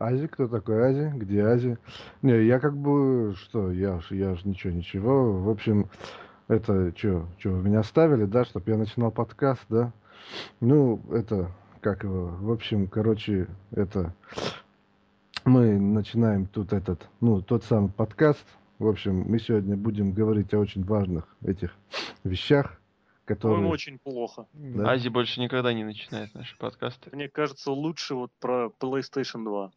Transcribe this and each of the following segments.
Ази, кто такой Ази? Где Ази? Не, я как бы, что, я ж, я ж ничего, ничего. В общем, это, что, что, вы меня оставили, да, чтобы я начинал подкаст, да? Ну, это, как его, в общем, короче, это, мы начинаем тут этот, ну, тот самый подкаст. В общем, мы сегодня будем говорить о очень важных этих вещах, которые... По-моему, очень плохо. Да? Ази больше никогда не начинает наши подкасты. Мне кажется, лучше вот про PlayStation 2.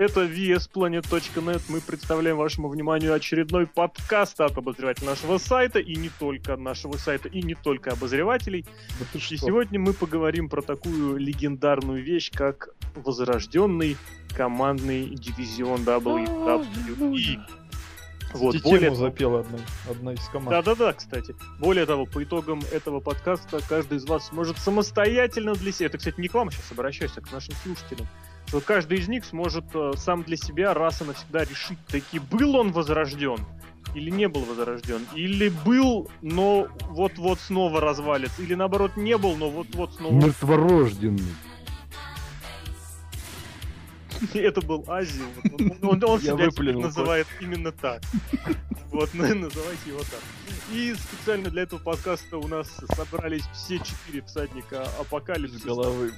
Это vsplanet.net. Мы представляем вашему вниманию очередной подкаст от обозревателя нашего сайта, и не только нашего сайта, и не только обозревателей. Да и сегодня мы поговорим про такую легендарную вещь, как возрожденный командный дивизион WWE. Вот, Тему более запела одна, одна из команд. Да-да-да, кстати. Более того, по итогам этого подкаста каждый из вас сможет самостоятельно для себя, это, кстати, не к вам сейчас обращаюсь, а к нашим слушателям, что каждый из них сможет э, сам для себя раз и навсегда решить, таки был он возрожден или не был возрожден, или был, но вот-вот снова развалится, или наоборот не был, но вот-вот снова... Мертворожденный. Это был Азия. Он, он себя называет именно так. Вот, ну, называйте его так. И специально для этого подкаста у нас собрались все четыре всадника апокалипсиса. головы.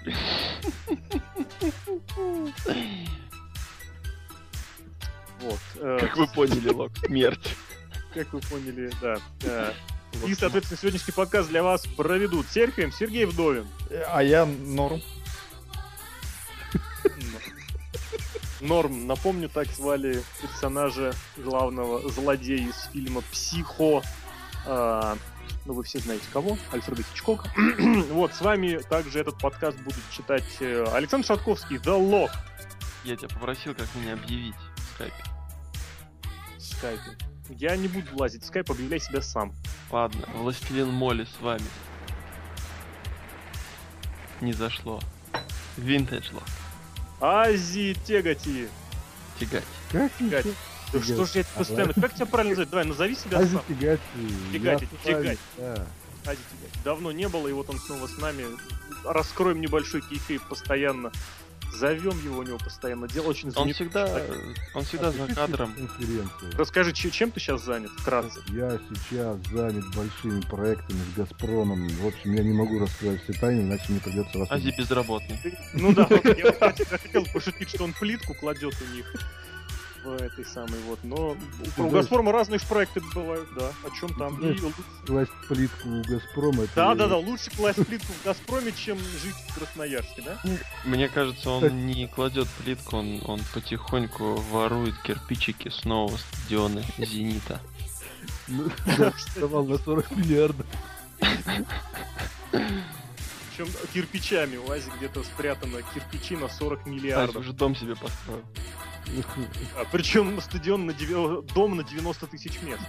Вот. Э, как вы поняли, Лок, смерть. Как вы поняли, да. Э, и, соответственно, сегодняшний подкаст для вас проведут Серхием Сергей Вдовин. А я Норм. Норм, напомню, так звали персонажа главного злодея из фильма «Психо». А, ну, вы все знаете кого, Альфреда Хичкока. вот, с вами также этот подкаст будет читать э, Александр Шатковский, The Lock. Я тебя попросил, как меня объявить в скайпе. В скайпе. Я не буду лазить в скайп, объявляй себя сам. Ладно, Властелин Моли с вами. Не зашло. Винтедж лок. Ази Тегати. Тягать. Как Тягать. Да что ж я постоянно... Как тебя правильно называть? Давай, назови себя Ази сам. Тягати. Тягати, Тягати. Ази Тягати. Давно не было, и вот он снова с нами. Раскроем небольшой кейфейп постоянно зовем его, у него постоянно дело очень занят. Он всегда, он всегда за кадром. Расскажи, чем ты сейчас занят, вкратце? Я сейчас занят большими проектами с Газпромом. В общем, я не могу рассказать все тайны, иначе мне придется вас... Ази безработный. Ну да, я хотел пошутить, что он плитку кладет у них в этой самой вот. Но у Газпрома разные проекты бывают, да. О чем там? И... Класть плитку у Газпрома. Да, да, да. Лучше класть плитку в Газпроме, чем жить в Красноярске, да? Мне кажется, он не кладет плитку, он, он потихоньку ворует кирпичики снова стадиона Зенита. Ну, на 40 миллиардов. Причем кирпичами у Ази где-то спрятано кирпичи на 40 миллиардов. уже дом себе построил. А, причем стадион на дев... дом на 90 тысяч мест.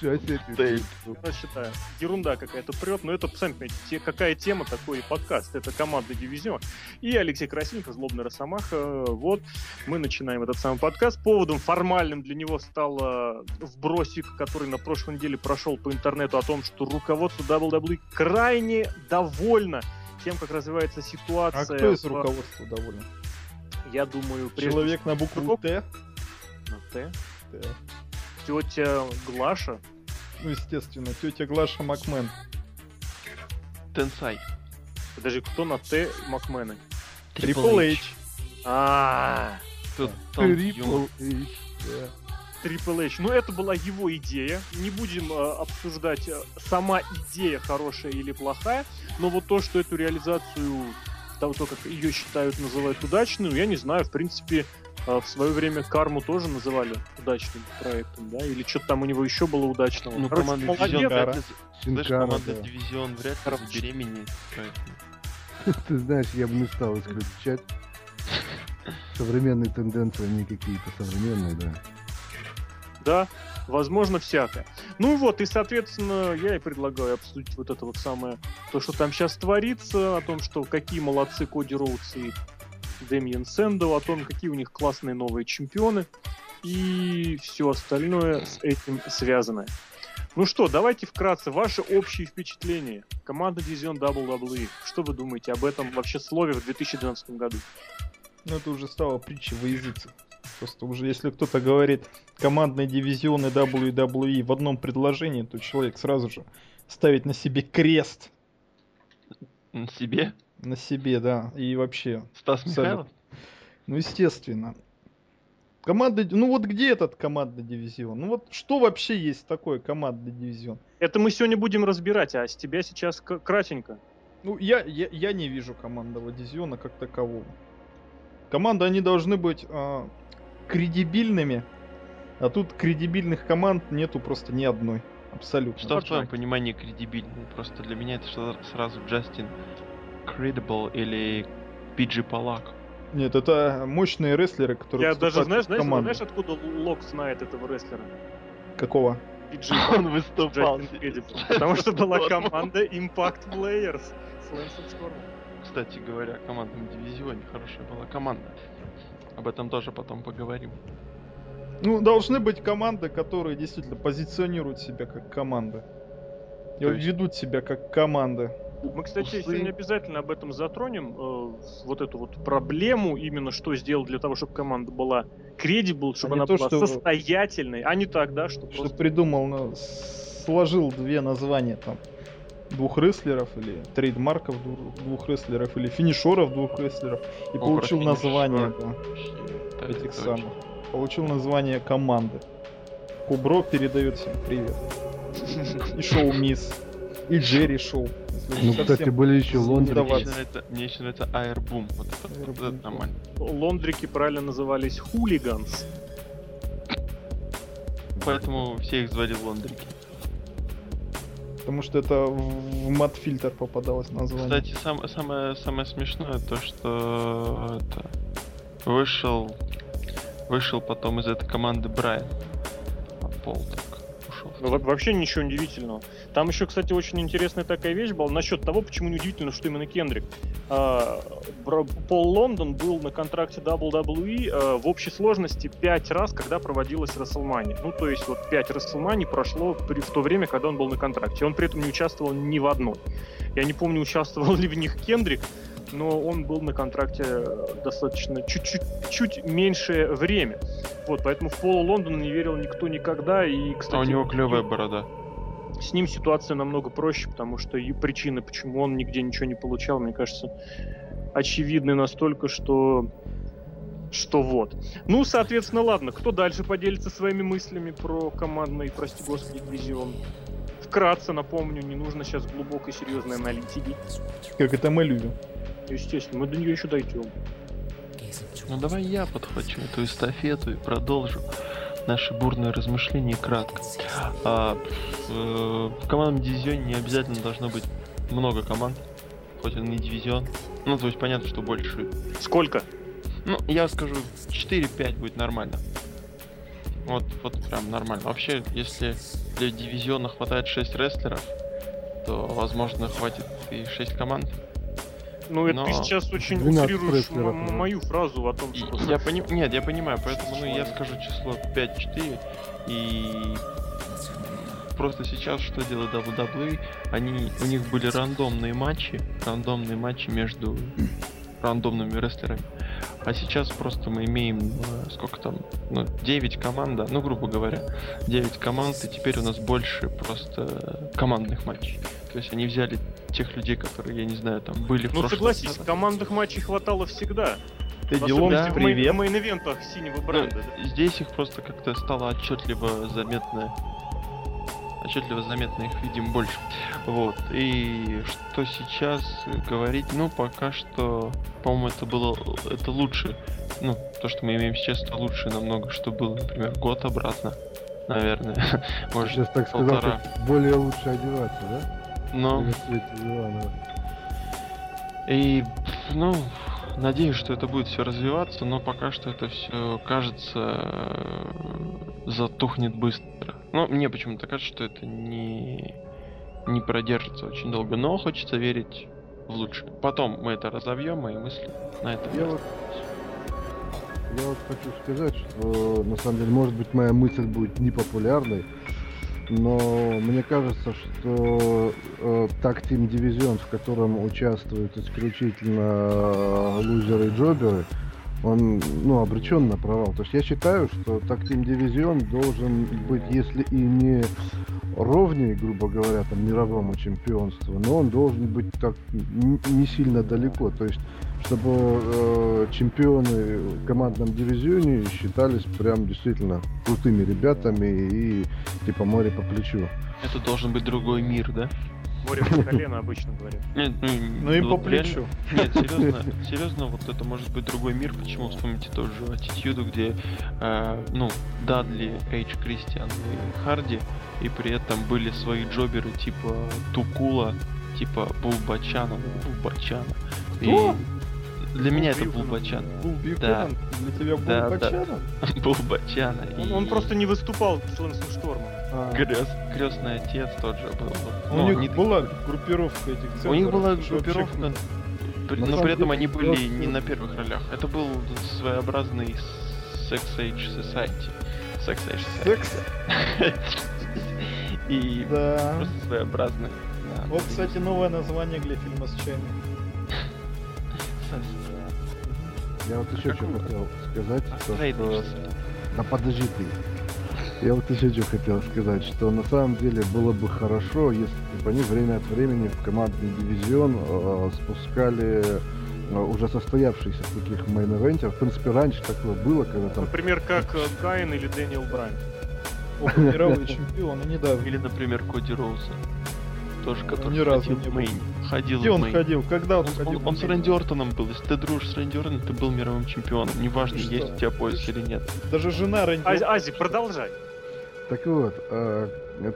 Себе. Я считаю. Ерунда какая-то прет, но это, сами понимаете, какая тема, такой подкаст. Это команда дивизион. И Алексей Красильников, Злобный Росомаха. Вот, мы начинаем этот самый подкаст. Поводом формальным для него стал вбросик, который на прошлой неделе прошел по интернету о том, что руководство WWE крайне довольно тем, как развивается ситуация. А кто из руководства доволен? я думаю... Прежде... Человек на букву Т? На Т? Т. Тетя Глаша? Ну, естественно, тетя Глаша Макмен. Тенсай. Подожди, кто на Т Макмена? Трипл H. А. Трипл H. Трипл H. Ну, это была его идея. Не будем э, обсуждать э, сама идея хорошая или плохая, но вот то, что эту реализацию того, то, как ее считают, называют удачной, ну, я не знаю, в принципе, а, в свое время Карму тоже называли удачным проектом, да? Или что-то там у него еще было удачного. Ну, Короче, команда Дивизион вряд ли... Знаешь, команда да. Дивизион вряд ли забеременеет Ты знаешь, я бы не стал исключать. Современные тенденции, они какие-то современные, да. Да, возможно, всякое. Ну вот, и, соответственно, я и предлагаю обсудить вот это вот самое, то, что там сейчас творится, о том, что какие молодцы Коди Роудс и Дэмиен Сэндо, о том, какие у них классные новые чемпионы и все остальное с этим связанное. Ну что, давайте вкратце ваши общие впечатления. Команда Дивизион WWE. Что вы думаете об этом вообще слове в 2012 году? Ну, это уже стало притчей во языцах. Просто уже если кто-то говорит командные дивизионы WWE в одном предложении, то человек сразу же ставит на себе крест. На себе? На себе, да. И вообще. Стас Михайлов? Ну, естественно. Команда, ну вот где этот командный дивизион? Ну вот что вообще есть такое командный дивизион? Это мы сегодня будем разбирать, а с тебя сейчас кратенько. Ну, я, я, я не вижу командного дивизиона как такового. Команды, они должны быть э, кредибильными, а тут кредибильных команд нету просто ни одной. Абсолютно. Что в твоем понимании кредибильный? Просто для меня это сразу Джастин Credible или Пиджи Палак. Нет, это мощные рестлеры, которые Я даже знаешь, знаешь, знаешь, откуда Лок знает этого рестлера? Какого? PG. Он выступал. Потому что была команда Impact Players с Лэнсом Кстати говоря, о командном дивизионе хорошая была команда. Об этом тоже потом поговорим. Ну, должны быть команды, которые действительно позиционируют себя как команда. И ведут себя как команда. Мы, кстати, Усы. сегодня обязательно об этом затронем. Э, вот эту вот проблему, именно что сделать для того, чтобы команда была credible, чтобы а она то, была что... состоятельной, а не так, да, что, что просто... придумал, ну, сложил две названия там двух рестлеров или трейдмарков двух рестлеров или финишеров двух рестлеров и О, получил название да, этих самых. Получил название команды. Кубро передает всем привет. И шоу Мисс. И Джерри шоу. Ну, кстати, были еще лондрики. Мне нравится, мне еще нравится. Вот это, Airboom. вот это нормально. Лондрики правильно назывались хулиганс. Поэтому все их звали лондрики. Потому что это в мат-фильтр попадалось название. Кстати, сам, самое, самое смешное то, что это вышел вышел потом из этой команды Брайан. А Пол так ушел. Ну, вообще ничего удивительного. Там еще, кстати, очень интересная такая вещь была насчет того, почему неудивительно, что именно Кендрик. А, Пол Лондон был на контракте WWE а, в общей сложности пять раз, когда проводилась Расселмани. Ну, то есть вот пять Расселмани прошло при, в то время, когда он был на контракте. Он при этом не участвовал ни в одной. Я не помню, участвовал ли в них Кендрик, но он был на контракте достаточно чуть-чуть чуть меньшее время. Вот, поэтому в Пола Лондона не верил никто никогда. И, кстати, а у него клевая борода. С ним ситуация намного проще, потому что и причины, почему он нигде ничего не получал, мне кажется, очевидны настолько, что что вот. Ну, соответственно, ладно, кто дальше поделится своими мыслями про командный, прости господи, дивизион? Вкратце напомню, не нужно сейчас глубокой серьезной аналитики. Как это мы любим. Естественно, мы до нее еще дойдем. Ну давай я подхвачу эту эстафету и продолжу наши бурные размышления кратко. А, в, э, в командном дивизионе не обязательно должно быть много команд, хоть он не дивизион. Ну, то есть понятно, что больше. Сколько? Ну, я скажу, 4-5 будет нормально. Вот, вот прям нормально. Вообще, если для дивизиона хватает 6 рестлеров, то, возможно, хватит и 6 команд. Ну, это Но... ты сейчас очень утрируешь мою фразу о том, что... Я пони... Нет, я понимаю, поэтому ну, я скажу число 5-4, и просто сейчас что делает WWE, они, у них были рандомные матчи, рандомные матчи между рандомными рестлерами. А сейчас просто мы имеем, э, сколько там, ну, 9 команд, да, ну, грубо говоря, 9 команд, и теперь у нас больше просто командных матчей. То есть они взяли тех людей, которые, я не знаю, там были ну, в Ну, согласись, году. командных матчей хватало всегда. Ты делом да. привет. В мейн-ивентах синего бренда. Ну, да. Здесь их просто как-то стало отчетливо заметно отчетливо заметно их видим больше. Вот. И что сейчас говорить, ну, пока что, по-моему, это было, это лучше. Ну, то, что мы имеем сейчас, это лучше намного, что было, например, год обратно, наверное. Может, сейчас, так полтора. сказать, более лучше одеваться, да? Ну. И, ну, надеюсь, что это будет все развиваться, но пока что это все кажется затухнет быстро. Но мне почему-то кажется, что это не, не продержится очень долго. Но хочется верить в лучшее. Потом мы это разовьем, мои мысли на этом. Я вот, я вот хочу сказать, что на самом деле, может быть, моя мысль будет непопулярной, но мне кажется, что э, так Team Division, в котором участвуют исключительно э, лузеры и джоберы, он ну, обречен на провал. То есть я считаю, что так Team Division должен быть, если и не ровнее, грубо говоря, там мировому чемпионству, но он должен быть так не сильно далеко. То есть чтобы э, чемпионы в командном дивизионе считались прям действительно крутыми ребятами и типа море по плечу. Это должен быть другой мир, да? Море по колено обычно говорят. Нет, ну, ну и по плечу. Нет, серьезно, серьезно, вот это может быть другой мир. Почему вспомните тот же Attitude, где, э, ну, Дадли, Эйдж, Кристиан и Харди, и при этом были свои джоберы типа Тукула, типа Булбачана, Булбачана. И для меня это Булбачан. Да. Для тебя Булбачана? Да. Булбачана. Он, он просто не выступал с Лэнсом Штормом. А. Крест, крестный отец тот же был. У ну, них не... была группировка этих центров. У них была группировка, но при этом они были не на первых ролях. Это был своеобразный Sex Age Society. Sex Age Society. И просто своеобразный. Вот, кстати, новое название для фильма с Чайной. Я вот еще что хотел сказать, что... Да подожди ты. Я вот еще что хотел сказать, что на самом деле было бы хорошо, если бы они время от времени в командный дивизион э, спускали э, уже состоявшихся таких мейн-эвентеров. В принципе, раньше такое было, когда там... Например, как э, Каин или Дэниел Брайан. Оба мировые чемпионы недавно. Или, например, Коди Роудс тоже, который Ни разу не был. Ходил Где в он main. ходил? Когда он, он ходил? Он, он с Рэнди Ортоном был. Если ты дружишь с Рэнди Ортоном, ты был мировым чемпионом. Неважно, есть что? у тебя пояс или нет. Даже жена Рэнди Ази, Ази, продолжай. Так вот, э,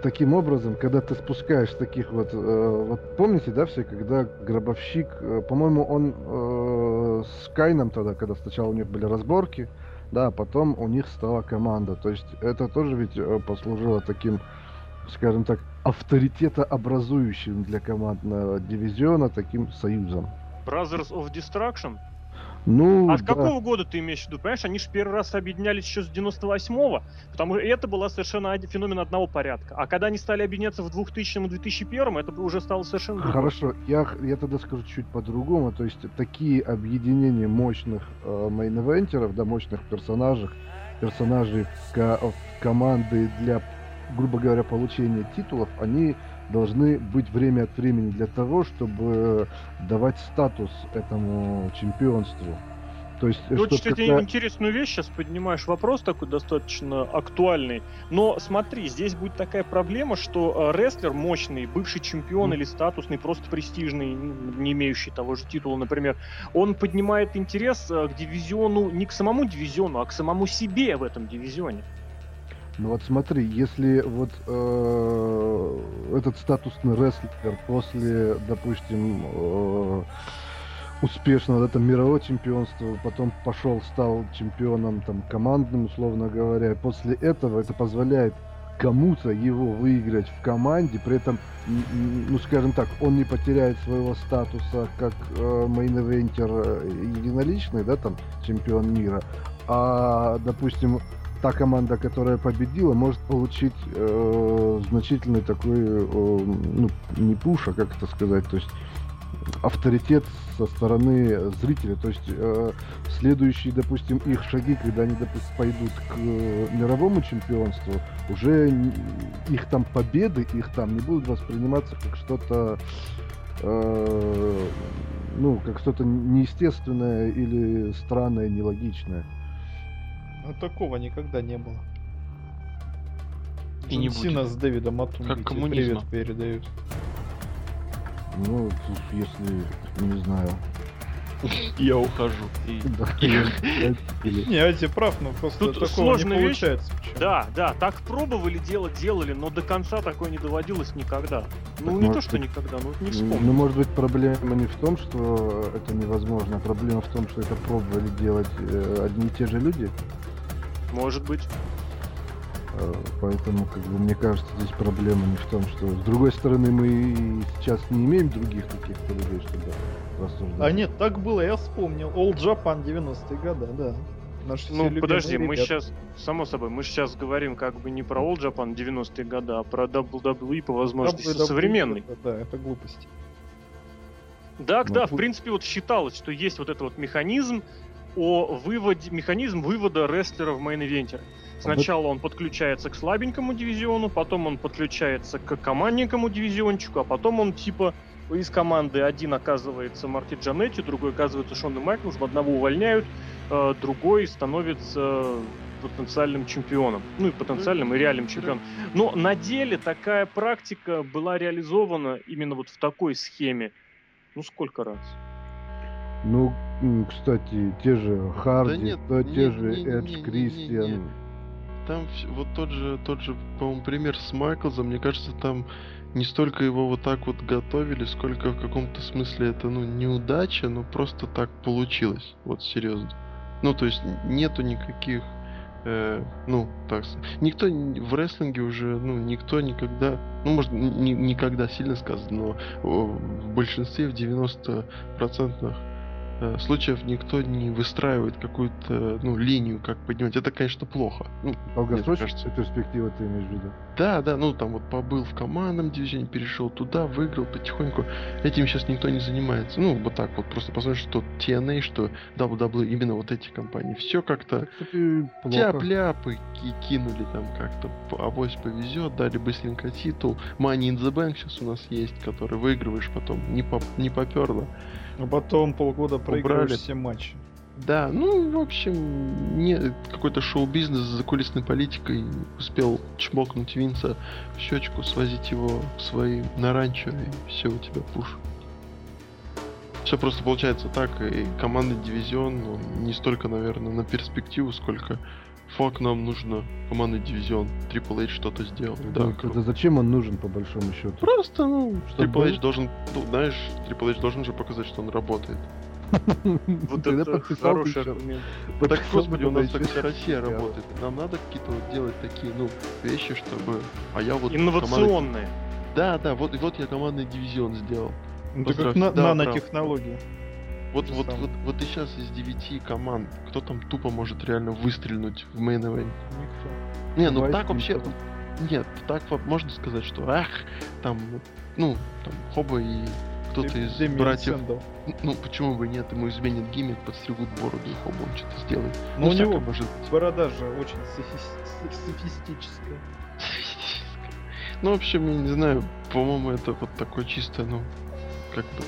таким образом, когда ты спускаешь таких вот, э, вот помните, да, все, когда гробовщик, э, по-моему, он э, с Кайном тогда, когда сначала у них были разборки, да, а потом у них стала команда. То есть это тоже ведь э, послужило таким, скажем так, авторитетообразующим для командного дивизиона таким союзом. Brothers of Destruction? Ну, а с да. какого года ты имеешь в виду? Понимаешь, они же первый раз объединялись еще с 98-го, потому что это была совершенно один- феномен одного порядка. А когда они стали объединяться в 2000 и 2001, это уже стало совершенно. Хорошо, я, я тогда скажу чуть по-другому. То есть такие объединения мощных э, мейн-эвентеров, да, мощных персонажей, персонажей ко- команды для, грубо говоря, получения титулов, они должны быть время от времени для того, чтобы давать статус этому чемпионству. То есть, Ты очень, когда- интересную вещь сейчас поднимаешь, вопрос такой достаточно актуальный. Но смотри, здесь будет такая проблема, что э, рестлер мощный, бывший чемпион Мгм. или статусный, просто престижный, не имеющий того же титула, например, он поднимает интерес э, к дивизиону, не к самому дивизиону, а к самому себе в этом дивизионе. Ну вот смотри, если вот э, этот статусный рестлер после, допустим, э, успешного да, там, мирового чемпионства, потом пошел, стал чемпионом там командным, условно говоря, после этого это позволяет кому-то его выиграть в команде, при этом, ну скажем так, он не потеряет своего статуса как э, main-eventer единоличный, да, там, чемпион мира, а, допустим, та команда, которая победила, может получить э, значительный такой, э, ну, не push, а как это сказать, то есть авторитет со стороны зрителя. То есть э, следующие, допустим, их шаги, когда они, допустим, пойдут к э, мировому чемпионству, уже их там победы, их там не будут восприниматься как что-то э, ну, как что-то неестественное или странное, нелогичное. Ну такого никогда не было. И не Джон Сина будет. с Дэвидом Атумби Как коммунизма. привет передают. Ну, если, не знаю. Я ухожу. Не, я тебе прав, но просто такого не получается. Да, да, так пробовали делать, делали, но до конца такое не доводилось никогда. Ну, не то, что никогда, ну, вот не Ну, вспомню. может быть, проблема не в том, что это невозможно, а проблема в том, что это пробовали делать э, одни и те же люди. Может быть. Э, Поэтому, как бы, мне кажется, здесь проблема не в том, что... С другой стороны, мы и сейчас не имеем других каких-то людей, чтобы рассуждать. А нет, так было, я вспомнил. All Japan 90-е годы, да. Наши Ну, подожди, мы ребята. сейчас, само собой, мы сейчас говорим как бы не про All Japan 90-е годы, а про WWE по возможности WWE, современный. это- Да, это глупости. Да, Ну, да, пу- в принципе, вот считалось, что есть вот этот вот механизм о выводе, механизм вывода рестлера в main event е. Сначала он подключается к слабенькому дивизиону, потом он подключается к командненькому дивизиончику, а потом он типа из команды один оказывается Марти Джанетти, другой оказывается Шоном Майклсом, одного увольняют, э, другой становится потенциальным чемпионом. Ну и потенциальным, и реальным чемпионом. Но на деле такая практика была реализована именно вот в такой схеме. Ну сколько раз? Ну, кстати, те же Харди, нет, то не- те же не- не- Эдж. Кристиан. Там вот тот же, тот же, по-моему, пример с Майклзом, мне кажется, там не столько его вот так вот готовили, сколько в каком-то смысле это, ну, неудача, но просто так получилось. Вот серьезно. Ну, то есть нету никаких, э, ну, так, никто в рестлинге уже, ну, никто никогда, ну, может, ни- никогда сильно сказано, но в большинстве, в 90% э, случаев никто не выстраивает какую-то, ну, линию, как поднимать. Это, конечно, плохо. Ну, Долгосрочной кажется. перспективы ты имеешь в виду? да, да, ну там вот побыл в командном дивизионе, перешел туда, выиграл потихоньку. Этим сейчас никто не занимается. Ну, вот так вот, просто посмотришь, что TNA, что WWE, именно вот эти компании. Все как-то тяп-ляпы ки- кинули там как-то. Авось повезет, дали быстренько титул. Money in the Bank сейчас у нас есть, который выигрываешь потом. Не, поп- не поперло. А потом полгода проигрываешь Убрали. все матчи. Да, ну, в общем, не какой-то шоу-бизнес с закулисной политикой успел чмокнуть Винса в щечку, свозить его в свои на ранчо, и все у тебя пуш. Все просто получается так, и командный дивизион, ну, не столько, наверное, на перспективу, сколько фак нам нужно командный дивизион. Triple H что-то сделал. Да, Да, это зачем он нужен, по большому счету? Просто, ну, Чтоб Triple H должен, ну, знаешь, Triple H должен же показать, что он работает. Вот это хороший аргумент. Так, господи, у нас так вся Россия работает. Нам надо какие-то вот делать такие, ну, вещи, чтобы... А я вот... Инновационные. Да, да, вот, вот я командный дивизион сделал. Ну, это как Поздравь. на- Да, нанотехнологии. Вот, вот, самое. вот, вот и сейчас из девяти команд, кто там тупо может реально выстрельнуть в мейн? Никто. Не, ну Бывает, так вообще... никто. Нет, так вот можно сказать, что ах, там, ну, там, Хоба и кто-то из Дэмиан братьев... Сэндл. Ну, почему бы нет, ему изменят гиммик, подстригут бороду, и Хоба он что-то сделает. Но Ну, у него может борода же очень софи- софистическая. Ну, в общем, я не знаю, по-моему, это вот такой чисто, ну, как бы,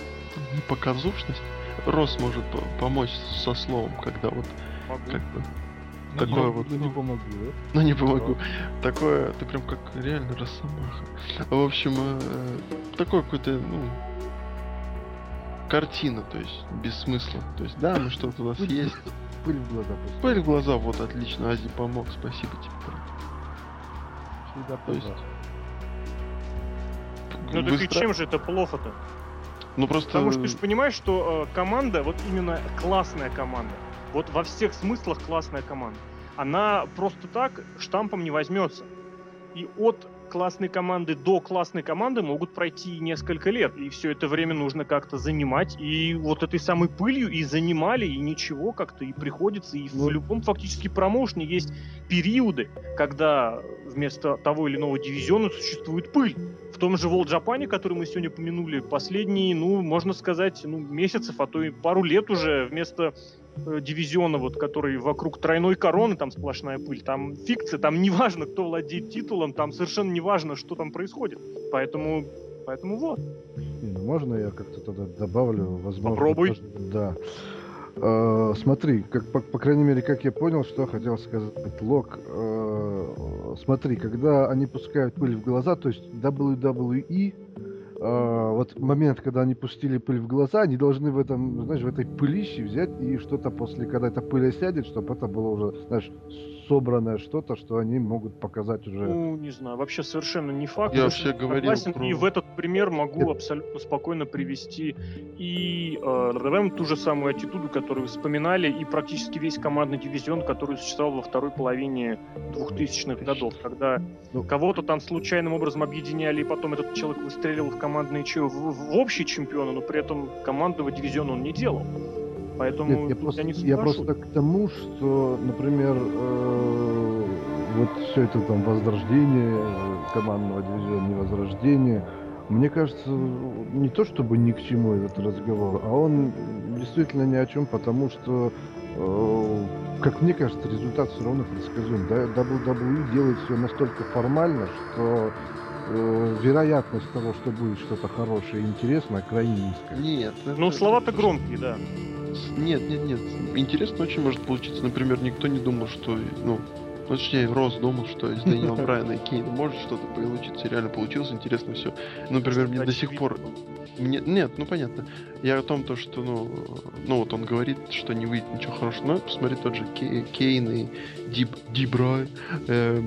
не показушность. Рос может по- помочь со словом, когда вот, Могу. как бы, Ну, такое ну, вот, Ну, не помогу, да? ну не помогу. Такое, ты прям как реально росомаха. В общем, э, такой какой-то, ну, картина, то есть, без смысла. То есть, да, ну что-то у нас есть. Пыль в глаза просто. Пыль в глаза, вот, отлично, Ази помог, спасибо тебе. брат. Всегда То есть. Ну так и чем же это плохо-то? Ну просто... Потому что ты же понимаешь, что э, команда, вот именно классная команда, вот во всех смыслах классная команда, она просто так штампом не возьмется. И от классной команды до классной команды могут пройти несколько лет, и все это время нужно как-то занимать, и вот этой самой пылью и занимали, и ничего как-то, и приходится, и в любом фактически промоушне есть периоды, когда вместо того или иного дивизиона существует пыль. В том же World Japan, который мы сегодня упомянули, последние, ну, можно сказать, ну, месяцев, а то и пару лет уже вместо дивизиона, вот, который вокруг тройной короны, там сплошная пыль, там фикция, там неважно, кто владеет титулом, там совершенно неважно, что там происходит. Поэтому, поэтому вот. Не, ну можно я как-то тогда добавлю, возможно. Попробуй. тоже- Да. Э, смотри, как, по, по крайней мере, как я понял, что хотел сказать Лок. Э, смотри, когда они пускают пыль в глаза, то есть WWE, э, вот момент, когда они пустили пыль в глаза, они должны в этом, знаешь, в этой пылище взять и что-то после, когда эта пыль осядет, чтобы это было уже, знаешь, собранное что-то, что они могут показать уже. Ну, не знаю, вообще совершенно не факт. Я вообще говорил согласен. про- И в этот пример могу абсолютно спокойно привести и э, ту же самую аттитуду, которую вы вспоминали, и практически весь командный дивизион, который существовал во второй половине 2000-х годов, когда Ну. кого-то там случайным образом объединяли, и потом этот человек выстреливал в командные в, в общие чемпионы, но при этом командного дивизиона он не делал. Поэтому Нет, я просто, не я просто к тому, что, например, э, вот все это там возрождение э, командного дивизиона, не возрождение, мне кажется, не то чтобы ни к чему этот разговор, а он действительно ни о чем, потому что, э, как мне кажется, результат все равно предсказуем. Да, WWE делает все настолько формально, что э, вероятность того, что будет что-то хорошее и интересное, крайне низкая. Нет. Ну, слова-то громкие, да. Нет, нет, нет. Интересно очень может получиться. Например, никто не думал, что, ну, ну, точнее, Рос думал, что из Дэниела Брайана и Кейна может что-то получиться. И реально получилось, интересно все. Например, мне до сих пор... Мне... Нет, ну понятно. Я о том, то, что, ну, ну вот он говорит, что не выйдет ничего хорошего. Но посмотри, тот же Кей- Кейн и Ди, Ди Брай, эм,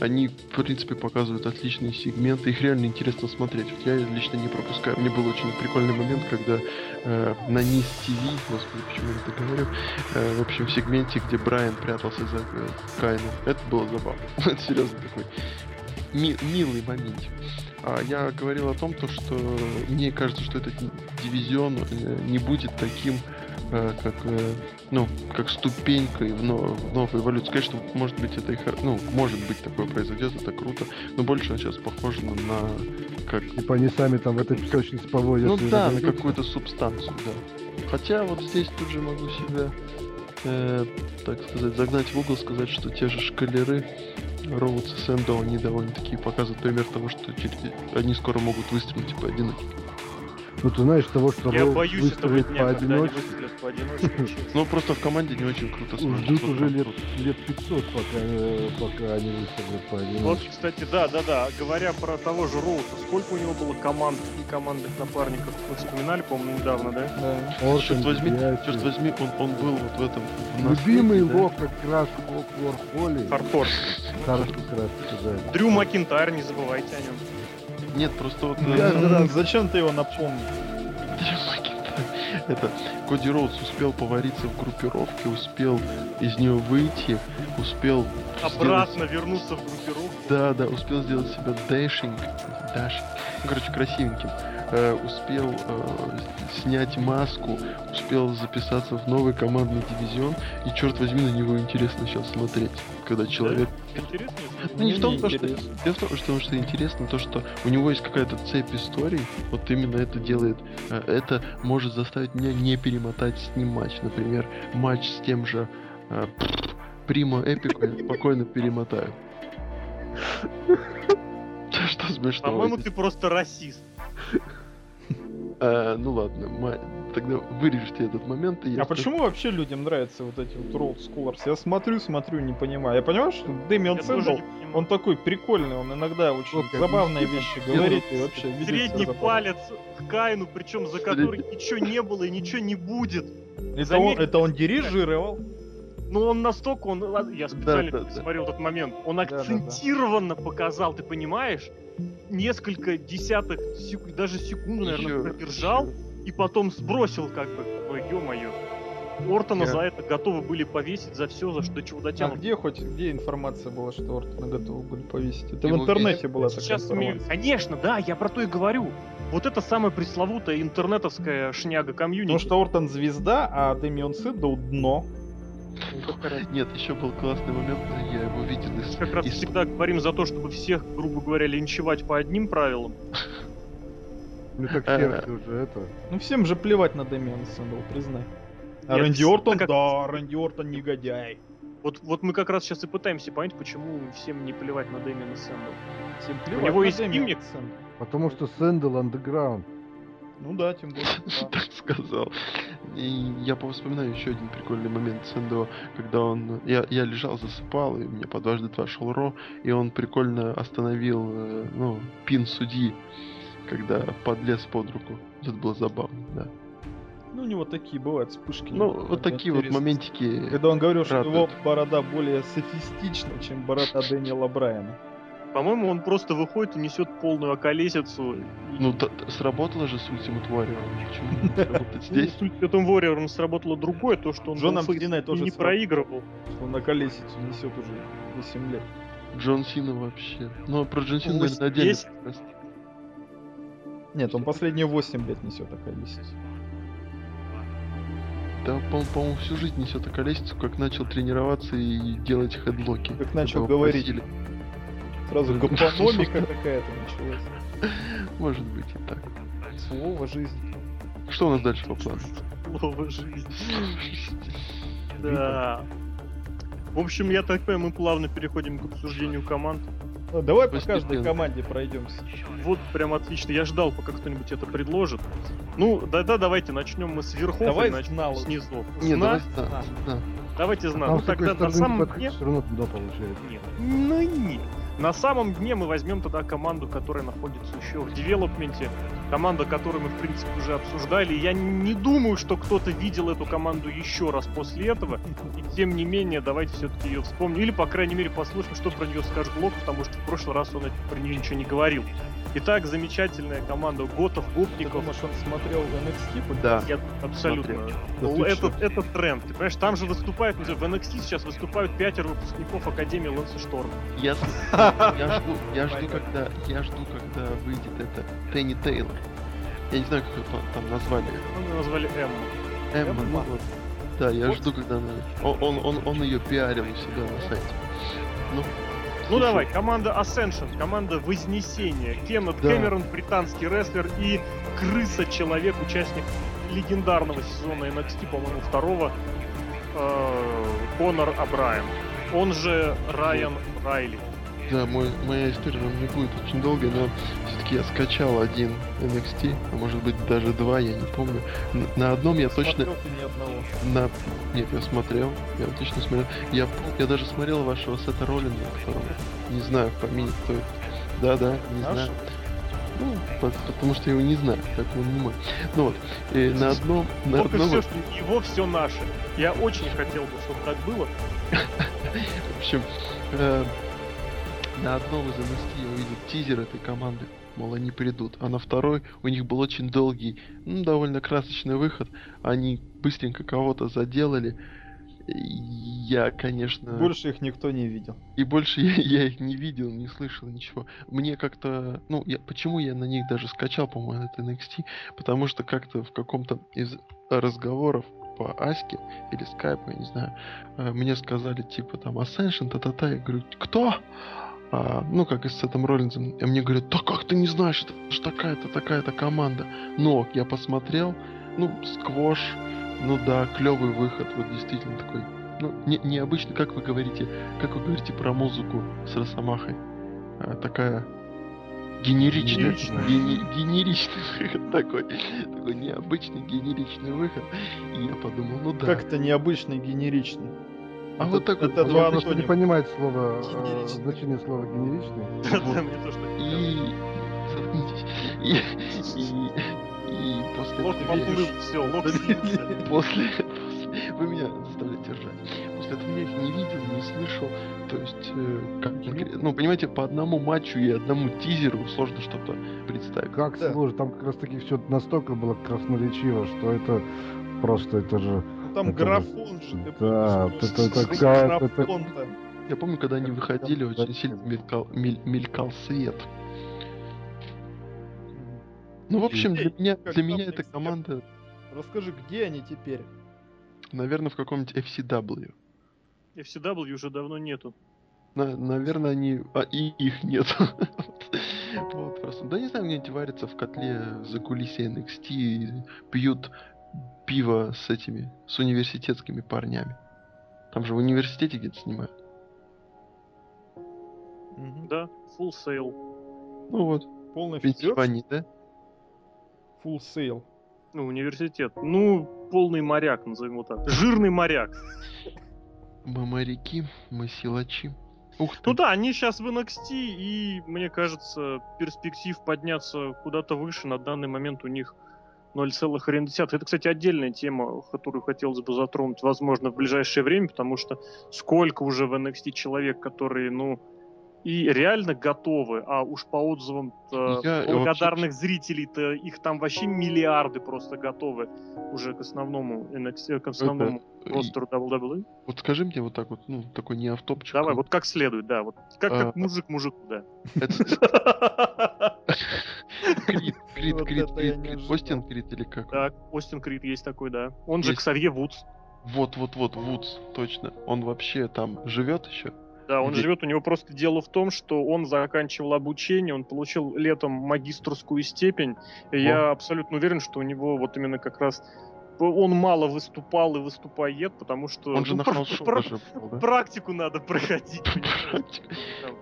они, в принципе, показывают отличные сегменты. Их реально интересно смотреть. Вот я лично не пропускаю. Мне был очень прикольный момент, когда э, на низ ТВ, господи, почему я это говорю, э, в общем, в сегменте, где Брайан прятался за э, Кайном. Это было забавно. Это серьезно такой ми- милый моментик. А я говорил о том, то, что мне кажется, что этот дивизион э, не будет таким, э, как, э, ну, как ступенькой в, но- в новую эволюцию. Конечно, может быть, это и хор- ну, может быть, такое произойдет, это круто, но больше он сейчас похож на, как Типа они сами там в этой песочнице повозятся. ну да, на какую-то субстанцию, да. Хотя вот здесь тут же могу себя, э, так сказать, загнать в угол, сказать, что те же шкалеры Роудс и Сэндо, они довольно-таки показывают пример того, что они скоро могут выстрелить и поодиночке. Ну ты знаешь того, что Я боюсь этого дня, когда они поодиночке, поодиночке. Ну просто в команде не очень круто смотрится. ждут вот уже лет, лет 500, пока, э, пока они выстрелят Вот, поодиночке. кстати, да, да, да. Говоря про того же Роуса, сколько у него было команд и командных напарников? Вы вспоминали, по-моему, недавно, да? Да. Ортон, Черт возьми, черт возьми, он, он был вот в этом... в Любимый да? как раз в Warhol. Хардкор. Хорошо, как раз. Дрю Макинтайр, не забывайте о нем. Нет, просто вот... Я э, М, Зачем ты его напомнил? Это Коди Роудс успел повариться в группировке, успел из нее выйти, успел сделать- Обратно вернуться в группировку. Да, да, успел сделать себя dashing, dashing, ну, короче, красивеньким. Э, успел э, снять маску, успел записаться в новый командный дивизион, и черт возьми, на него интересно сейчас смотреть, когда человек... Интересно? Ну не в том, то, что... Дело в том, что, что интересно, то, что у него есть какая-то цепь историй, вот именно это делает, э, это может заставить меня не перемотать с ним матч. Например, матч с тем же э, Примо Эпику я спокойно перемотаю. Что смешно? По-моему, ты просто расист. Э, ну ладно, ма- тогда вырежьте этот момент. И я А скажу- почему вообще людям нравятся вот эти вот Road Scholars? Я смотрю, смотрю, не понимаю. Я понимаю, что Дэмиан Сэндл, он такой прикольный, он иногда очень Вот забавные вещи ну, говорит и вообще Средний палец к Кайну, причем за который ничего не было и ничего не будет. Это он, Заметь, это он дирижировал. Но он настолько, он, я специально да, да. смотрел этот момент, он Да, да, да. акцентированно показал, ты понимаешь? Несколько десятых секунд, даже секунду, наверное, Ещё- продержал, и потом сбросил как бы. Ой, ё-моё. Ортона Я- за это готовы были повесить за все, за что чего А дотянут. где хоть, где информация была, что Ортона готовы были повесить? Это Его в интернете была такая информация. Конечно, да, я про то и говорю. Вот это самая пресловутая интернетовская шняга комьюнити. Потому что Ортон звезда, а Дэмиан Сэндоу дно. Нет, еще был классный момент, я его видел из... как раз из- всегда говорим за то, чтобы всех, грубо говоря, линчевать по одним правилам. Ну так Э, сердце уже это. Ну всем же плевать на Дэмиана Сэндоу, признай. А Рэнди Ортон, да, Рэнди Ортон негодяй. Вот, вот мы как раз сейчас и пытаемся понять, почему всем не плевать на Дэмиана Сэндоу. Всем плевать него на есть Дэмиана имя? Сэндла. Потому что Сэндл андеграунд. Ну да, тем более. да. так сказал. И я вспоминаю еще один прикольный момент Сэндо, когда он... Я, я лежал, засыпал, и мне по дважды два шел Ро, и он прикольно остановил, э, ну, пин судьи, когда подлез под руку. Это было забавно, да. Ну, у него такие бывают вспышки. Ну, вот такие вот моментики. Когда он говорил, что радуют. его борода более софистична, чем борода Дэниела Брайана. По-моему, он просто выходит и несет полную околесицу. Ну, т- т- сработало же с Ultimate Warrior. Почему Ну, здесь? с Ultimate Warrior сработало другое, то, что он Джоном и тоже не проигрывал. Он на колесицу несет уже 8 лет. Джон Сина вообще. Ну, про Джон Сина, наверное, отдельно. Нет, он последние 8 лет несет на колесицу. да, по- по-моему, всю жизнь несет околесицу, как начал тренироваться и делать хедлоки. Как начал говорить. просили. Сразу гапономика какая-то началась. Может быть и так. Слово жизни. Что у нас дальше по плану? Слово жизни. Да. В общем, я так понимаю, мы плавно переходим к обсуждению команд. Ну, давай по каждой команде пройдемся. Вот прям отлично. Я ждал, пока кто-нибудь это предложит. Ну, да-да, давайте начнем мы с верхов Давай и начнем знал. с низов. Не, Зна? давай зна- зна. Давайте знать. Там Ну тогда на самом не дне... все равно туда получается. Нет. Ну нет. На самом дне мы возьмем тогда команду, которая находится еще в девелопменте. Команда, которую мы, в принципе, уже обсуждали. Я не думаю, что кто-то видел эту команду еще раз после этого. И тем не менее, давайте все-таки ее вспомним. Или, по крайней мере, послушаем, что про нее скажет Блок, потому что в прошлый раз он про нее ничего не говорил. Итак, замечательная команда Готов, Ты Гопников. думаешь, он смотрел NXT? Да. Я абсолютно. Смотрел. Ты это, чё? это тренд. Ты понимаешь, там же выступают, ну, в NXT сейчас выступают пятеро выпускников Академии Лэнса Шторма. Я, я жду, я жду, когда, я жду, когда выйдет это Тенни Тейлор. Я не знаю, как ее там- назвали. Ну, ее назвали Эмма. Эмма, ну Эмма. вот. Да, я Вот. жду, когда она... Он, он, он, он ее пиарил у себя на сайте. Ну, Ну слушай, давай, команда Ascension, команда Вознесения. Кеннет Да. Кэмерон, британский рестлер и Крыса-человек, участник легендарного сезона NXT, по-моему, второго, э, Конор Абраем. Он же Райан Райли. Да, мой, моя история не будет очень долгой, но все-таки я скачал один NXT, а может быть даже два, я не помню. Н- На одном я точно... Ни. На... Нет, я смотрел, я отлично смотрел. Я, я даже смотрел вашего Сета Роллинга, которого не знаю помине, кто это. Да-да, не Наш? знаю. Ну, по- потому что я его не знаю, поэтому он не мой. Ну вот, и на одном... На Только одном... все, его все наше. Я очень хотел бы, чтобы так было. В общем, э, на одном из NXT я увидел тизер этой команды, мол, они придут. А на второй у них был очень долгий, ну, довольно красочный выход. Они быстренько кого-то заделали. Я, конечно... Больше их никто не видел. И больше я, я их не видел, не слышал ничего. Мне как-то, ну, я, почему я на них даже скачал, по-моему, этот NXT? Потому что как-то в каком-то из разговоров по Аське или Скайпу, я не знаю, э, мне сказали, типа, там, Ascension, та-та-та, я говорю, кто? А, ну, как и с Сетом Роллинзом. И мне говорят, да как ты не знаешь, это же такая-то, такая-то команда. Но я посмотрел, ну, сквош, ну да, клевый выход, вот действительно такой. Ну, не, необычно, как вы говорите, как вы говорите про музыку с Росомахой. А, такая гени- генеричный выход такой, такой необычный генеричный выход. И я подумал, ну да. Как-то необычный, генеричный. А вот так вот. это Он два просто не понимает слово, э, значение слова генеричный. Да, мне то, что И. И, и, после этого поплыл, все, слился. после, после- вы меня заставляете ржать. После этого я их не видел, не слышал. То есть, э, как ну, понимаете, по одному матчу и одному тизеру сложно что-то представить. Как сложно, там как раз таки все настолько было красноречиво, что это просто, это же... Там Это графон же, ты Да, помнишь, это- это это- графон-то. Я помню, когда они выходили, очень сильно мелькал, мель- мелькал свет. Ну, в общем, для меня, для меня эта команда, Расскажи, где они теперь? наверное, в каком-нибудь FCW. FCW уже давно нету. На- наверное, они... А, и их нет. Вот просто. Да не знаю, где-нибудь варятся в котле за кулисье NXT и пьют пиво с этими, с университетскими парнями. Там же в университете где-то снимают. Да, full sale. Ну вот, Полный. Пенсильвании, да? Full sail. Ну, университет. Ну, полный моряк, назовем его так. Жирный моряк. Мы моряки, мы силачи. Ух ты. Ну да, они сейчас в NXT, и мне кажется, перспектив подняться куда-то выше на данный момент у них 0,1. Это, кстати, отдельная тема, которую хотелось бы затронуть, возможно, в ближайшее время, потому что сколько уже в NXT человек, которые, ну, и реально готовы, а уж по отзывам Я благодарных зрителей-то их там вообще миллиарды просто готовы уже к основному NXT, к основному и- ростеру WWE. Вот скажи мне вот так вот, ну, такой не автопчик. Давай, вот как следует, да, вот как, А, как мужик мужику, да. Я Крид, не Крид. ожидал. Остин Крид или как? Так, Остин Крид есть такой, да. Он же. Ксавье Вудс. Вот, вот, вот, Вудс, точно. Он вообще там живет еще? Да, он Где- живет, у него просто дело в том, что он заканчивал обучение, он получил летом магистрскую степень. И я абсолютно уверен, что у него вот именно как раз он мало выступал и выступает, потому что Он же ну, на пр- house show пр- даже был, да? практику надо проходить.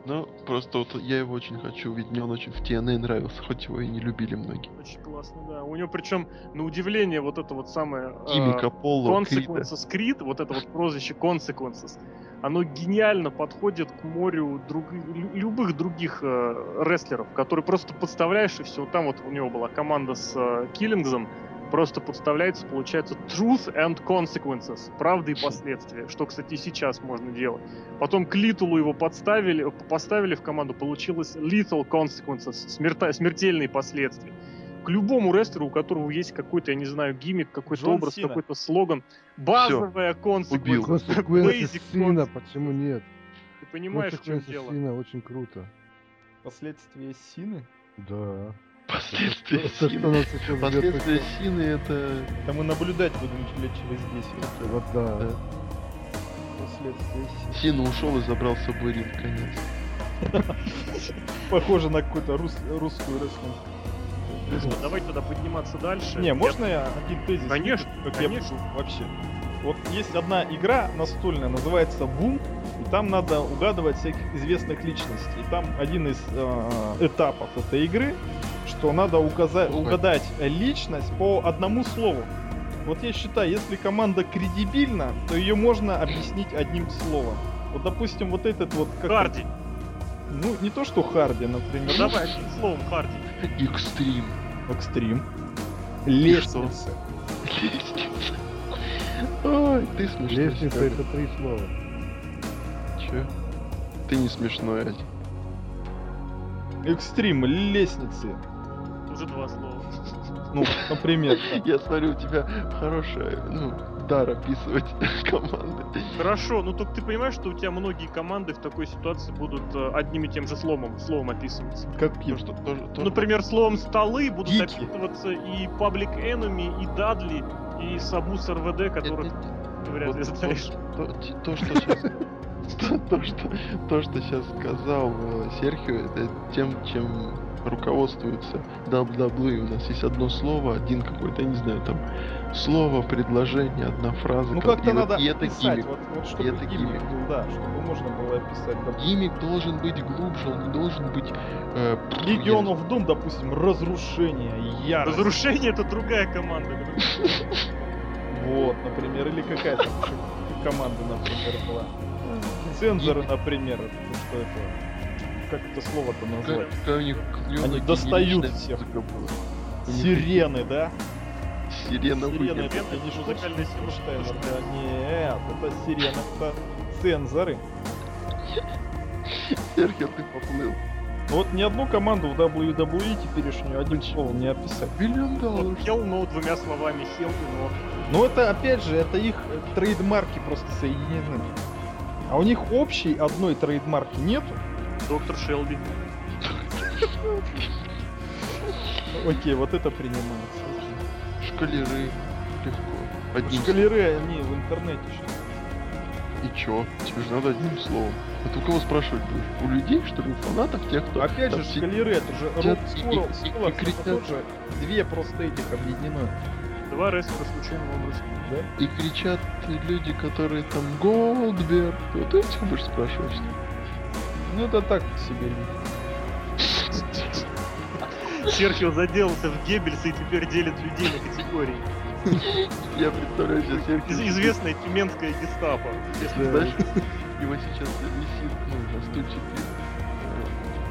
Ну, просто вот я его очень хочу, ведь мне он очень в TNA нравился, хоть его и не любили многие. Очень классно, да. У него причем, на удивление, вот это вот самое... а, Химик, Аполло, Крида. Consequences Creed, вот это вот прозвище Consequences, оно гениально подходит к морю друг- лю- любых других э, рестлеров, которые просто подставляешь и все. Там вот у него была команда с э, Киллингзом, просто подставляется, получается Truth and Consequences, правда и последствия, что, кстати, и сейчас можно делать. Потом к Литулу его подставили, поставили в команду, получилось Lethal Consequences, смерта- смертельные последствия к любому рестлеру, у которого есть какой-то, я не знаю, гиммик, какой-то Джон образ, Сина. какой-то слоган, базовая Убил. consequence, Консеквенция basic Сина, consequence. почему нет? Ты понимаешь, в чем дело? Сина очень круто. Последствия Сины? Да. Последствия Это что Сины. нас еще ждет Последствия? Сины это... Да мы наблюдать будем лет через 10. Вот да. Да. Последствия Сины. Сина ушел и забрал с собой ринг, конец. Похоже на какую-то рус- русскую рестлинг. Давай тогда подниматься дальше. Не, можно я один тезис? Конечно, как конечно. я вообще? Вот есть одна игра настольная, называется Boom, и там надо угадывать всяких известных личностей. И там один из э, этапов этой игры, что надо указать, Ой. угадать личность по одному слову. Вот я считаю, если команда кредибильна, то ее можно объяснить одним словом. Вот, допустим, вот этот вот... как Харди. он- Ну, не то, что Харди, например. Ну давай, одним словом, Харди. Экстрим. Экстрим. Лестница. Лестница. Ой, ты смешной. Лестница это три слова. Чё? Ты не смешной, Adi. Экстрим, лестницы. Уже два слова. Ну, например. Я смотрю, у тебя хорошая, ну, дар описывать команды. Хорошо, ну только ты понимаешь, что у тебя многие команды в такой ситуации будут э, одним и тем же словом, словом описываться. Как То, пиво. что, то, то, Например, словом столы будут Гики. описываться и Public Enemy, и Дадли, и Сабус РВД, которых ты вряд ли знаешь. то, что сейчас... То, то, что, то, что сейчас сказал э, Серхио, это тем, чем руководствуется WWE. У нас есть одно слово, один какой-то, я не знаю, там, слово, предложение, одна фраза. Ну как-то и вот- надо и это описать, гиммик. вот, вот чтобы это гиммик гиммик. был, да, чтобы можно было описать. допустим. Гиммик должен быть глубже, он не должен быть... э, Legion я- of Doom, допустим, разрушение, ярость. Разрушение это другая команда. Вот, например, или какая-то команда, например, была. Цензоры, например, что это? Как это слово-то Как, назвать? как клёвая Они достают всех. Сирены, да? Сирена Сирены, это Сирены, не Штайнер, что да, Нет, это сирена, это цензоры. Серхио, ты поплыл. Ну Вот ни одну команду в WWE теперешнюю одним словом не описать. Миллион долларов. Хел, но двумя словами Хел и но. Но это, опять же, это их трейдмарки просто соединены. А у них общей одной трейдмарки нету. Доктор Шелби. Окей, вот это принимается. Шкалеры. Легко. Одним Шкалеры, они в интернете сейчас. И чё? Тебе же надо одним словом. А ты у кого спрашивать будешь? У людей, что ли, у фанатов, тех, кто... Опять же, шкалеры, это же Роб это кричат. тоже две просто этих объединено. Два рестлера случайным образом. Да? И кричат люди, которые там Голдберг. Вот этих будешь спрашивать, что ли? Ну это так себе. Серхио заделался в Геббельса и теперь делит людей на категории. Я представляю себе Из- Серхио. известная тюменская гестапо. если Знаешь, его сейчас висит, ну, на стульчике,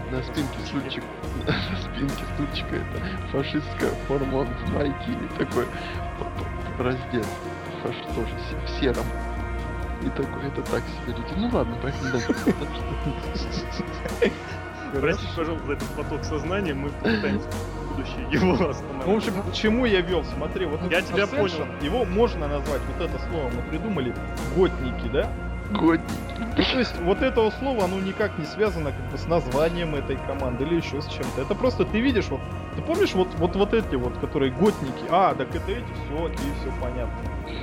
э, на спинке стульчик, на спинке стульчика это фашистская форма, он в майке и такой раздет, фаш тоже в сером. И такой, это так себе люди. Ну ладно, поехали дальше. Простите, пожалуйста, за этот поток сознания, мы попытаемся в будущее его Ну, в остановить. общем, к чему я вел? Смотри, вот Я тебя понял. Его можно назвать, вот это слово мы придумали, готники, да? Годники. Ну, то есть вот этого слова, оно никак не связано как бы с названием этой команды или еще с чем-то. Это просто ты видишь, вот, ты помнишь вот, вот, вот эти вот, которые готники? А, так это эти, все, окей, все понятно.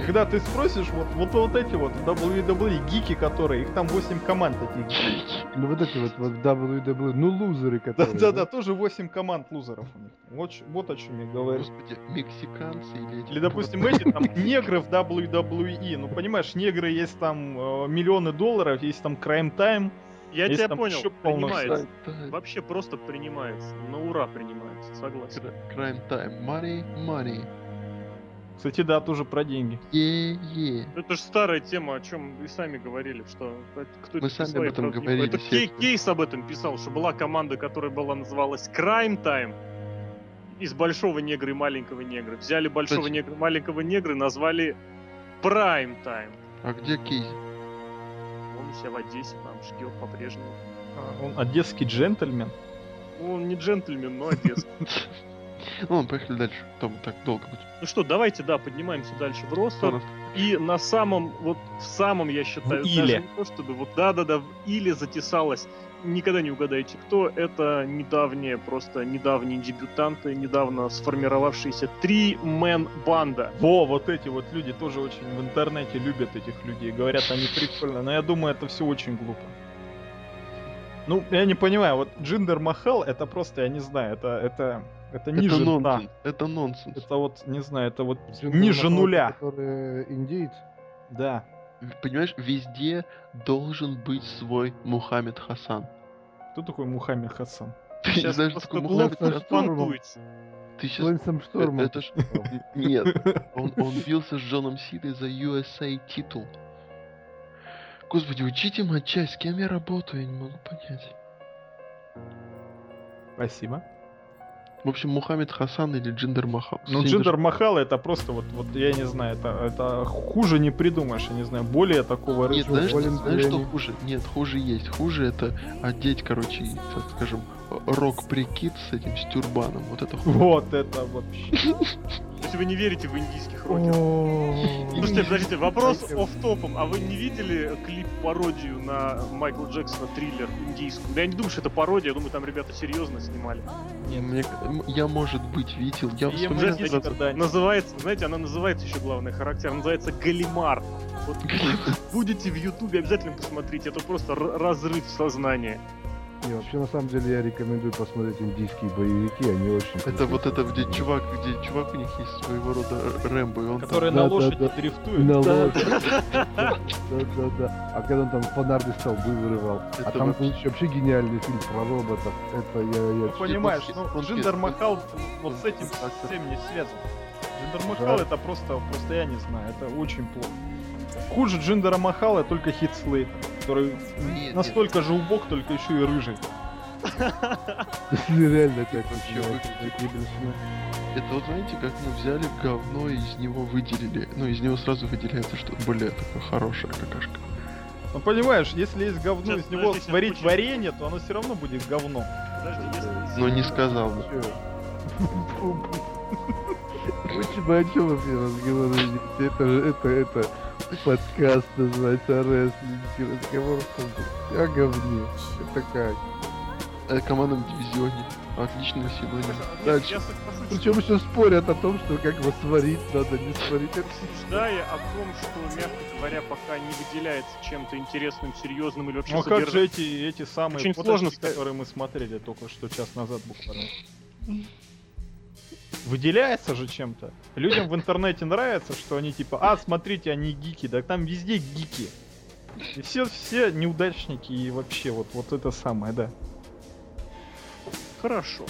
Когда ты спросишь, вот, вот, вот эти вот WWE гики, которые, их там 8 команд таких. Ну вот эти вот, вот WWE, ну лузеры, которые. Да-да-да, тоже 8 команд лузеров у них. Вот, вот о чем я говорю. Господи, мексиканцы или эти... Или, допустим, эти там негры в WWE. Ну, понимаешь, негры есть там э, миллионы долларов, есть там Crime Time. Я Есть тебя понял, принимается. Да, Вообще просто принимается. На ура принимается, согласен. Crime time. Money, money. Кстати, да, тоже про деньги. Е-е. Это же старая тема, о чем вы сами говорили, что кто Мы сами об этом говорили. Это все Кейс об этом писал, что была команда, которая была называлась Crime Time. Из большого негра и маленького негра. Взяли большого Кстати. негра и маленького негра и назвали Prime Time. А где Кейзи? Он у себя в Одессе там ждет по-прежнему. А, Он одесский джентльмен. Ну, он не джентльмен, но одесский. Ну, ладно, поехали дальше. Там так долго будет. Ну что, давайте, да, поднимаемся дальше в рост. И на самом, вот в самом, я считаю, В даже Иле. не то чтобы, вот да-да-да, в Иле затесалась, никогда не угадаете кто, это недавние, просто недавние дебютанты, недавно сформировавшиеся три-мен банда. Во, вот эти вот люди тоже очень в интернете любят этих людей. Говорят, они прикольно. Но я думаю, это все очень глупо. Ну, я не понимаю, вот Джиндер Махал, это просто, я не знаю, это, это, это ниже Это дна. нонсенс. Это нонсенс. Это вот, не знаю, это вот Джиндер ниже нуля. Который индейец. Да. Понимаешь, везде должен быть свой Мухаммед Хасан. Кто такой Мухаммед Хасан? Ты не Сейчас знаешь, что просто такое глупо Мухаммед Хасан? Ты сейчас... Лэнсом Штормом. Это ж... Нет, он, он бился с Джоном Синой за USA титул. Господи, учите матчасть, с кем я работаю, я не могу понять. Спасибо. В общем, Мухаммед Хасан или Джиндер Махал. Ну, Джиндер Махал это просто вот, вот я не знаю, это, это хуже не придумаешь, я не знаю, более такого Нет, знаешь, Болен знаешь, что хуже? Нет, хуже есть. Хуже это одеть, короче, так скажем, рок-прикид с этим, с тюрбаном. Вот это хуже. Вот это вообще. Есть вы не верите в индийских рокеров? Слушайте, подождите, вопрос оф топом А вы не видели клип-пародию на Майкла Джексона триллер индийскую? Да я не думаю, что это пародия, я думаю, там ребята серьезно снимали. Мне- м, я, может быть, видел. Я вспоминаю Называется, знаете, она называется еще главный характер, она называется Галимар. Вот будете в Ютубе, обязательно посмотрите, это просто разрыв сознания. И вообще, на самом деле, я рекомендую посмотреть индийские боевики, они очень Это вот это, где чувак, где чувак у них есть своего рода Рэмбо, и он Который на да, лошади да. дрифтует. На Да, лошади. Да, да, да. А когда он там фонарные столбы вырывал. А там вообще- гениальный фильм про роботов. Это я... я... Ну, понимаешь, он- ну, Джиндер Махал вот с этим он- всем не связан. Джиндер Махал это просто, просто я не знаю, это очень плохо. Хуже Джиндера Махала только Хит Слейт, который Нет, настолько же убог, только еще и рыжий. Реально как Вообще. Это вот знаете, как мы взяли говно и из него выделили. Ну, из него сразу выделяется, что, бля, такая хорошая какашка. Ну понимаешь, если есть говно, Сейчас, из него подожди, сварить очень- варенье, то оно все равно будет говно. Подожди, если... Но не сказал бы. Почему о чем вообще разговариваете? Это же, это, это подкаст называется рестлинг разговор о говне. Это как? О командном дивизионе. Отличного синоним. Дальше. Причем еще спорят о том, что как его сварить надо, не сварить. Это рассуждая о том, что, мягко говоря, пока не выделяется чем-то интересным, серьезным или вообще Ну а как же эти, эти самые Очень фоточки, сложно сказать. которые мы смотрели только что час назад буквально? Выделяется же чем-то. Людям в интернете нравится, что они типа, а, смотрите, они гики, да там везде гики. И все, все неудачники и вообще вот, вот это самое, да. Хорошо.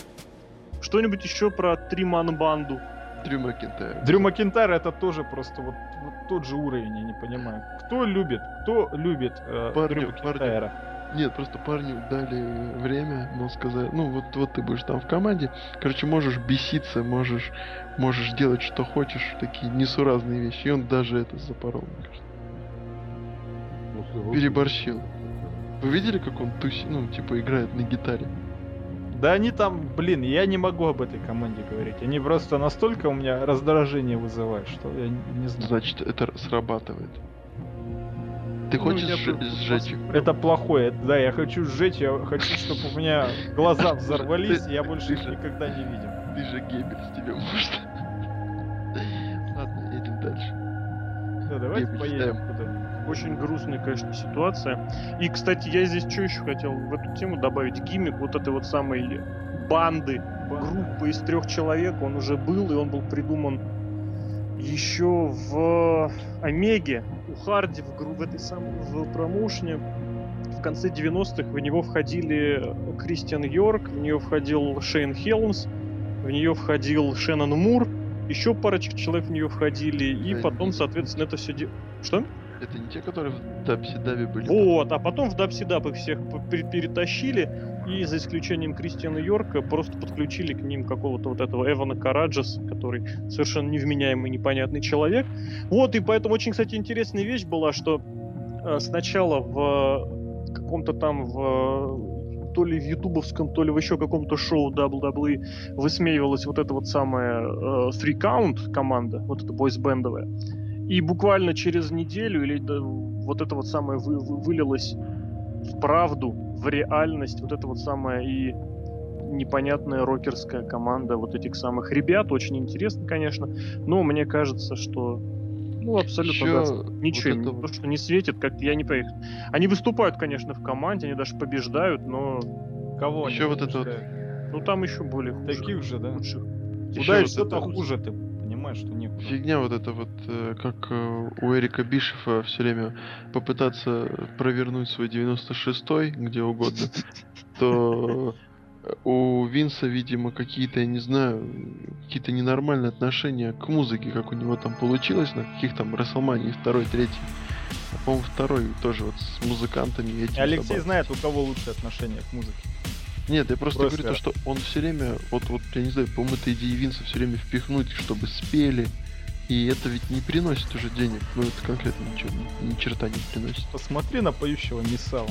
Что-нибудь еще про Триман банду? Дрю Макентайр. Дрю Макинтайр это тоже просто вот, вот тот же уровень, я не понимаю. Кто любит, кто любит э, Парни, Дрю парни. Нет, просто парню дали время, но сказали, ну вот, вот ты будешь там в команде, короче, можешь беситься, можешь, можешь делать что хочешь, такие несуразные вещи. И он даже это запорол, мне кажется. Переборщил. Вы видели, как он туси, ну, типа, играет на гитаре? Да они там, блин, я не могу об этой команде говорить. Они просто настолько у меня раздражение вызывают, что я не знаю. Значит, это срабатывает. Ты Ну, хочешь я сжечь? Это плохое. Да, я хочу сжечь, я хочу, чтобы у меня глаза взорвались, и я больше их никогда не видел. Ты же Геббельс, тебе может. Ладно, едем дальше. Да, давайте Геббельс, поедем да. куда Очень грустная, конечно, ситуация. И, кстати, я здесь что еще хотел в эту тему добавить? Гиммик вот этой вот самой банды, группы из трех человек, он уже был, и он был придуман еще в Омеге, у Харди, в, в этой самой в промоушне. В конце 90-х в него входили Кристиан Йорк, в нее входил Шейн Хелмс, в нее входил Шеннон Мур, еще парочка человек в нее входили, и потом, соответственно, это все... Что? Это не те, которые в Дабси-Дабе были? Вот, а потом в Дабсидап их всех перетащили, и за исключением Кристиана Йорка просто подключили к ним какого-то вот этого Эвана Караджес, который совершенно невменяемый, непонятный человек. Вот, и поэтому очень, кстати, интересная вещь была, что э, сначала в каком-то там в то ли в ютубовском, то ли в еще каком-то шоу WWE высмеивалась вот эта вот самая э, Three Count команда, вот эта бойсбендовая. И буквально через неделю или да, вот это вот самое вы- вы- вылилось в правду, в реальность, вот это вот самое и непонятная рокерская команда вот этих самых ребят. Очень интересно, конечно. Но мне кажется, что ну, абсолютно да, Ещё ничего вот им это то, что не светит, как я не поехал. Они выступают, конечно, в команде, они даже побеждают, но Кого они Ещё вот это вот- ну там еще более хуже. Таких же, да? лучших. Еще это то вот- хуже, ты понимаешь, что некуда. Фигня вот это вот, э, как э, у Эрика Бишефа все время попытаться провернуть свой 96-й где угодно, то э, у Винса, видимо, какие-то, я не знаю, какие-то ненормальные отношения к музыке, как у него там получилось на каких там Расселмании второй, третий. А, по-моему, второй тоже вот с музыкантами этим Алексей собаками. знает, у кого лучшие отношения к музыке. Нет, я просто Просто говорю то, что он все время, вот, вот, я не знаю, по-моему, это идея Винса все время впихнуть, чтобы спели. И это ведь не приносит уже денег. Ну, это конкретно ничего, ни, ни черта не приносит. Посмотри на поющего Мисала.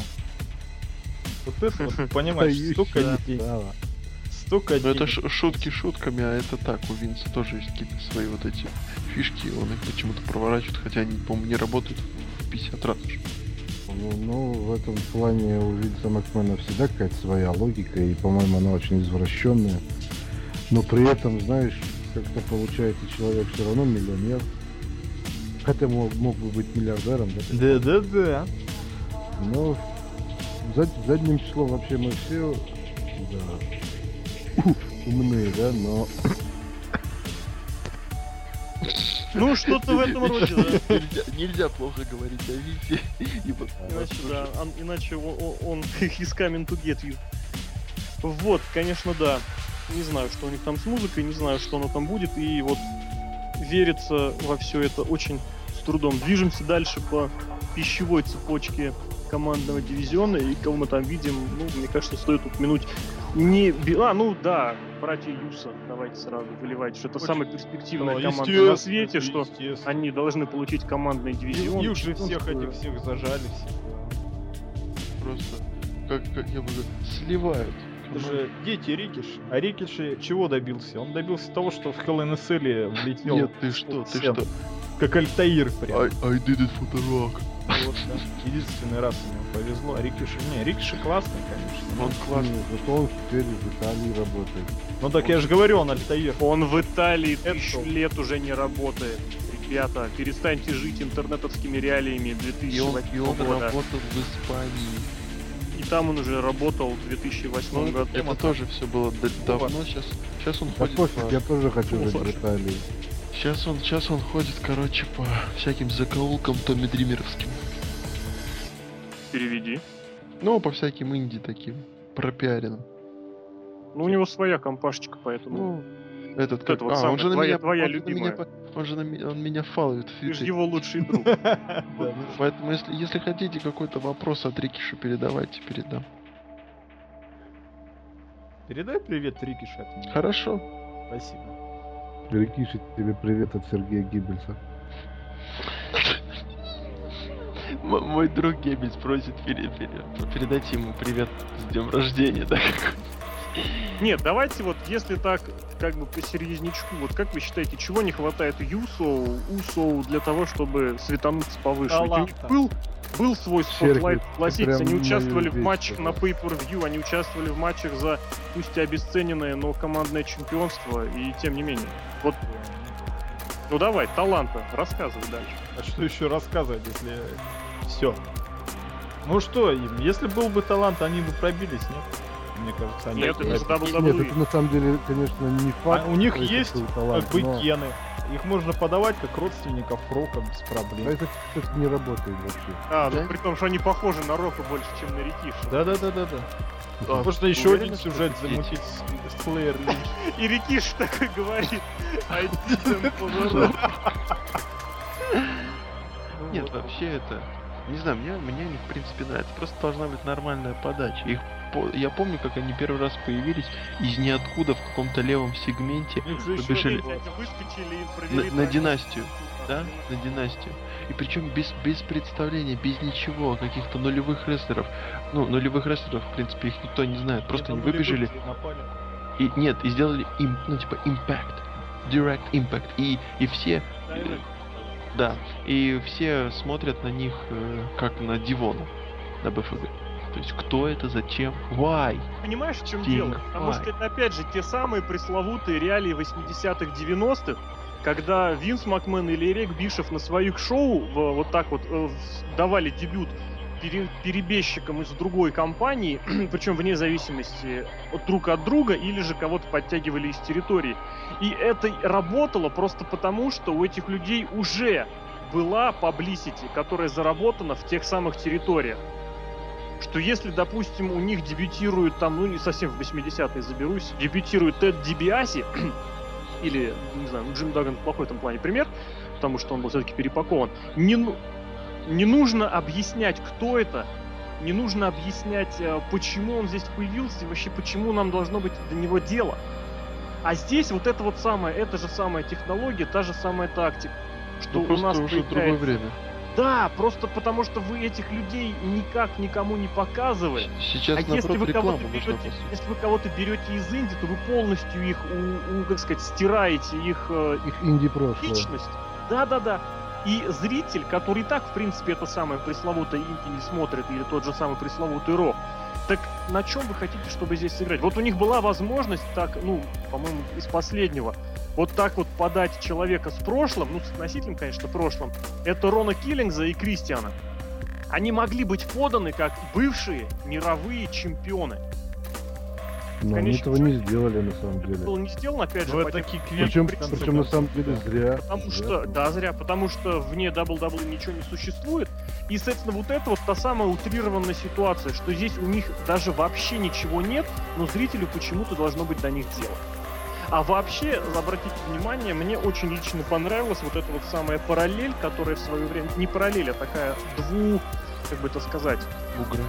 Вот это вот, ты понимаешь, столько. Сава. Столько Но Ну, это шутки шутками, а это так, у Винса тоже есть какие-то свои вот эти фишки, он их почему-то проворачивает, хотя они, по-моему, не работают в 50 раз уже. Ну, ну, в этом плане у Винса Макмена всегда какая-то своя логика, и, по-моему, она очень извращенная. Но при этом, знаешь, как-то получается, человек все равно миллионер. Хотя мог, мог бы быть миллиардером, да? Да-да-да. Но зад- задним числом вообще мы все да, умные, да, но Ну, что-то в этом роде, да. Нельзя, нельзя плохо говорить о вот- Иначе, да, он- иначе он, он- is coming to get you. Вот, конечно, да. Не знаю, что у них там с музыкой, не знаю, что оно там будет, и вот верится во все это очень с трудом. Движемся дальше по пищевой цепочке командного дивизиона, и кого мы там видим, ну, мне кажется, стоит упомянуть не... А, ну да, братья Юса, давайте сразу выливать, что это Очень- самая перспективная Ну, команда на свете, что они должны получить командный дивизион. Их же всех чемпионскую. этих всех зажали все. Просто, как, как я бы говорил, сливают. Это же дети Рикиши. А Рикиши чего добился? Он добился того, что в Hell in a Cell влетел. Нет, ты что, ты что? Как Альтаир прям. I, I did it for the rock. Вот, да. Единственный раз ему повезло. А Рикиши... Не, Рикиши классный, конечно. Он классный. ну, зато он теперь в Италии работает. Ну так я же говорю, он Альтаир. Он в Италии тысячу лет уже не работает. Ребята, перестаньте жить интернетовскими реалиями И он, 2008 и он года. работал в Испании. И там он уже работал в 2008 Ну, году. это тоже все было давно. Сейчас, сейчас он Да ходит пофиг, по... я тоже хочу жить в. Италии. Сейчас он, сейчас он ходит, короче, по всяким закоулкам Томми Дримеровским. Переведи. Ну, по всяким инди таким, пропиаренным. Ну, у него своя компашечка, поэтому... Ну, этот Вот как... вот а, он же на твоя- меня... твоя он же на меня любимая. Он же на меня, он меня фалует Ты же его лучший друг. Вот, Поэтому, если, если хотите какой-то вопрос от Рикиша, передавайте, передам. Передай привет Рикиши от меня. Хорошо. Спасибо. Рикиши, тебе привет от Сергея Гиббельса. М- мой друг Геббельс просит пере- пере- передать ему привет с днем рождения, да? Нет, давайте вот, если так, как бы по серьезничку, вот как вы считаете, чего не хватает Юсоу, Усоу для того, чтобы светануться повыше? Таланта. был, был свой ты согласитесь, они участвовали в матчах на. Pay-Per-View, они участвовали в матчах за, пусть и обесцененное, но командное чемпионство, и тем не менее. Вот, ну давай, таланта, рассказывай дальше. А что еще рассказывать, если все? Ну что, им, если был бы талант, они бы пробились, нет? Мне кажется, они Нет, это же пробились. Нет, WWE. это на самом деле, конечно, не факт. А у них есть как бы но- гены. Их можно подавать как родственников Рока без А проблем. это, кстати, не работает вообще. А, ну Да? при том, что они похожи на Рока больше, чем на Рикиша. Да-да-да-да-да. Да, Можно еще один сюжет это замутить с, с Флэр Линч. И Рикиш такой говорит, I didn't pоворот». Нет, вообще это... Не знаю, мне, мне они в принципе нравятся. Просто должна быть нормальная подача. Их Я помню, как они первый раз появились из ниоткуда в каком-то левом сегменте Побежали. на, династию. Да? На династию. И причем без, без представления, без ничего, каких-то нулевых рестлеров. Ну, нулевых рестлеров, в принципе, их никто не знает. Просто они ну, выбежали и нет, и сделали им, ну типа impact. Direct impact. И, и все. Да, и все смотрят на них э, как на Дивона на БФГ. То есть кто это, зачем, why? Понимаешь, в чем Денег дело? Потому что это, опять же, те самые пресловутые реалии 80-х, 90-х, когда Винс Макмен или Эрик Бишев на своих шоу в- вот так вот э, давали дебют пере- перебежчикам из другой компании, причем вне зависимости от друг от друга, или же кого-то подтягивали из территории. И это работало просто потому, что у этих людей уже была publicity, которая заработана в тех самых территориях. Что если, допустим, у них дебютирует там, ну не совсем в 80-е заберусь, дебютирует Тед Дибиаси, или, не знаю, ну, Джим Даган плохой в этом плане пример, потому что он был все-таки перепакован, не, не нужно объяснять, кто это, не нужно объяснять, э, почему он здесь появился и вообще почему нам должно быть до него дело. А здесь вот это вот самое, это же самая технология, та же самая тактика. Что Ну, у нас уже другое время. Да, просто потому что вы этих людей никак никому не показывали. Сейчас А если вы кого-то берете, если вы кого-то берете из Индии, то вы полностью их, у, у, как сказать, стираете их э, Их инди-прошлое. личность. Да-да-да. И зритель, который и так, в принципе, это самое пресловутое инди не смотрит, или тот же самый пресловутый рок, так на чем вы хотите, чтобы здесь сыграть? Вот у них была возможность так, ну, по-моему, из последнего, вот так вот подать человека с прошлым, ну, с относительным, конечно, прошлым, это Рона Киллингза и Кристиана. Они могли быть поданы как бывшие мировые чемпионы. Но они этого не сделали, на самом Это деле. было не сделано, опять же, по это Причем, причем на самом деле да. зря. Потому Зря. что, да, зря, потому что вне WWE ничего не существует. И, соответственно, вот это вот та самая утрированная ситуация, что здесь у них даже вообще ничего нет, но зрителю почему-то должно быть до них дело. А вообще, обратите внимание, мне очень лично понравилась вот эта вот самая параллель, которая в свое время... Не параллель, а такая дву... Как бы это сказать? Бугра.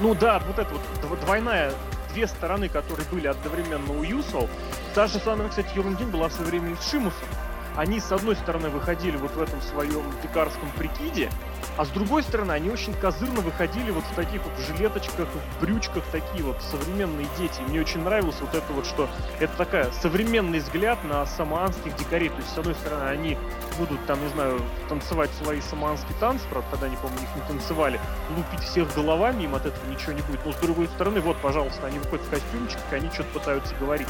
Ну да, вот это вот дв- двойная, две стороны, которые были одновременно у Юсов. Та же самая, кстати, Ерундин была в свое время с Шимусом. Они, с одной стороны, выходили вот в этом своем дикарском прикиде, а с другой стороны, они очень козырно выходили вот в таких вот жилеточках, в брючках, такие вот современные дети. И мне очень нравилось вот это вот, что это такая современный взгляд на самоанских дикарей. То есть, с одной стороны, они будут там, не знаю, танцевать свои самоанские танцы, правда, тогда они, по-моему, их не танцевали, лупить всех головами, им от этого ничего не будет. Но с другой стороны, вот, пожалуйста, они выходят в костюмчиках, они что-то пытаются говорить.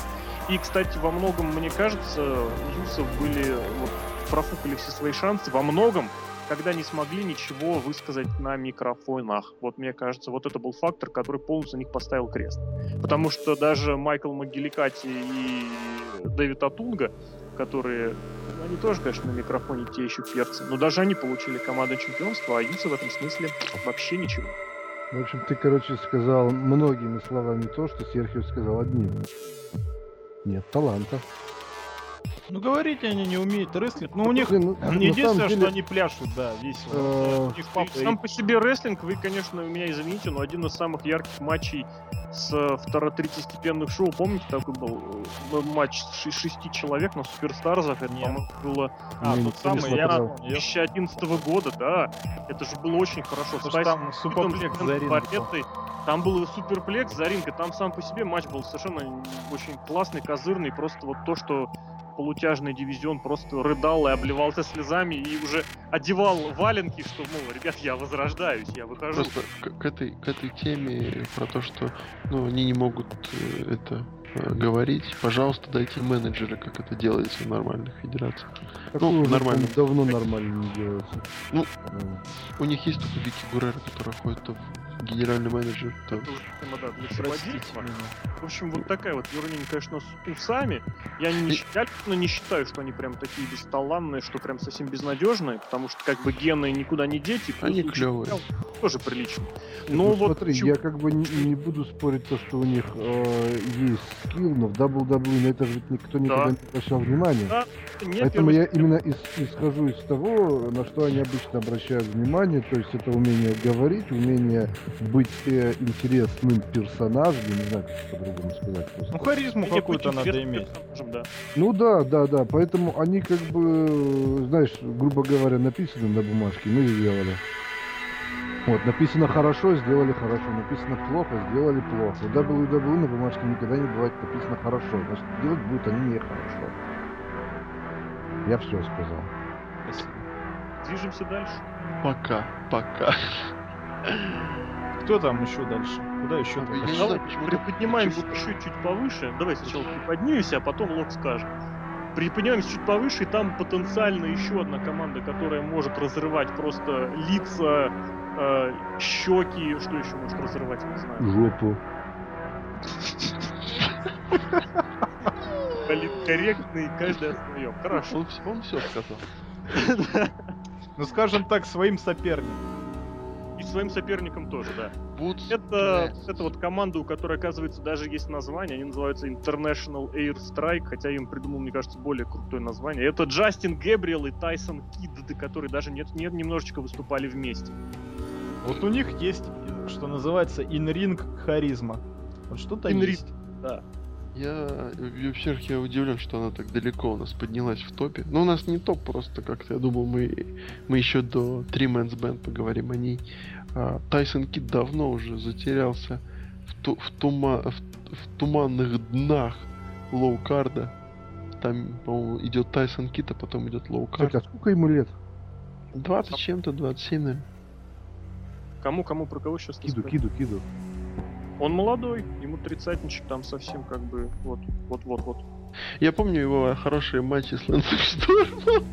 И, кстати, во многом, мне кажется, Юсов были, вот, профукали все свои шансы, во многом, когда не смогли ничего высказать на микрофонах. Вот мне кажется, вот это был фактор, который полностью на них поставил крест. Потому что даже Майкл Могиликати и Дэвид Атунга, которые, ну, они тоже, конечно, на микрофоне те еще перцы, но даже они получили командное чемпионство, а Юса в этом смысле вообще ничего. В общем, ты, короче, сказал многими словами то, что Серхио сказал одним. Нет таланта. Ну говорите, они не умеют рестлить. Ну у них Блин, ну, единственное, деле, что они пляшут, да, весело. э, У Сам по себе рестлинг, вы, конечно, меня извините, но один из самых ярких матчей с э, второ-третьестепенных шоу, помните, такой был э, матч с шести человек на Суперстарзах, это, по-моему, было А, не тот самый, смотрел. я я помню. 2011 года, да, это же было очень хорошо. Там Стэн за. Барреттой. Там был суперплекс за ринг, и там сам по себе матч был совершенно очень классный, козырный. Просто вот то, что полутяжный дивизион просто рыдал и обливался слезами и уже одевал валенки, что, мол, ребят, я возрождаюсь, я выхожу. Просто к, к этой, к этой теме про то, что ну, они не могут э, это э, говорить, пожалуйста, дайте менеджеры, как это делается в нормальных федерациях. Такое Ну, нормально. Давно нормально не делается. Ну. У них есть только Вики Гурера, который ходит то в генеральный менеджер, то... Это уже тема, да, для Простите совладельства. меня. В общем, вот такая вот Юрнин, конечно, с усами. Я не, И- я лично не считаю, что они прям такие бесталанные, что прям совсем безнадежные, потому что как бы гены никуда не дети, Они дел тоже прилично. Ну, Но вот смотри, чё- я как бы не, не буду спорить то, что у них э, есть скилл, но в WWE на это же ведь никто никогда не обращал внимания. Да, мне Поэтому первый- я именно ис- исхожу из того, на что они обычно обращают внимание, то есть это умение говорить, умение быть э, интересным персонажем, не знаю, как по-другому сказать. просто. Ну, харизму какую-то надо иметь. да. Ну да, да, да, поэтому они как бы, знаешь, грубо говоря, написано на бумажке, мы сделали. Вот, написано хорошо, сделали хорошо, написано плохо, сделали плохо. WWE на бумажке никогда не бывает написано хорошо, значит, делать будут они нехорошо. Я все сказал. Спасибо. Движемся дальше. Пока, пока. Кто там еще дальше? Куда еще? Я там? знаю, Давай приподнимаемся почему-то- еще чуть повыше. Давай сначала приподнимемся, а потом Лок скажет. Приподнимаемся чуть повыше, и там потенциально еще одна команда, которая может разрывать просто лица, э, щеки, что еще может разрывать, не знаю. Жопу. Политкорректный, каждый о своем. Хорошо. Он, вс- он все сказал. Ну, скажем так, своим соперником. Своим соперником тоже, да. Woods Это, Class. это вот команда, у которой, оказывается, даже есть название. Они называются International Air Strike, хотя им придумал, мне кажется, более крутое название. Это Джастин Гэбриэл и Тайсон Кидд, которые даже нет, нет, немножечко выступали вместе. Вот у них есть, что называется, in-ring харизма. Вот что-то In-ring. есть. Да. Я, во-первых, я удивлен, что она так далеко у нас поднялась в топе. Но у нас не топ просто как-то. Я думал, мы, мы еще до Three Man's Band поговорим о ней. А, Тайсон Кид давно уже затерялся в, ту- в, тума- в, в туманных днах low card'а. Там, по-моему, идет Тайсон Кид, а потом идет low card. а сколько ему лет? 20 чем-то, 27, наверное. Кому, кому, про кого сейчас Киду, киду, киду. Он молодой, ему тридцатничек там совсем как бы вот, вот, вот, вот. Я помню его хорошие матчи с Лэнсом Штормом.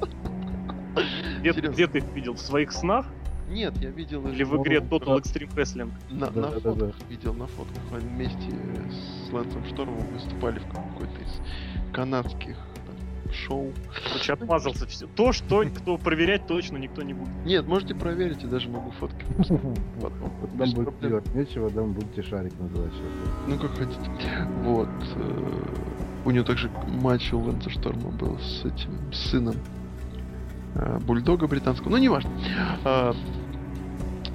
Где, где ты их видел? В своих снах? Нет, я видел Или в игре Total Extreme Wrestling? На, Да, на да, да, фотках видел, на фотках. Они вместе с Лэнсом Штормом выступали в какой-то из канадских там, шоу. Короче, отмазался все. То, что кто проверять точно никто не будет. Нет, можете проверить, я даже могу фотки. Без Там будет делать нечего, там будете шарик называть. Ну, как хотите. Вот. э, У него также матч у Лэнса Шторма был с этим сыном э, бульдога британского. Ну, неважно.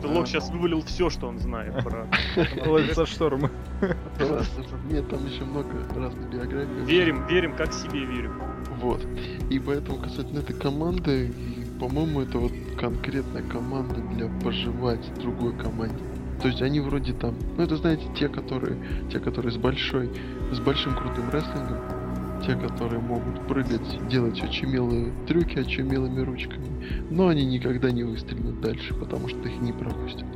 А, Лок сейчас вывалил все, что он знает про... Лэнса Шторма. Нет, там еще много разных биографий. Верим, верим, как себе верим. Вот. И поэтому касательно этой команды, и, по-моему, это вот конкретная команда для пожевать другой команде. То есть они вроде там, ну это знаете, те, которые, те, которые с большой, с большим крутым рестлингом, те, которые могут прыгать, делать очумелые трюки очумелыми ручками, но они никогда не выстрелят дальше, потому что их не пропустят.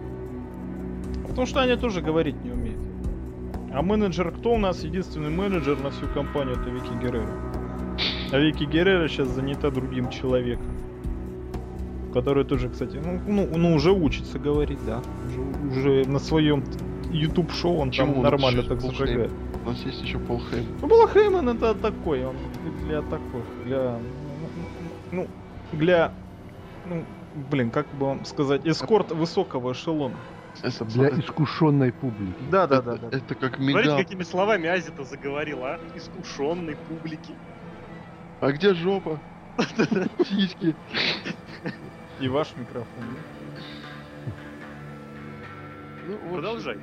Потому что они тоже говорить не умеют. А менеджер кто у нас? Единственный менеджер на всю компанию это Вики Геррера. А Вики Геррера сейчас занята другим человеком. Который тоже, кстати, ну, ну, ну, уже учится говорить, да. Уже, уже на своем YouTube шоу он Почему? там Он нормально так зажигает. У нас есть еще Пол Хейм. Ну, Пол Хейман это такой, он для такой, для, ну, для, ну, блин, как бы вам сказать, эскорт высокого эшелона. Это, Для это- искушенной публики. Да, да, это- да, да. это как Смотрите, мигал. какими словами Азита заговорил, а? Искушенной публики. А где жопа? Сиськи. И ваш микрофон. Ну, Продолжай.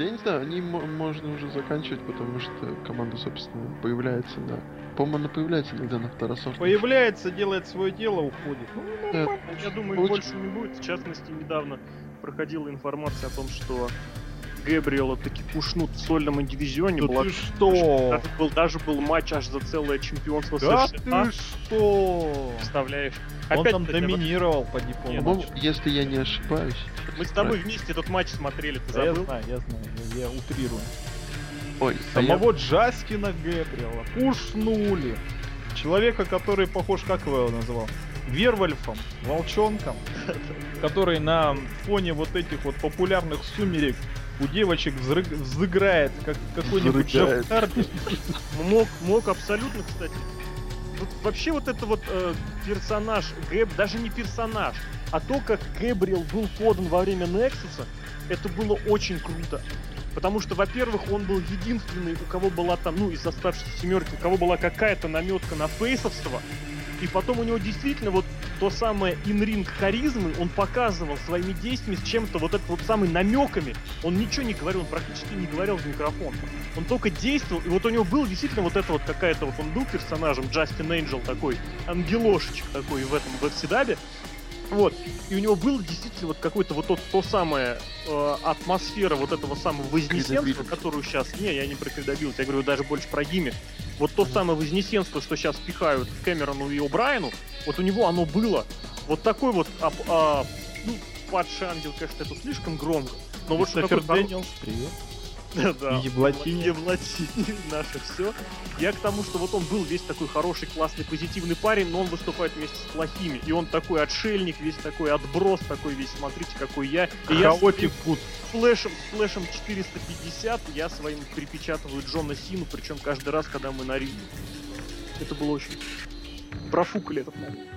Да я не знаю, они мо- можно уже заканчивать, потому что команда, собственно, появляется на... По-моему, она появляется иногда на второсортном. Появляется, делает свое дело, уходит. Ну, Да. Я думаю, Очень- больше не будет. В частности, недавно проходила информация о том, что Гэбриэла таки пушнут в сольном дивизионе. Да была- ты что? Даже был, даже был матч аж за целое чемпионство Да США. ты что? Представляешь? Он там Опять-таки, доминировал по диплому. Нет, По-моему, если я не ошибаюсь. Мы с тобой вместе этот матч смотрели, ты Да я забыл? знаю, я знаю, я, я утрирую. Ой, а я- Самого Джастина Гэбриэла пушнули. Человека, который похож, как его называл? Вервольфом, волчонком, который на фоне вот этих вот популярных сумерек у девочек взры- взыграет, как какой-нибудь. Джефф Харди. Мог, мог абсолютно, кстати. Вот вообще вот это вот э, персонаж Гэб, даже не персонаж, а то, как Гэбриэл был подан во время Нексуса, это было очень круто. Потому что, во-первых, он был единственный, у кого была там, ну, из оставшейся семерки, у кого была какая-то наметка на фейсовство. И потом у него действительно вот то самое инринг харизмы, он показывал своими действиями с чем-то вот это вот самый намеками. Он ничего не говорил, он практически не говорил в микрофон. Он только действовал, и вот у него был действительно вот это вот какая-то вот, он был персонажем, Джастин Энджел такой, ангелошечек такой в этом, в Эксидабе. Вот. И у него было действительно вот какое-то вот то, то самое э, атмосфера вот этого самого вознесенства, которую сейчас... Не, я не про credibility, я говорю даже больше про gimmick. Вот то самое вознесенство, что сейчас пихают Кэмерону и О'Брайену, вот у него оно было. Вот такой вот... ап- а, ну, падший ангел, конечно, это слишком громко. Но вот что такой Дэниелс, привет. Еблатини. Еблатини, наше все. Я к тому, что вот он был весь такой хороший, классный, позитивный парень, но он выступает вместе с плохими. И он такой отшельник, весь такой отброс, такой весь, смотрите, какой я. И я Chaotic Good. с флешем, с флешем 450 я своим припечатываю Джона Сину, причем каждый раз, когда мы на ринге. Это было очень... Профукали этот момент.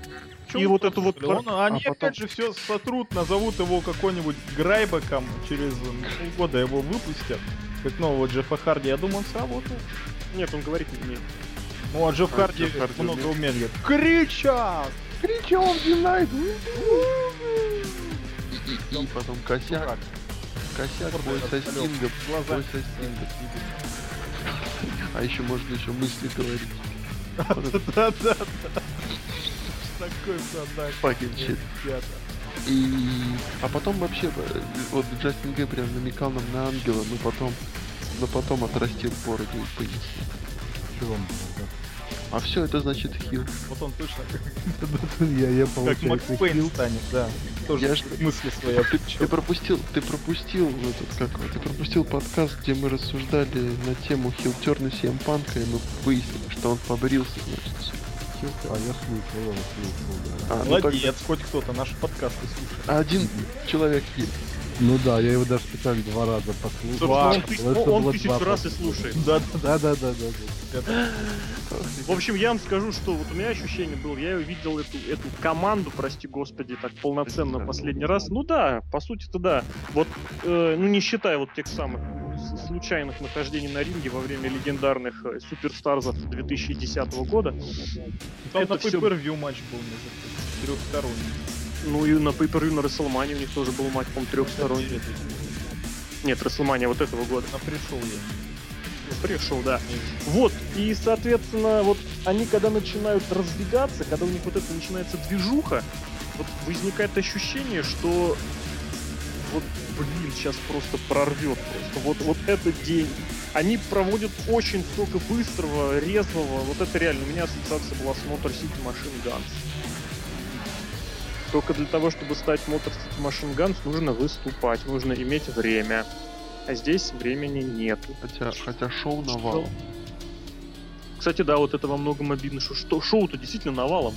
И вот эту вот... Он- они потом- опять же все сотрут, назовут его какой-нибудь Грайбеком, через полгода его выпустят. Как нового Джеффа Харди, я думаю, он сработал. Нет, он говорит не умеет. Ну, а Джефф А, Харди Джефф Харди много умеет. умеет. Кричат! Кричал Динайт! И, потом косяк, косяк, бой со стингом, Глаза. бой со стингом. А еще можно еще мысли говорить. Да-да-да. Такой задак. Fucking shit. И... А потом вообще, вот Джастин Гэбриэл намекал нам на ангела, но потом, но потом отрастил бороду и пояснил. Чего он А все это значит хил. Вот он точно Я, я как получается, Макс Пейн хил. станет, да. Тоже Я ж- мысли свои Ты, ты пропустил, ты пропустил этот как ты пропустил подкаст, где мы рассуждали на тему хилтерна CM Панка, и мы выяснили, что он побрился, значит. А я слышал, я слышал, да. А, ну, Молодец, хоть кто-то наши подкасты слушает. один человек есть. Ну да, я его даже специально два раза послушал. Он, Два. тысяч- Это он было тысячу два раз и слушает. Да, Да, да, да, да, да. В общем, я вам скажу, что вот у меня ощущение было, я увидел эту, эту команду, прости господи, так полноценно последний раз. Ну да, по сути-то да. Вот, э, ну не считая вот тех самых случайных нахождений на ринге во время легендарных э, суперстарзов 2010 года. Там Это всё- pay-per-view матч был, между трехсторонний. Ну и на Pay-Per-View на WrestleMania у них тоже был матч, по-моему, трехсторонний. Нет, WrestleMania вот этого года. На пришел я. Ну, Пришел, да. Вот, и, соответственно, вот они, когда начинают разбегаться, когда у них вот это начинается движуха, вот возникает ощущение, что вот, блин, сейчас просто прорвет просто. Вот, вот этот день. Они проводят очень столько быстрого, резвого. Вот это реально. У меня ассоциация была с Motor City Machine Guns. Только для того, чтобы стать Motor City Machine Guns, нужно выступать, нужно иметь время. А здесь времени нету. Хотя, хотя шоу навалом. Кстати, да, вот это во многом обидно, что, что шоу-то действительно навалом.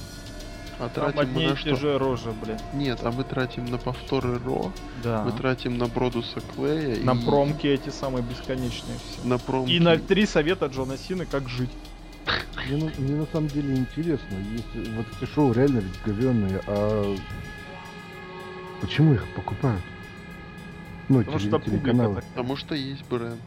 А Там тратим мы одни на и те что? же рожи, блин. Нет, а мы тратим на повторы Ро, Да. мы тратим на Бродуса Клея На и промки эти самые бесконечные все. на промки. И на три совета Джона Сины, как жить. Мне, на- мне на самом деле интересно, если вот эти шоу реально ведь говенные, а почему их покупают? Ну, Потому теле- что публика. Потому что есть бренд.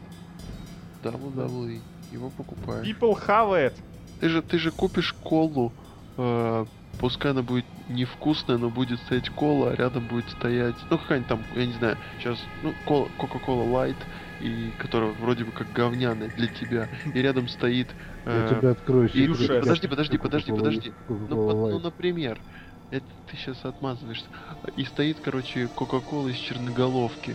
WWE. Его покупают. People have it. Ты же, ты же купишь колу, э, пускай она будет невкусная, но будет стоять кола, а рядом будет стоять, ну какая-нибудь там, я не знаю, сейчас, ну, кола, Coca-Cola Light, и которая вроде бы как говняная для тебя, и рядом стоит... Я э, тебе открою и- секрет. Юша, Я подожди, подожди, подожди, подожди. Ну, ну, например, это ты сейчас отмазываешься. И стоит, короче, Кока-Кола из черноголовки.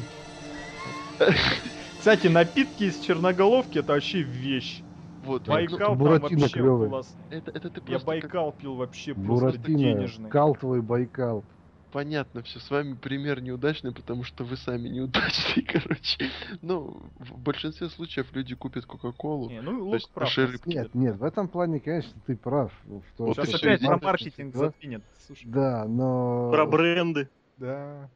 Кстати, напитки из черноголовки это вообще вещь. Вот, Байкал там Буратино вообще клёвый. класс. это, это ты Я просто как- Байкал пил вообще просто Буратино, денежный. калтовый Байкал. Понятно все. С вами пример неудачный, потому что вы сами неудачные, короче. Ну, в большинстве случаев люди купят Кока-Колу. Не, ну, есть лук прав. самом Нет, нет, в этом плане, конечно, ты прав. В том, Вот Сейчас опять и про маркетинг да? задвинет. Слушай. Да, но... Про бренды. Да.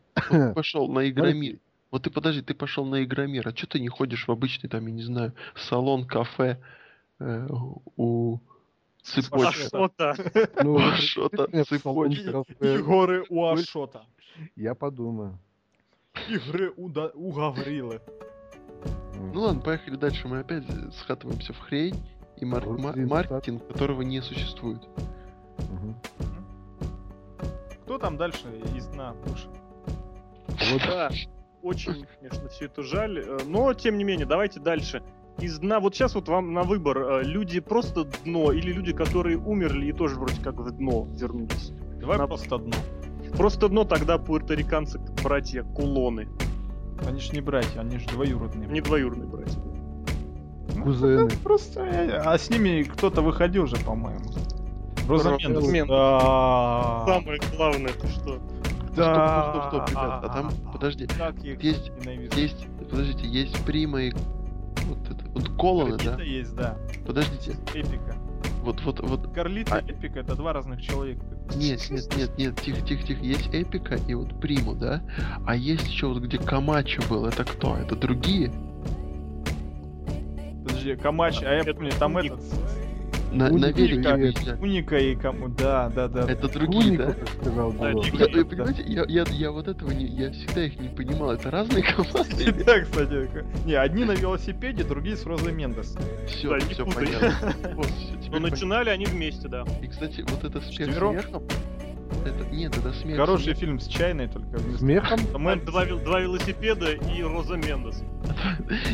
Пошел на Игромир. Вот ты подожди, ты пошел на Игромир, а что ты не ходишь в обычный, там, я не знаю, салон, кафе э, у А цепочки? что-то. Ну, А, цепочки. кафе. Игоры у Ашота. Я подумаю. Игры у, да, у Гаврилы. Ну ладно, поехали дальше. Мы опять схатываемся в хрень и мар- ма- маркетинг, которого не существует. Мгм. Кто там дальше из дна выше? Вот Да, очень, конечно, все это жаль. э, Но, тем не менее, давайте дальше. Из дна, вот сейчас вот вам на выбор, э, люди просто дно или люди, которые умерли и тоже вроде как в дно вернулись. Давай На- просто одно. Просто дно тогда пуэрториканцы, братья Кулоны. Они ж не братья, они же двоюродные. Не двоюродные братья. Ну, Кузены. да, Просто, э, а с ними кто-то выходил же, по-моему. Роза Роза Мендес. Мендес. Да. Самое главное, это что? Да. Стоп, стоп, стоп, ребят, а там, подожди, Как я их есть- есть, подождите, есть Прима и вот это, вот Колоны, да? Есть, да. Подождите, Эпика. вот, вот, вот, Карлита А- и Эпика это два разных человека. нет, нет, нет, нет, тихо, тихо, тихо, есть Эпика и вот Приму, да? А есть еще вот где Камачо был, это кто? Это другие? Подожди, Камач, а я Это помню, там этот... На, на Уника велике и- выезжали. Уника и кому... Да, да, да. Это другие, Унику, да? сказал Да, было. Я, вы да. понимаете, я, я, я вот этого не, я всегда их не понимал. Это разные команды? Да, кстати. Не, одни на велосипеде, другие с Розой Мендес. Все, Да, все понятно. Вот, Но понятно. начинали они вместе, да. И, кстати, вот это смех смехом. Это, нет, это смех Хороший смехом. фильм с чайной, только вместо... Смехом? Там Там Два, вел- два велосипеда и Роза Мендес.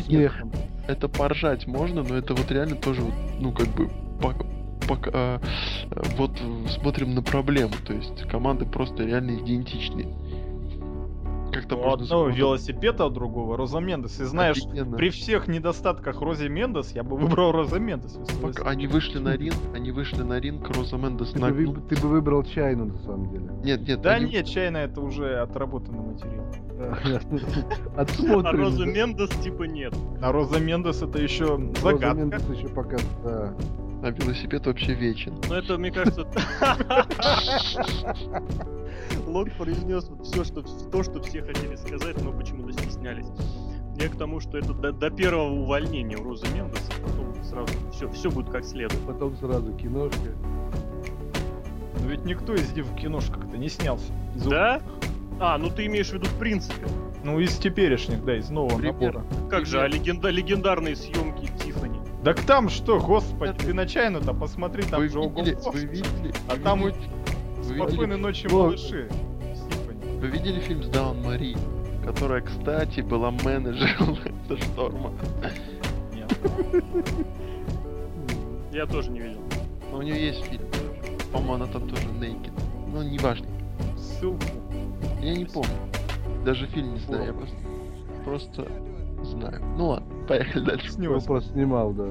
Смехом. Это поржать можно, но это вот реально тоже, вот, ну, как бы, пок- пок- а, а, вот э, смотрим на проблему. То есть команды просто реально идентичны. Как-то У можно одного запутать. велосипед, а у другого Роза Мендес. И знаешь, Офигенно. при всех недостатках Рози Мендес, я бы выбрал Роза Мендес. Пока бы- они вышли на ринг, они вышли на ринг, Роза Мендес Ты бы, нагнул. вы- ты бы выбрал чайну, на самом деле. Нет, нет, Да они- нет, чайная это уже отработанный материал. А. Роза Мендес типа нет. А Роза Мендес это еще Роза загадка. Мендес еще пока, да. А велосипед вообще вечен. Но это, мне кажется... Лок произнес вот все, что, то, что все хотели сказать, но почему-то стеснялись. Я к тому, что это до, до первого увольнения у Розы Мендес, потом сразу все, все будет как следует. Потом сразу киношка. Но ведь никто из них в киношках-то не снялся. Из Да? А, ну ты имеешь в виду в принципе. Ну, из теперешних, да, из нового Пример. набора. Как же, а легенда, легендарные съемки Тиффани? Так там что, господи, ты на чайну-то посмотри, там Вы же видели, вы видели, А вы там видели- вы видели- Спокойной ночи, Вот. малыши. Вы видели фильм с Даун Мари, которая, кстати, была менеджером Лэнса Шторма? Нет. Я тоже не видел. Но у нее есть фильм. По-моему, она там тоже naked. Ну, неважно. Ссылку. Я не помню. Даже фильм не знаю, я просто, просто знаю. Ну ладно, поехали дальше. Он Снилось. просто снимал, да.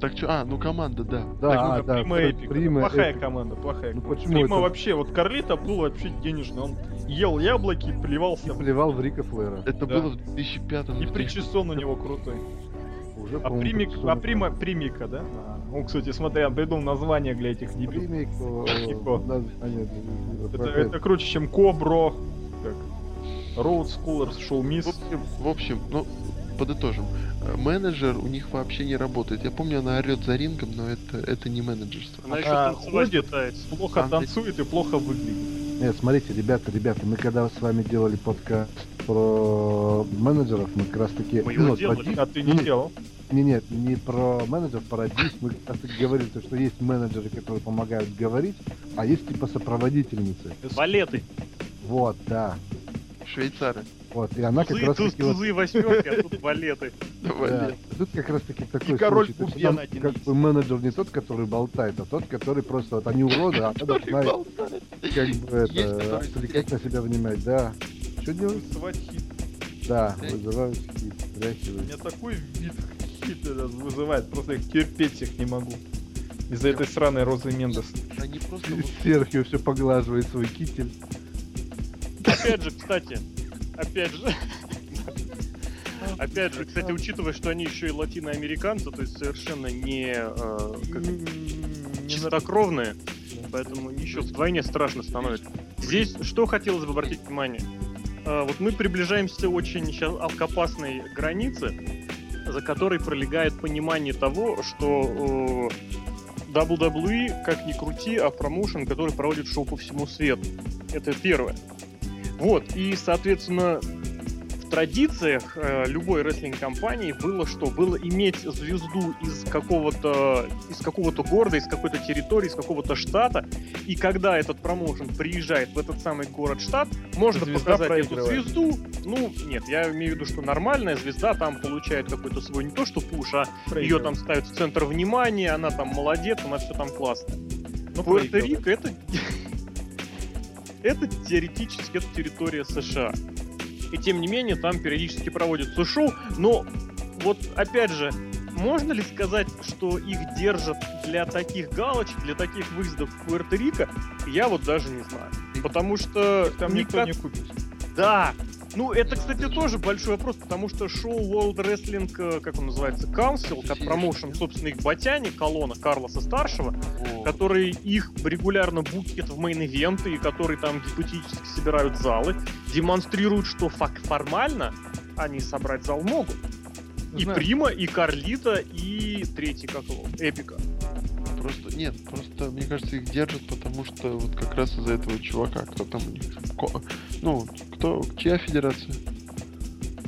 Так что, а, ну команда, да. Да, Так, а, ну, да. Прима Пр- Эпик. Прима плохая Эпик. команда, плохая. Ну почему Прима это? вообще, вот Карлита был вообще денежный. Он ел яблоки, плевался. Плевал в Рика Флэра. Это Да. было в 2005 И причесон у него крутой. Уже, А примик, а прима, примика, да? А, Ну, кстати, смотри, он придумал название для этих дебилов. Примик, о, Нико. название для- Это, это круче, чем Кобро, Road Schoolers, Show В Miss. общем, в общем, ну, подытожим. Э, Менеджер у них вообще не работает. Я помню, она орет за рингом, но это, это не менеджерство. Она еще А, танцевать ходит. пытается. Плохо Андрей- танцует и плохо выглядит. Нет, смотрите, ребята, ребята, мы когда с вами делали подкаст про менеджеров, мы как раз таки... Мы его ну, делали. про ди- А ты не делал? Не, нет, не про менеджеров, про дис. Мы как раз таки говорили, то, что есть менеджеры, которые помогают говорить, а есть типа сопроводительницы. Валеты. Вот, да. Швейцары. Вот, и она как Тузы, раз туз, таки вот тузы и восьмерки, а тут валеты. Да. Тут как раз таки такой И король случай. Там один как бы менеджер не тот, который болтает, а тот, который просто вот они уроды, а должна болтает. как бы это отвлекать на себя внимать, да. Что делать? Высывать хит. Да, вызывают хит, У меня такой вид хит вызывает, просто я терпеть их не могу. Из-за этой сраной Розы Мендес. Они просто вот Серхио все поглаживает свой китель. Опять же, кстати, опять же, опять же, кстати, учитывая, что они еще и латиноамериканцы, то есть совершенно не э, как чистокровные, поэтому еще вдвойне страшно становится. Здесь что хотелось бы обратить внимание? А, Вот мы приближаемся очень сейчас к опасной границе, за которой пролегает понимание того, что э, WWE, как ни крути, а промоушен, который проводит шоу по всему свету. Это первое. Вот, и, соответственно, в традициях э, любой рестлинг-компании было что? Было иметь звезду из какого-то из какого-то города, из какой-то территории, из какого-то штата, и когда этот промоушен приезжает в этот самый город-штат, можно Звезда показать эту звезду. Ну, нет, я имею в виду, что нормальная звезда там получает какой-то свой не то что пуш, а ее там ставят в центр внимания, она там молодец, она все там классно. Ну, Пуэрто-Рико это... это теоретически это территория США. И тем не менее, там периодически проводятся шоу, но вот опять же, можно ли сказать, что их держат для таких галочек, для таких выездов в Пуэрто-Рико? Я вот даже не знаю. Потому что Там никто никак- не купит. да. Ну, это, кстати, тоже большой вопрос, потому что шоу World Wrestling, э, как он называется, Council, как промоушен, собственно, их батяне, колонна Карлоса Старшего, вот. который их регулярно букят в main event'ы, и который там гипотетически собирают залы, демонстрируют, что фак, формально они собрать зал могут. И Знаю. Прима, и Карлита, и третий, как его, Эпика. Просто нет, просто мне кажется их держат, потому что вот как раз из-за этого чувака, кто там у них, Ко- ну кто, чья федерация?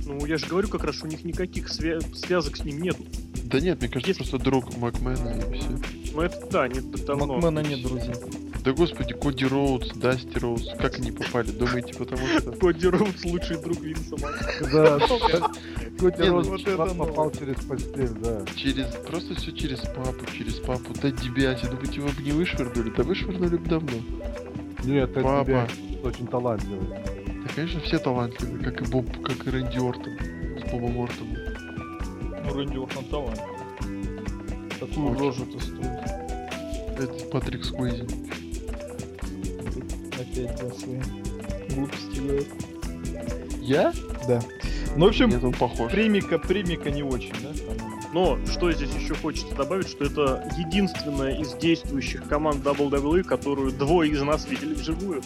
Ну, я же говорю как раз, у них никаких свя- связок с ним нету. Да нет, мне кажется, Если- просто друг Макмена и все. Ну, это да, не давно. Макмена нет друзей. Да господи, Коди Роудс, Дасти Роудс, как они попали? Думаете, потому что... Коди Роудс лучший друг Винса. Да, Коти Не, ну это попал через постель, да. Через, просто все через папу, через папу. Да Дебиаси, думаете, его бы не вышвырнули? Да вышвырнули бы давно. Нет, это Папа. очень талантливый. Да, конечно, все талантливые, как и Боб, как и Рэнди Ортон с Бобом Ортоном. Ну, Рэнди Ортон талант. Такую Очень. рожу-то строит. Это Патрик Сквизи. Опять да, свои глупости говорит. Я? Да. Ну, в общем, похож. примика, примика не очень, да? там? Но что здесь еще хочется добавить, что это единственная из действующих команд WWE, которую двое из нас видели вживую.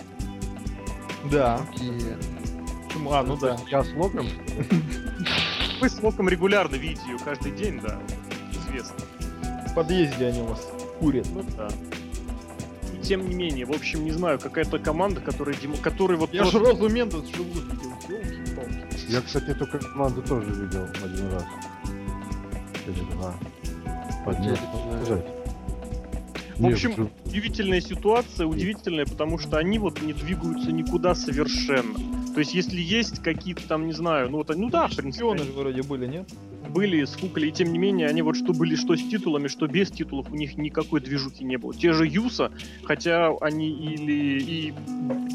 Да. Почему? А, ну да. Я с Локом? Вы с Локом регулярно видите ее каждый день, да, известно. В подъезде они у вас курят. Ну да. Тем не менее, в общем, не знаю, какая-то команда, которая, которая вот Я же просто- Розу Мендес живую видел. Я, кстати, эту команду тоже видел один раз. Или два. Под В общем, удивительная ситуация, удивительная, потому что они вот не двигаются никуда совершенно. То есть, если есть какие-то там, не знаю, ну вот, они- ну да, в принципе, Чемпионы же вроде были, нет? были с Фукали, и тем не менее, они вот что были, что с титулами, что без титулов, у них никакой движухи не было. Те же Юса, хотя они или и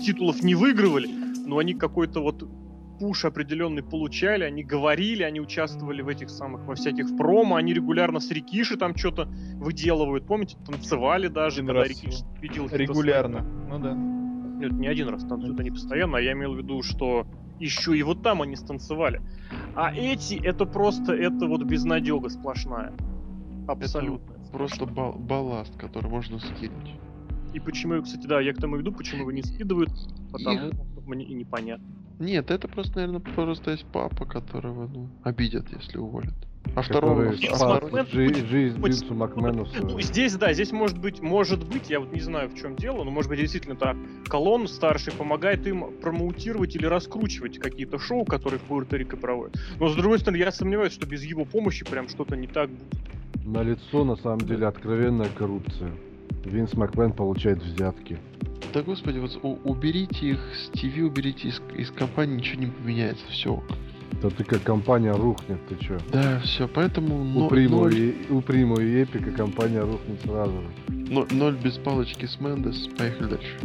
титулов не выигрывали, но они какой-то вот пуш определенный получали, они говорили, они участвовали в этих самых, во всяких промо, они регулярно с Рикиши там что-то выделывают, помните, танцевали даже, Один когда раз Рикиши победил Регулярно. Ну да. нет, не один раз танцуют они постоянно, а я имел в виду, что еще и вот там они станцевали. А эти, это просто, это вот безнадега сплошная. Абсолютно. Просто бал- балласт, который можно скинуть. И почему, кстати, да, я к тому иду, почему его не скидывают, потому Их- что мне и непонятно. Нет, это просто, наверное, просто есть папа, которого, ну, обидят, если уволят. А второй- жизнь Макмену Ну, здесь, да, здесь может быть, может быть, я вот не знаю, в чем дело, но может быть действительно так. Колон старший помогает им промоутировать или раскручивать какие-то шоу, которые в Пуэрто-Рико проводят. Но с другой стороны, я сомневаюсь, что без его помощи прям что-то не так будет. На лицо на самом деле откровенная коррупция. Винс Макмен получает взятки. Да господи, вот у- уберите их с ТВ, уберите из, из компании, ничего не поменяется, все. Да ты как компания рухнет, ты чё? Да, все, поэтому У Приму, ноль, и, у Приму и Эпика компания рухнет сразу же. но- ноль без палочки с Мендес, поехали дальше.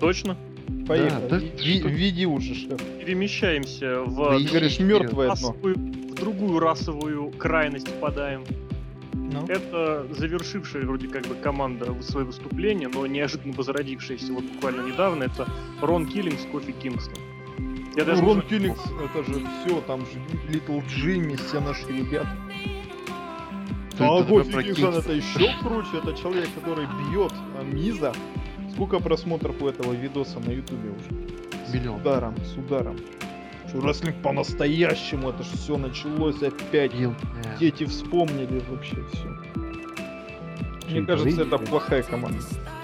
Точно? Поехали. да Ви- что? Веди уже, шеф. Перемещаемся в, Ты говоришь, мертвое дно. в другую расовую крайность впадаем. Ну. Это завершившая вроде как бы команда свое выступление, но неожиданно возродившаяся вот буквально недавно, это Рон Киллингс, Кофи Кингстон. Я Ну, даже Рон уже- Киллингс, это же все, там же Литл Джимми, все наши ребята. А Кофи Кингстон это еще круче, это человек, который бьет а, Миза. Сколько просмотров у этого видоса на ютубе уже? С Миллион. ударом, с ударом. Что рестлинг по-настоящему, это же все началось опять. Ил- Дети вспомнили вообще все. Мне Чё, кажется, это плохая команда.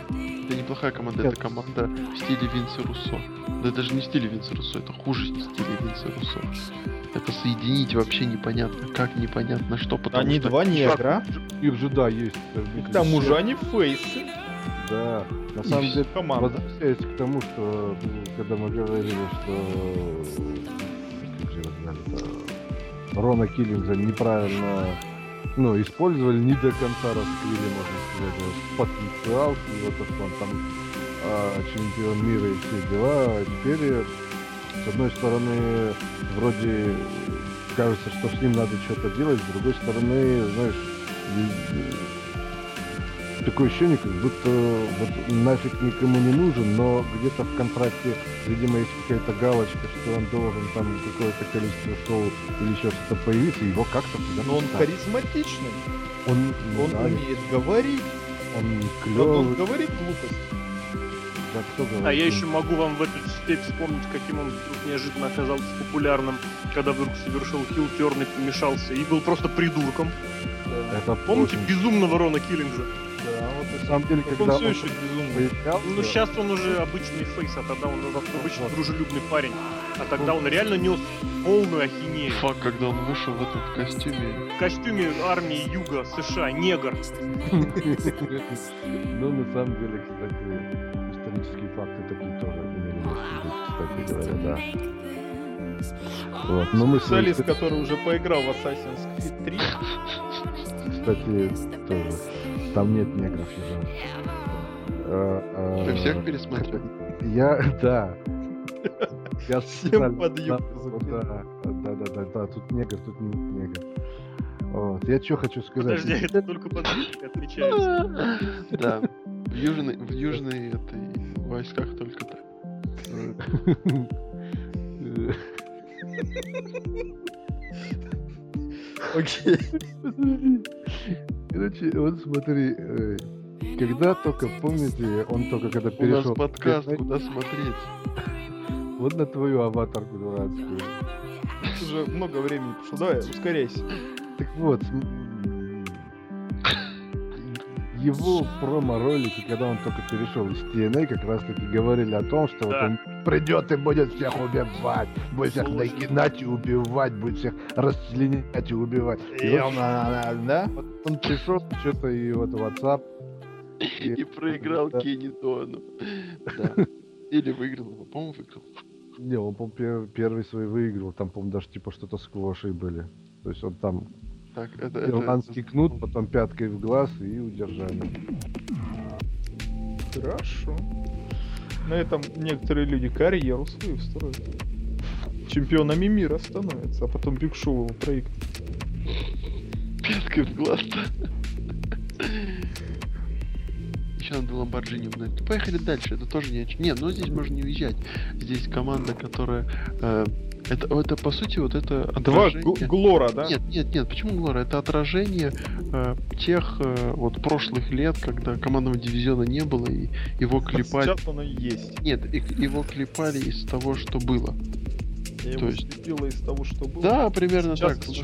Это неплохая команда, Нет. это команда в стиле Винса Руссо. Да даже не в стиле Винса Руссо, это хуже стиля Винса Руссо. Это соединить вообще непонятно, как непонятно что, потому Они что... два негра, Их же, да, есть. и к тому же они фейсы. Да. На И самом деле, команда. возвращаясь к тому, что ну, когда мы говорили, что как же его звали-то, Рона Киллингса неправильно ну, использовали, не до конца раскрыли, можно сказать, потенциал, и вот он там а, чемпион мира и все дела. А теперь, с одной стороны, вроде кажется, что с ним надо что-то делать, с другой стороны, знаешь, такое ощущение, как будто вот нафиг никому не нужен, но где-то в контракте, видимо, есть какая-то галочка, что он должен там какое-то количество шоу или еще что-то появиться, и его как-то Но он вставить. харизматичный, Он, он да, умеет говорить, он он, клёвый, говорит глупость. да, кто А говорит, я ну, еще могу вам в эту степь вспомнить, каким он вдруг неожиданно оказался популярным, когда вдруг совершил хилтерн и помешался, и был просто придурком. Это Помните очень- безумного Рона Киллингза? Да, вот На самом деле, Так когда он все он еще безумный. появлялся, Ну, сейчас он уже обычный фейс, а тогда он обычно дружелюбный парень. А тогда он реально нес полную ахинею. Фак, когда он вышел в этом костюме. В костюме армии Юга США, негр. Ну, на самом деле, кстати, исторические факты такие тоже имели место кстати говоря, да. Вот, но мы с вами, Специалист, который уже поиграл в Assassin's Creed 3. кстати, тоже. Там нет негров уже. А, а, Ты всех пересмотрел? Я, да. Я Всем специально- под юбку да, да, да, да, да, тут негр, тут не негр. Вот. Я что хочу сказать. Подожди, это только под Югой отличается. Да. В южной, в южной этой войсках только так. Окей. Короче, вот смотри, э, когда только, помните, он только когда У нас перешел... подкаст, куда смотреть? Вот на твою аватарку дурацкую. Уже много времени прошло. Давай, ускоряйся. Так вот, его промо-ролики, когда он только перешел из TNA, как раз таки говорили о том, что вот Да. он придет и будет всех убивать, будет всех Слушай. нагинать и убивать, будет всех расчленять и убивать. И И он, а, да? вот он пришел, что-то и вот WhatsApp. И проиграл Да. Кенни Дону. Да. Или выиграл его, по-моему, выиграл. Не, он, по первый свой выиграл, там, по-моему, даже типа что-то сквоши были. То есть он там Так, это... это- ирландский кнут, потом пяткой в глаз и удержание. Хорошо. На этом некоторые люди карьеру свою строят. Чемпионами мира становятся, а потом Биг Шоу его проигрывает. Пяткой в глаз Еще надо Ламборджини угнать. Ну, поехали дальше, это тоже не о. Не, ну здесь можно не уезжать. Здесь команда, которая... э, это, это, по сути, вот это Два отражение... Гл- Глора, да? Нет, нет, нет, почему Глора? Это отражение э, тех э, вот прошлых лет, когда командного дивизиона не было, и его клепали... Сейчас оно есть. Нет, и- его клепали из того, что было. Я То его есть- слепила из того, что было. Да, примерно Сейчас так. из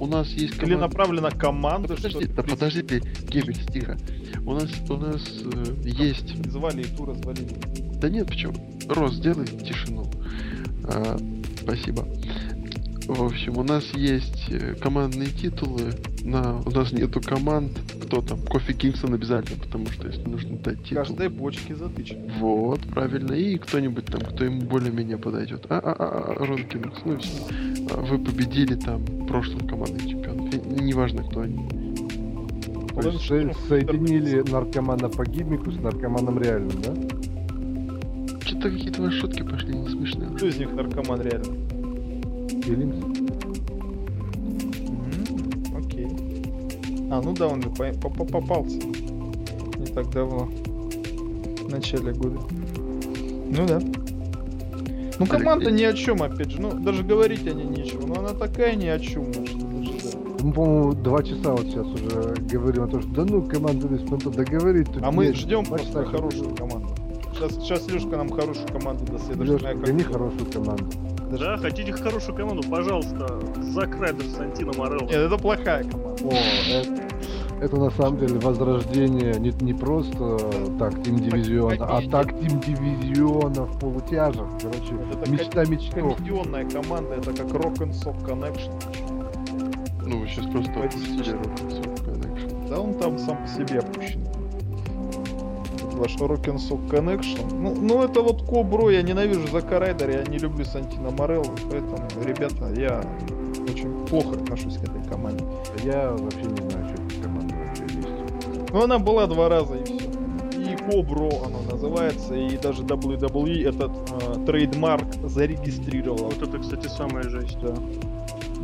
У нас, у есть Или команда... направлена команда, Да подожди, что да подожди ты, Геббельс, тихо. У нас, у нас э, есть... Звали и ту развалили. Да нет, почему? Рос, сделай тишину. А, спасибо. В общем, у нас есть э, командные титулы. На... У нас нету команд. Кто там? Кофи Кингсон обязательно, потому что если нужно дать В титул. каждой бочке затычка. Вот, правильно. И кто-нибудь там, кто ему более-менее подойдет. А, а, а, а, Рон Кингс, ну и все. А, Вы победили там прошлых командных чемпионов. И Неважно, кто они. То есть со- соединили наркомана по гиммику с наркоманом реальным, да? Что-то какие-то ваши шутки пошли не смешные. Кто из них наркоман реально? Филимс. М, Окей. А, ну да, он же по- по- по- попался. Не так давно. В начале года. Ну да. Ну команда ни о чем, опять же. Ну, даже говорить о ней нечего. Но она такая ни о чем, что даже, да. Мы, по-моему, два часа вот сейчас уже говорим о том, что да ну, команда Веспонта договорить. тут А мы ждем просто хорошую команду. Сейчас, сейчас Лешка нам хорошую команду даст. Я даже знаю, как. гони хорошую команду. даже- Да, хотите хорошую команду, пожалуйста, Зак Райдер, Сантино Морелло. Нет, это плохая команда. О, это, это на самом деле возрождение не, не просто так Тим Дивизиона, а так Тим Дивизиона в полутяжах. Короче, Это мечта мечтов. Комедионная команда, это как Rock and Sock Connection. Ну, вы сейчас просто опустили. Rock Connection. Да он там сам по себе опущен. Ваш Rock and Sock Connection. Ну, ну это вот Кобро, я ненавижу Зака Райдера, я не люблю Сантино Морелло, поэтому, ребята, я очень плохо отношусь к этой команде. Я вообще не знаю, что эта команда вообще есть. Но она была два раза и все. И Кобро оно называется, и даже WWE этот э, трейдмарк зарегистрировал. Вот это, кстати, самая жесть. Да.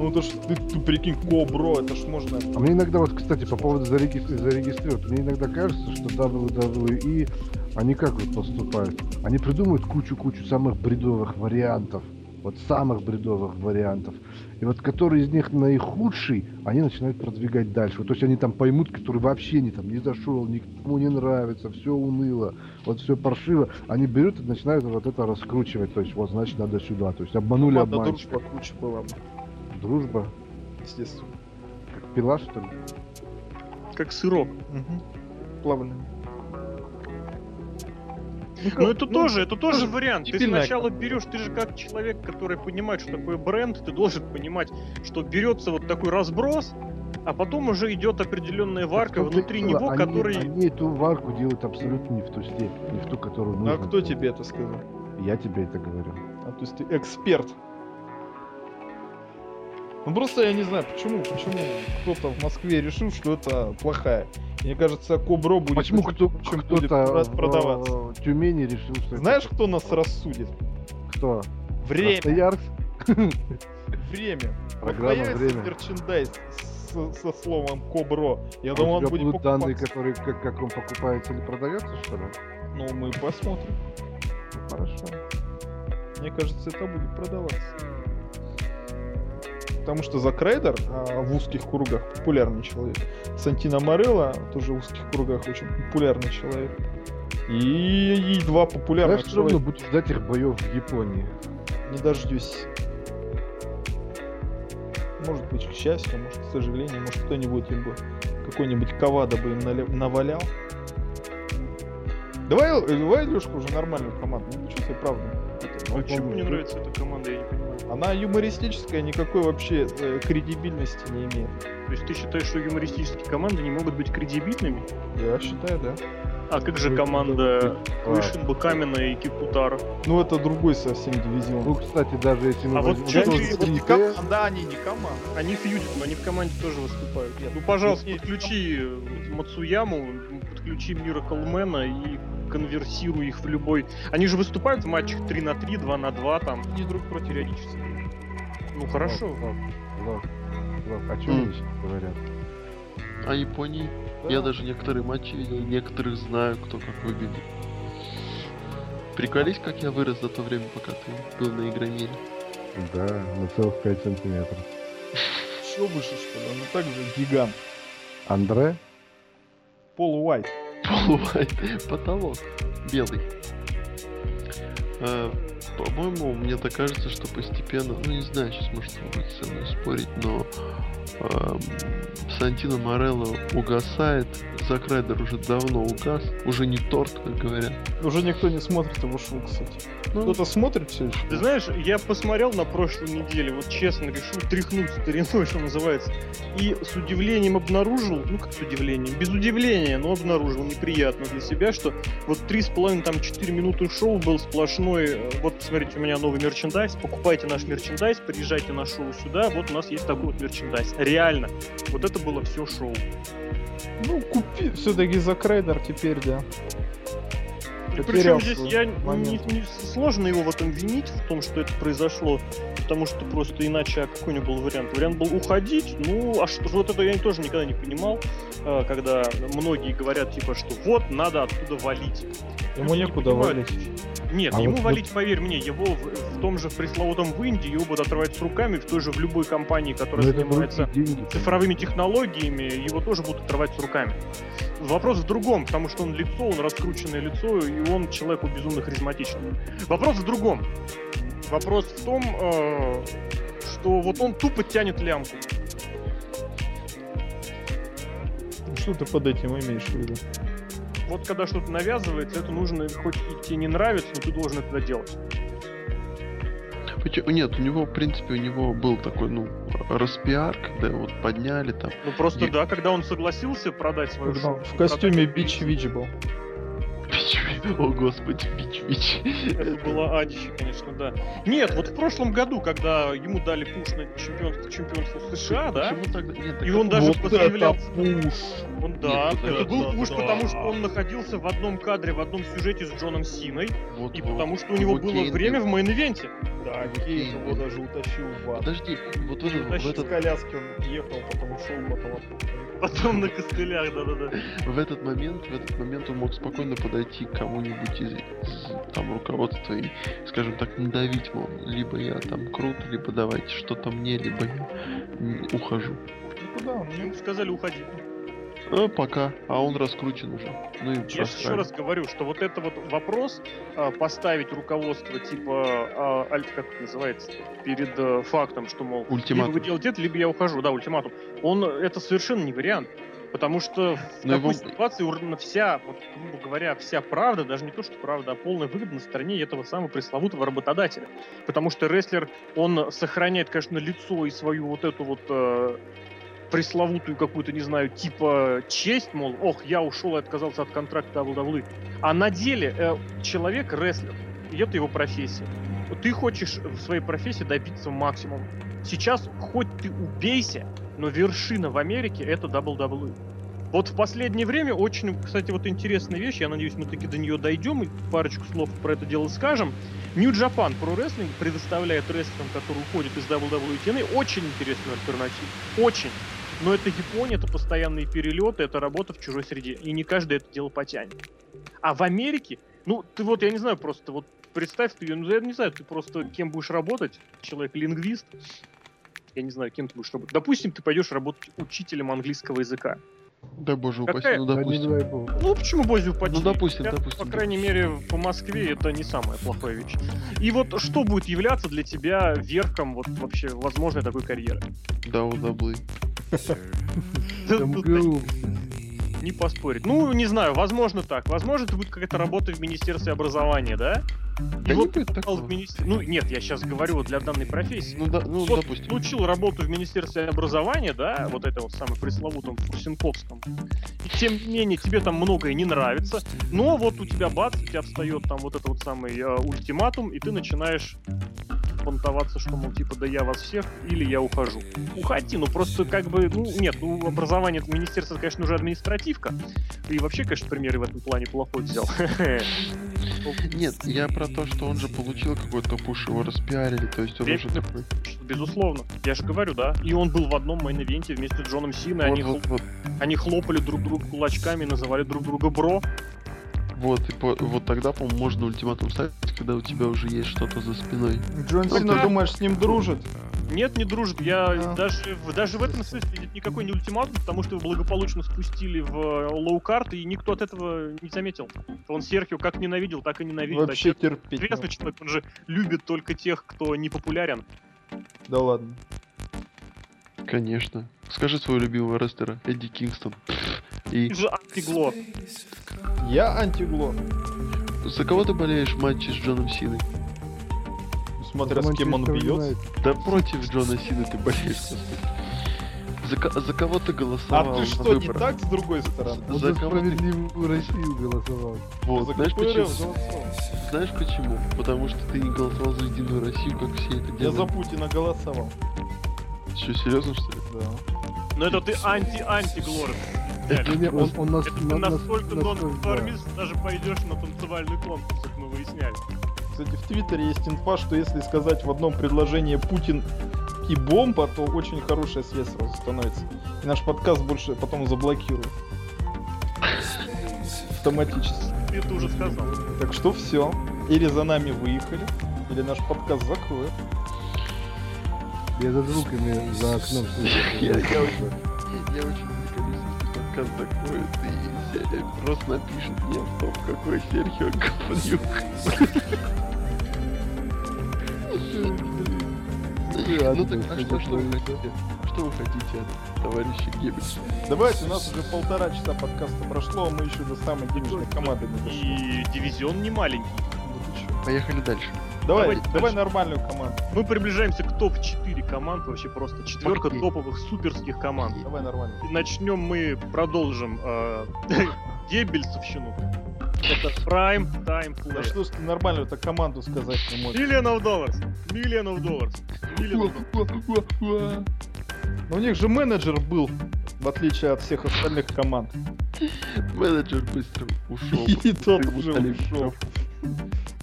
Ну это ж, ты, ты прикинь, Кобро, это ж можно... А мне иногда, вот, кстати, по поводу зареги- зарегистрировать, мне иногда кажется, что WWE, они как вот поступают? Они придумывают кучу-кучу самых бредовых вариантов. Вот самых бредовых вариантов. И вот который из них наихудший, они начинают продвигать дальше. Вот, то есть они там поймут, который вообще не там не зашел, никому не нравится, все уныло, вот все паршиво. Они берут и начинают вот это раскручивать. То есть вот значит надо сюда. То есть обманули Команда обманщика. круче была бы, Дружба. естественно. Как пила, что ли? Как сырок. Угу. Плавленый. Ну это тоже, это тоже вариант. Ты сначала берешь, ты же как человек, который понимает, что такое бренд, ты должен понимать, что берется вот такой разброс, а потом уже идет определенная варка Так внутри дело, него, они, который... Они эту варку делают абсолютно не в ту степень, не в ту, которую нужно. А кто тебе это сказал? Я тебе это говорю. А то есть ты эксперт. Ну просто я не знаю, почему, почему кто-то в Москве решил, что это плохая. Мне кажется, Кобро будет Почему кто, чем будет про- в продаваться. э, Тюмени решил, что Знаешь, это... кто нас рассудит? кто? Время. Красноярск? Время. Вот Программа появится «Время». мерчендайз с- со словом Кобро. Я А думаю, он будет будут данные, которые как, как он покупается или продается, что ли? Ну, мы посмотрим. Ну, хорошо. Мне кажется, это будет продаваться. Потому что Зак Райдер а, в узких кругах популярный человек. Сантино Морелло тоже в узких кругах очень популярный человек. И, и два Я популярных все равно буду ждать их боев в Японии. Не дождусь. Может быть, к счастью, может, к сожалению, может, кто-нибудь им бы, какой-нибудь Кавада бы им навалял. Давай, давай, Лешка, уже нормальную команду. Ну, что ты правда? А Почему мне нравится эта команда, я не понимаю. Она юмористическая, никакой вообще э, кредибильности не имеет. То есть ты считаешь, что юмористические команды не могут быть кредибильными? Я считаю, да. А как же команда А, Вышинба, Камена и Кикутара? Ну, это другой совсем дивизион. Ну, кстати, даже если мы А вот же вот не ТНТ, команда, они не команда. Они фьюдят, но они в команде тоже выступают. Ну, пожалуйста, подключи э, Мацуяму, подключи Мираколмена и конверсируй их в любой... Они же выступают в матчах 3 на 3, 2 на 2 там. Они друг против периодически. Ну, хорошо. Лох, лох, лох. О чем они сейчас говорят? А Японии? Да. Я даже некоторые матчи видел, некоторых знаю, кто как выглядит. Приколись, как я вырос за то время, пока ты был на Игромире. Да, на целых 5 сантиметров. Еще выше, что ли? Ну, так же гигант. Андре? Пол Уайт. Полуайт. Потолок. Белый. Э, По-моему, мне так кажется, что постепенно, ну не знаю, сейчас может вы будете со мной спорить, но эм, Сантино Морелло угасает, Зак Райдер уже давно угас, уже не торт, как говорят. Уже никто не смотрит его шоу, кстати. Ну, Кто-то смотрит все еще? Ты знаешь, я посмотрел на прошлой неделе, вот честно, решил тряхнуть стариной, что называется, и с удивлением обнаружил, ну как с удивлением, без удивления, но обнаружил неприятно для себя, что вот три с половиной, там, четыре минуты шоу был сплошной, э, вот смотрите, у меня новый мерчендайз, покупайте наш мерчендайз, приезжайте на шоу сюда, вот у нас есть такой вот мерчендайз. Реально, вот это было все шоу. Ну, купи. Все-таки Зак Райдер теперь, да. Причем Потерял здесь я не, момент. не- сложно его в этом винить, в том, что это произошло, потому что просто иначе а какой него был вариант? Вариант был уходить, ну, а что вот это я тоже никогда не понимал, э, когда многие говорят, типа, что вот, надо оттуда валить. Ему не некуда валить. Нет, А ему вот- валить, поверь мне, его в, в том же пресловутом в Индии его будут отрывать с руками, в той же в любой компании, которая Ну, это занимается цифровыми технологиями, его тоже будут отрывать с руками. Вопрос в другом, потому что он лицо, он раскрученное лицо, и он человеку безумно харизматичный. Вопрос в другом. Вопрос в том, э, что вот он тупо тянет лямку. Что ты под этим имеешь в виду? Вот когда что-то навязывается, это нужно, хоть и тебе не нравится, но ты должен это делать. Почему- Нет, у него, в принципе, у него был такой, ну, распиар, когда его вот подняли там. Ну просто И- да, когда он согласился продать свою шоу, в костюме Бич Вич был. О господи, бич, бич. Это было адище, конечно, да. Нет, вот в прошлом году, когда ему дали пуш на чемпионство, чемпионство США, да, тогда? Нет, так И он это- даже вот заявлял- это пуш! Он, да, Нет, это да, был да, пуш, да. потому что он находился в одном кадре, в одном сюжете с Джоном Синой, вот, и вот. потому что у него Вот было Кейн время в мейн-ивенте. Да, Кейн его даже утащил в ад. Подожди, вот в, этот- в этот, коляски он ехал, потом шел мотовоз. Потом на костылях, да-да-да. в этот момент, в этот момент он мог спокойно подойти к кому-нибудь из, из, там руководства и, скажем так, надавить, мол, либо я там крут, либо давайте что-то мне, либо я ухожу. Ну куда он? Ему сказали уходи. А пока, а он раскручен уже. Ну и Я еще раз говорю, что вот это вот вопрос а, поставить руководство типа, а, аль- как это называется, перед э, фактом, что, мол, Ультиматум. либо вы делаете это, либо я ухожу, да, ультиматум. Он, это совершенно не вариант. Потому что в Но такой его- ситуации вся, вот, грубо говоря, вся правда, даже не то, что правда, а полная выгода на стороне этого самого пресловутого работодателя. Потому что рестлер, он сохраняет, конечно, лицо и свою вот эту вот э, пресловутую какую-то, не знаю, типа честь, мол, ох, я ушел и отказался от контракта WWE. А на деле э, человек рестлер, и это его профессия. Ты хочешь в своей профессии добиться максимума. Сейчас хоть ты убейся, но вершина в Америке это WWE. Вот в последнее время очень, кстати, вот интересная вещь, я надеюсь, мы таки до нее дойдем и парочку слов про это дело скажем. New Japan Pro Wrestling предоставляет рестлерам, которые уходят из WWE TNA, очень интересную альтернативу. Очень. Но это Япония, это постоянные перелеты, это работа в чужой среде. И не каждый это дело потянет. А в Америке, ну, ты вот, я не знаю, просто вот представь, ты, ну, я не знаю, ты просто кем будешь работать, человек-лингвист, я не знаю, кем ты будешь работать. Допустим, ты пойдешь работать учителем английского языка. Да боже упаси, Какая- ну Да не допустим. бог. Ну, почему Бозю почти? Ну, допустим, Я, допустим, По крайней мере, по Москве это не самая плохая вещь. И вот что будет являться для тебя верхом вот вообще возможной такой карьеры? Да, у даблы. Там ГУ. Не поспорить. Ну, не знаю, возможно так. Возможно, это будет какая-то работа в Министерстве образования, да? Да И не попал в министер- Ну, нет, я сейчас говорю вот для данной профессии. Ну, да, ну, Вот допустим. получил работу в Министерстве образования, да, вот это вот самое пресловутом Фурсенковском. И тем не менее, тебе там многое не нравится, но вот у тебя бац, у тебя встает там вот это вот самый э, ультиматум, и ты начинаешь понтоваться, что, мол, типа, да я вас всех, или я ухожу. Уходи, ну просто как бы, ну нет, ну образование, это министерство, конечно, уже административка, и вообще, конечно, примеры в этом плане плохой взял. Нет, я про то, что он же получил какой-то пуш, его распиарили, то есть он уже Временно. такой... Безусловно, я же говорю, да. И он был в одном main event'е вместе с Джоном Синой, Вот, они вот, вот, Они хлопали друг друга кулачками, называли друг друга бро. вот, и по- вот тогда, по-моему, можно ультиматум ставить, когда у тебя уже есть что-то за спиной. Джон Ну, Сина, да. думаешь, с ним дружит? Нет, не дружит. Я А. даже, в- даже в этом смысле это никакой не ультиматум, потому что его благополучно спустили в э, low card, и никто от этого не заметил. Он Серхио как ненавидел, так и ненавидит. Вообще А терпеть. не Интересный человек, он же любит только тех, кто не популярен. Да ладно. Конечно. Скажи своего любимого рестлера, Эдди Кингстон. И И же антигло. Я антигло. за кого ты болеешь в матче с Джоном Синой? Смотря с кем он. Юнайтед. Да против Джона Сины ты болеешь. За, за кого ты голосовал А ты на что, не выборах? так с другой стороны? Он За за ты- справедливую Россию голосовал. Вот, За знаешь почему? Знаешь почему? Потому что ты не голосовал за Единую Россию, как все это Я делают. за Путина голосовал. Что, серьезно, что ли? Да. Но это ты анти-антиглор. выясняли. Не, он, он нас, Это ты на- нас- настолько нас- нонконформист, что даже пойдешь на танцевальный конкурс, как мы выясняли. Кстати, в Твиттере есть инфа, что если сказать в одном предложении Путин и бомба, то очень хорошая связь сразу становится. И наш подкаст больше потом заблокируют. Автоматически. Ты это уже сказал. Так что все. Или за нами выехали, или наш подкаст закроют. Я за звуками за окном. Я- очень- подкаст закроет и просто напишет мне в том, какой Серхио говнюк. Ну так, а что, что вы хотите? Что вы хотите от товарища Геббельса? Давайте, у нас уже полтора часа подкаста прошло, а мы еще до самой денежной команды не дошли. И дивизион не маленький. Поехали дальше. Давай, Давайте давай дальше. нормальную команду. Мы приближаемся к топ-4 команд, вообще просто четверка Окей. топовых суперских команд. Давай нормально. И начнем мы, продолжим э, Геббельсовщину. Это Prime Time Да Play. что ж ты нормальную-то команду сказать не можешь? Million of dollars. Million of dollars. Million of dollars. Но у них же менеджер был, в отличие от всех остальных команд. Менеджер быстро ушел. И тот Ему уже дали ушел. микрофон.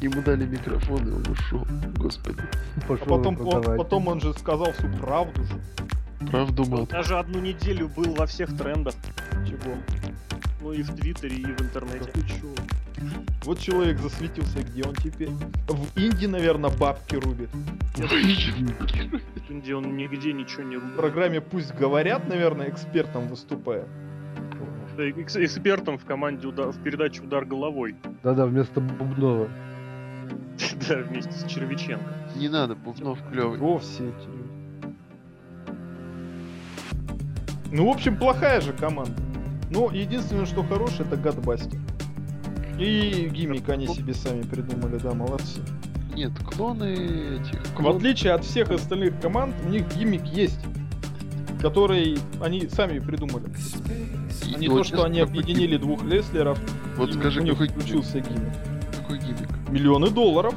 Ему дали микрофон, и он ушел. Господи. А Пошел потом он, потом он же сказал всю правду же. Правду мол. даже одну неделю был во всех трендах. Чего? Ну и в Твиттере, и в Да интернете. ты чё? Вот человек засветился, где он теперь? В Индии, наверное, бабки рубит. Где он нигде ничего не В рубит. программе «Пусть говорят», наверное, экспертом выступает. Экс- Экспертом в команде удар, в передаче «Удар головой». Да-да, вместо Бубнова. Да, вместе с Червиченко. Не надо, Бубнов клевый. Во все эти люди. Ну, в общем, плохая же команда. Но единственное, что хорошее, это Гадбастер. И гиммик они себе сами придумали, да, молодцы. Нет, клоны этих. В клон- отличие от всех остальных команд, у них гиммик есть, который они сами придумали. И- А не и то, вот что они объединили гиммик? двух Леслеров, Вот скажи, у них какой включился гиммик. Какой гиммик? Миллионы долларов.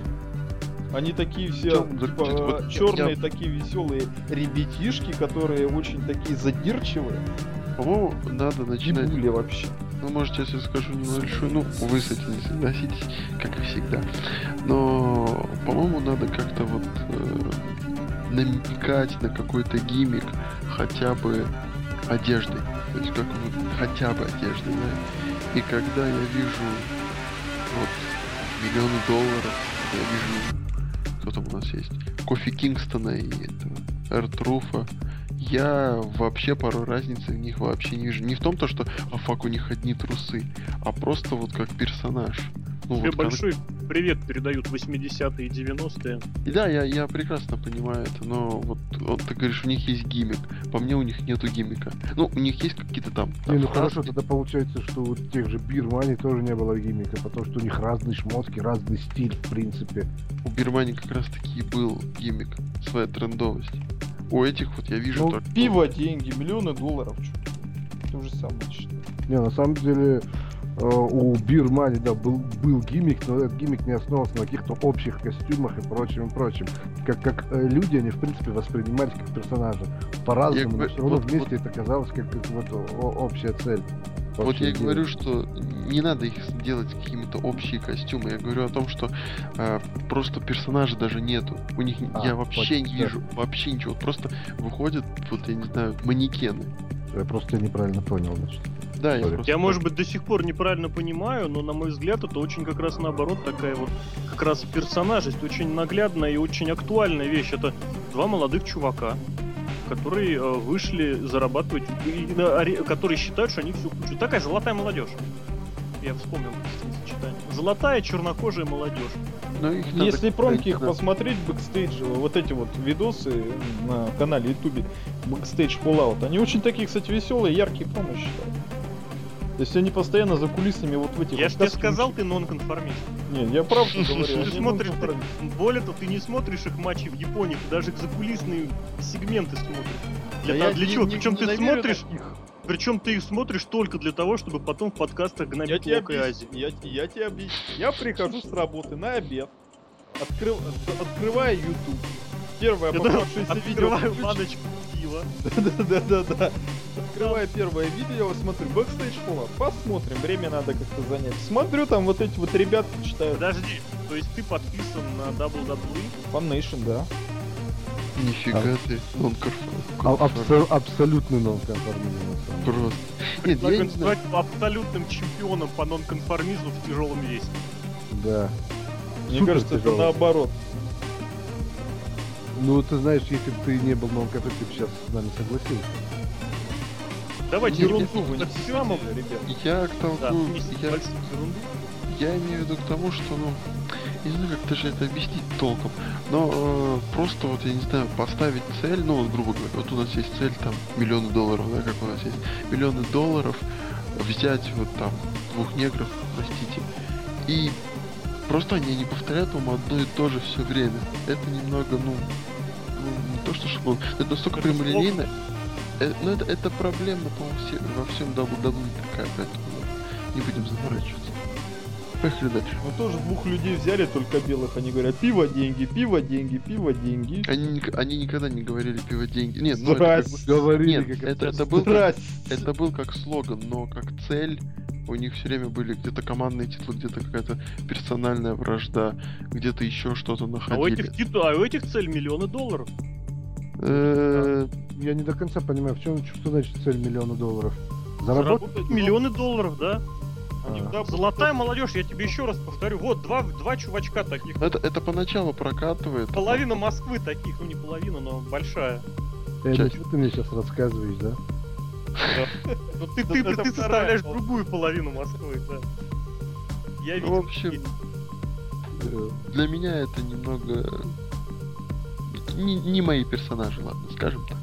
Они такие все типа, вот черные, я- такие веселые ребятишки, которые очень такие задирчивые. По-моему, надо начинать. Дебули вообще. Ну, может, сейчас я скажу небольшую, ну, вы с этим не согласитесь, как и всегда. Но, по-моему, надо как-то вот э, намекать на какой-то гиммик хотя бы одеждой. То есть как вот хотя бы одеждой, да. И когда я вижу вот миллионы долларов, я вижу, кто там у нас есть, Кофи Кингстона и этого, Эртруфа, я вообще порой разницы в них вообще не вижу. Не в том, то, что а фак, у них одни трусы, а просто вот как персонаж. Ну, Тебе вот кон- большой привет передают 80-е и 90-е. И да, я, я прекрасно понимаю это, но вот, вот ты говоришь, у них есть гиммик. По мне, у них нету гиммика. Ну, у них есть какие-то там... Не, ну фразы. хорошо, тогда получается, что у тех же Бирмани тоже не было гиммика, потому что у них разные шмотки, разный стиль, в принципе. У Бирмани как раз таки и был гиммик, своя трендовость. У этих вот я вижу Ну, только... пиво, деньги, миллионы долларов. То же самое, считаю. Не, на самом деле э, у Бирмани, да, был, был гиммик, но этот гиммик не основывался на каких-то общих костюмах и прочим, и прочим. Как, как э, люди, они, в принципе, воспринимались как персонажи. По-разному, но все равно вот- вместе это казалось как, как вот общая цель. Вот общее я и говорю, что не надо их делать какими-то общие костюмы. Я говорю о том, что э, просто персонажей даже нету. У них А, я вообще вот, не да. вижу вообще ничего. Вот просто выходят, вот я не знаю, манекены. Я просто неправильно понял, значит. Да, я просто. Я, может быть, до сих пор неправильно понимаю, но, на мой взгляд, это очень как раз наоборот такая вот как раз персонажность, очень наглядная и очень актуальная вещь. Это два молодых чувака, которые э, вышли зарабатывать, и на аре- которые считают, что они всю кучу. Такая золотая молодежь. Я вспомнил сочетание. Золотая чернокожая молодежь. Ну, их Если промки их да. посмотреть, бэкстейдж, вот эти вот видосы на канале Ютубе, Backstage Fallout, они очень такие, кстати, веселые, яркие промо считаю. То есть они постоянно за кулисами вот в этих Я вот же тебе сказал, ты нонконформист. Не, я правду говорю. Ты смотришь. Более того, ты не смотришь их матчи в Японии, ты даже их закулисные сегменты смотришь. Для, я для чего? Причем ты смотришь, таких. причем ты их смотришь только для того, чтобы потом в подкастах Я гнобить тебе Лока и Ази. объясню, я, я тебе объясню. Я прихожу с работы на обед, открыл, от- открываю YouTube. Первое Я попавшееся видео. открываю баночку пива. Да-да-да-да. Открываю первое видео, я смотрю, Backstage Fallout, посмотрим, время надо как-то занять. Смотрю, там вот эти вот ребятки читают Подожди, то есть ты подписан на WWE? Nation, да. Нифига ты, он А- абсо- абсолютный нонконформизм. Просто. Нет, я не знаю. абсолютным чемпионом по нонконформизму в тяжелом весе. Да. Мне Супер кажется, это тяжело. наоборот. Ну, ты знаешь, если бы ты не был нонконформистом, ты бы сейчас с нами согласился. Давайте Ерунду вы не самым... ребят. Я к тому, Да, не я, я имею в виду к тому, что, ну, не знаю, как даже это объяснить толком, но э, просто вот, я не знаю, поставить цель, ну, вот, грубо говоря, вот у нас есть цель, там, миллионы долларов, да, как у нас есть, миллионы долларов, взять вот там двух негров, простите, и просто они не повторяют вам одно и то же все время. Это немного, ну, ну, не то что шаблон, это настолько Это прямолинейно, Э, ну это, это проблема, по-моему, все, во всем WWE такая, поэтому ну, не будем заморачиваться. Поехали дальше. Мы тоже двух людей взяли, только белых, они говорят, пиво, деньги, пиво, деньги, пиво, деньги. Они, они никогда не говорили пиво деньги. Нет, ну это как бы-. Говорили, Нет, как это, это, был как, это был как слоган, но как цель у них все время были где-то командные титулы, где-то какая-то персональная вражда, где-то еще что-то А у находили. этих, титу- а у этих цель миллионы долларов. Э, Я не до конца понимаю, в чем, что значит цель миллиона долларов? Заработать? Заработать миллионы долларов, да. Они А. дабл- Золотая молодежь, я тебе еще раз повторю. Вот два, два чувачка таких. Это, это поначалу прокатывает. Половина Москвы таких, ну не половина, но большая. Э, ну что ты мне сейчас рассказываешь, да? Ну ты, ты, ты составляешь другую потом Москвы, да. Я Ну, видел. в общем, Для меня это немного... Не, не мои персонажи, ладно, скажем так.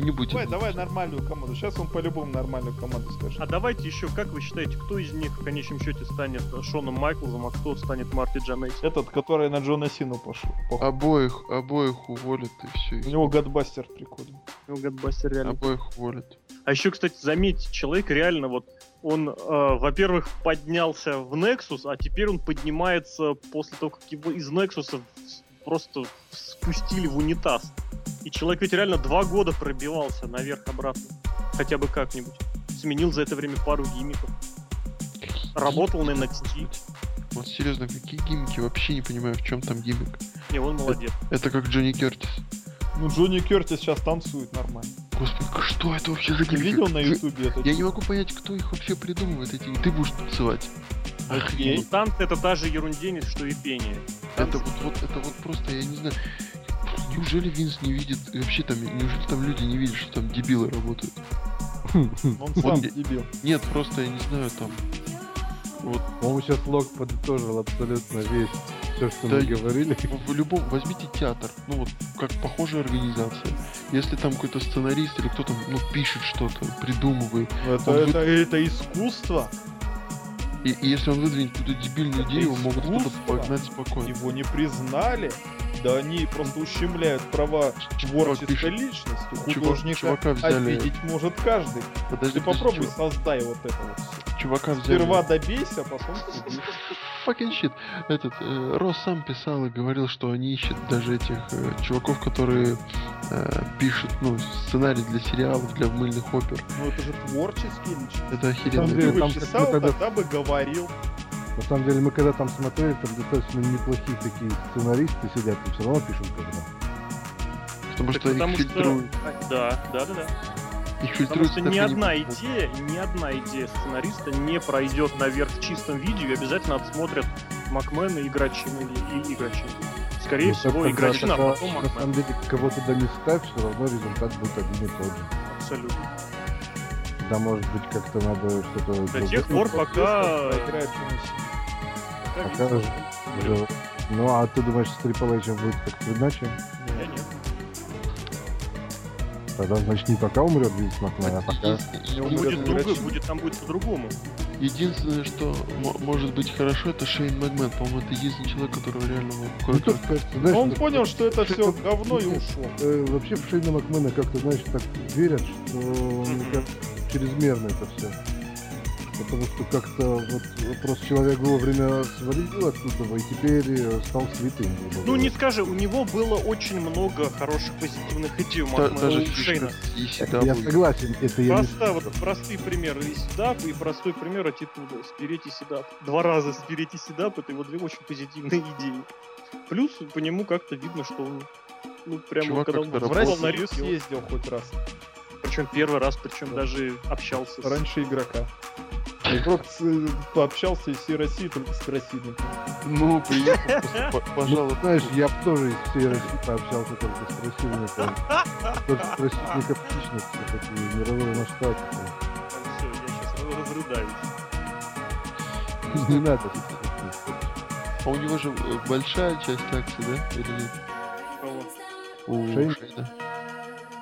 Не будем. Давай, давай нормальную команду. Сейчас он по-любому нормальную команду скажет. А давайте еще, как вы считаете, кто из них в конечном счете станет Шоном Майклзом, а кто станет Марти Джанейси? Этот, который на Джона Сину пошел. похуй. Обоих, обоих уволят и все. У него гадбастер прикольный. Ну, Гадбастер реально. Обоих уволят. А еще, кстати, заметьте, человек реально вот он, э, во-первых, поднялся в Nexus, а теперь он поднимается после того, как его из Nexus просто спустили в унитаз. И человек ведь реально два года пробивался наверх-обратно. Хотя бы как-нибудь. Сменил за это время пару гиммиков. Работал на NXT. Вот серьезно, какие гиммики? Вообще не понимаю, в чем там гиммик. Не, он молодец. Это как Джонни Кертис. Ну, Джонни Кертис сейчас танцует нормально. Господи, что это вообще за Ты гиммики? видел на ютубе это? Я не могу понять, кто их вообще придумывает, эти. Ты будешь танцевать. Окей. Ну, танцы это та же ерундень, что и пение. Это Танцы- вот, вот, это вот просто, я не знаю. Неужели Винс не видит, вообще там, неужели там люди не видят, что там дебилы работают? Он сам Он дебил. Нет, просто я не знаю, там. Вот, По-моему, сейчас Лок подытожил абсолютно весь все, что Да мы говорили. в любом, возьмите театр, ну вот, как похожая организация. Если там какой-то сценарист или кто-то, ну, пишет что-то, придумывает, Это, Он это, это искусство. И, и если он выдвинет какую-то дебильную Это идею, его могут кто-то погнать спокойно. Его не признали. Да они просто ущемляют права творческой личности. Художника чувака взяли- обидеть может каждый. подожди, Ты подожди, попробуй чувак- создай вот это вот все. чувака взяли... Сперва добейся, а потом. Fucking shit. Этот, э, Росс сам писал и говорил, что они ищут даже этих э, чуваков, которые э, пишут, ну, сценарий для сериалов, для мыльных опер. Ну это же творческий личность. Это На охеренно. самом Ты деле, бы там писал, мы тогда- тогда бы говорил. На самом деле, мы когда там смотрели, там достаточно неплохие такие сценаристы сидят, и все равно пишут когда. Потому Так что потому их что- фильтруют. Да, да, да, да. Их Потому что ни одна будут. идея, ни одна идея сценариста не пройдет наверх в чистом виде и обязательно отсмотрят Макмена и Играчина или и Играчина. Скорее Ну, всего, тогда- Играчина, а потом На Макмен. самом деле, кого туда не ставь, все равно результат будет один и тот же. Абсолютно. Да, может быть, как-то надо что-то... До тех пор, пока... Пока. Ну, а ты думаешь, с Triple H будет как-то иначе? Я нет. Тогда, значит, не пока умрет Винс Макмен, а пока... Умрет Будет, другой, будет, там будет по-другому. Единственное, что мо- может быть хорошо, это Шейн Магмен. По-моему, это единственный человек, которого реально Ну, тут, кажется, знаешь, Он понял, что это все говно и ушел. э, вообще в Шейна Макмена как-то, знаешь, так верят, что Мгм. кажется, чрезмерно это все. Потому что как-то вот просто человек вовремя свалил оттуда, и теперь э, стал святым. Ну, не скажи, у него было очень много хороших позитивных идей у Та- Ма- Даже у Шейна. фишка и Я согласен, это я не Просто вот простые примеры и Седап, и простой пример аттитуда. Спереть и Седап. Два раза Спереть и Седап, это его две очень позитивные идеи. Плюс по нему как-то видно, что он ну, прямо Чувак когда он В Россию съездил хоть раз. причем первый раз, причем Да. даже общался с... Раньше игрока. И просто э, пообщался из всей России только с красивым. Ну, приехал, просто, по- Ну, знаешь, я бы тоже из всей России пообщался только с противником. Только с противником птичных, такие мирового масштаба. Все, я сейчас разрыдаюсь. Не надо. А у него же э, большая часть акций, да? Или нет? Кого? У Шейн? Шейна.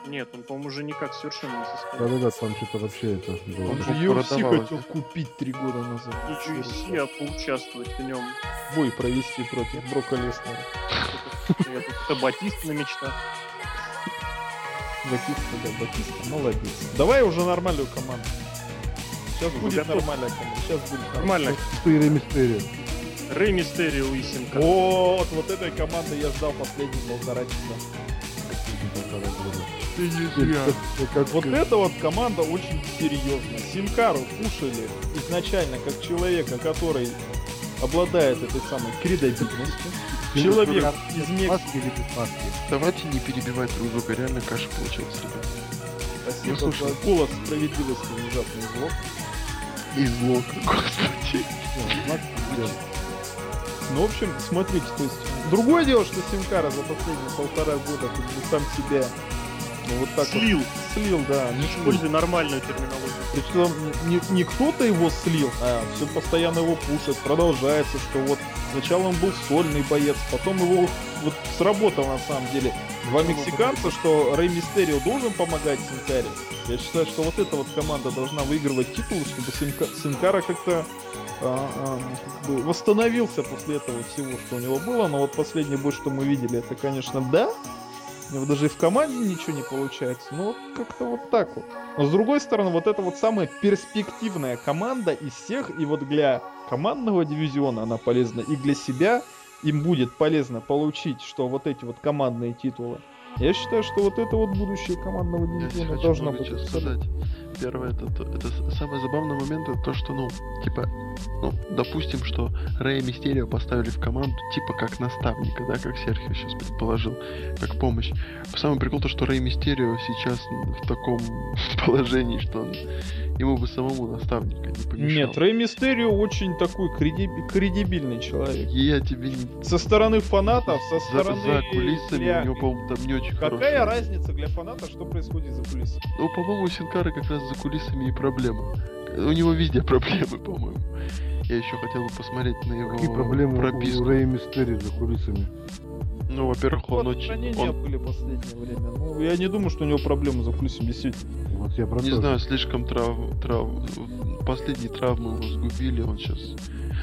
Нет, он, по-моему, уже никак совершенно не состоит. Да-да-да, там что-то вообще это было. Он Ну, же UFC продавалось, хотел купить три года назад. Ничего себе, а поучаствовать в нем. Бой провести против Брока Леснера. Я тут Батист на мечтах. Батиста, да, Батиста. Молодец. Давай уже нормальную команду. Сейчас Ну, будет нормальная команда. Сейчас будет Нормально. Четыре мистерия. Рэй Мистерио и Синка. Вот, вот этой команды я ждал последние полтора часа. Как, Вот эта вот команда очень серьезная. Синкару пушили изначально как человека, который обладает этой самой кредабильностью. Человек из Мексики. Или без маски? Давайте не перебивать друг друга, реально каша получается, ребят. Спасибо Ну, слушай. за голос справедливости внезапный звук. Из лока, господи. Не. Ну, в общем, смотрите, то есть... Другое дело, что Синкара за последние полтора года как бы сам себя ну, вот так вот Слил. слил, да. не Используй нормальную терминологию. Причем не, не- не кто-то его слил, а все постоянно его пушит, продолжается, что вот сначала он был сольный боец, потом его вот сработал на самом деле два мексиканца, что Рэй Мистерио должен помогать Синкаре. Я считаю, что вот эта вот команда должна выигрывать титул, чтобы Синка- Синкара как-то а, а, как бы восстановился после этого всего, что у него было. Но вот последний бой, что мы видели, это, конечно, да. У него даже и в команде ничего не получается. Ну, вот как-то вот так вот. Но с другой стороны, вот это вот самая перспективная команда из всех, и вот для командного дивизиона она полезна, и для себя им будет полезно получить, что вот эти вот командные титулы. Я считаю, что вот это вот будущее командного дивизиона должно быть. сказать. Первое, это, то- это самый забавный момент, это то, что, ну, типа, ну, допустим, что Рэя Мистерио поставили в команду, типа, как наставника, да, как Серхио сейчас предположил, как помощь. Самый прикол то, что Рэй Мистерио сейчас в таком положении, что он, ему бы самому наставника не помешал. Нет, Рэй Мистерио очень такой кредиби- кредибильный человек. Я тебе не... Со стороны фанатов, со стороны... за кулисами для- у него, по-моему, там не очень Какая хорошая- разница для фаната, что происходит за кулисами? Ну, по-моему, у Синкара как раз за кулисами и проблема. У него везде проблемы, по-моему. Я еще хотел бы посмотреть на его Какие проблемы прописку. у Рэя Мистерии за кулисами? Ну, во-первых, он Вот очень... Он, были последнее время. Ну, я не думаю, что у него проблемы за кулисами, действительно. Вот я про не знаю, слишком трав... трав... Последние травмы его сгубили, он сейчас...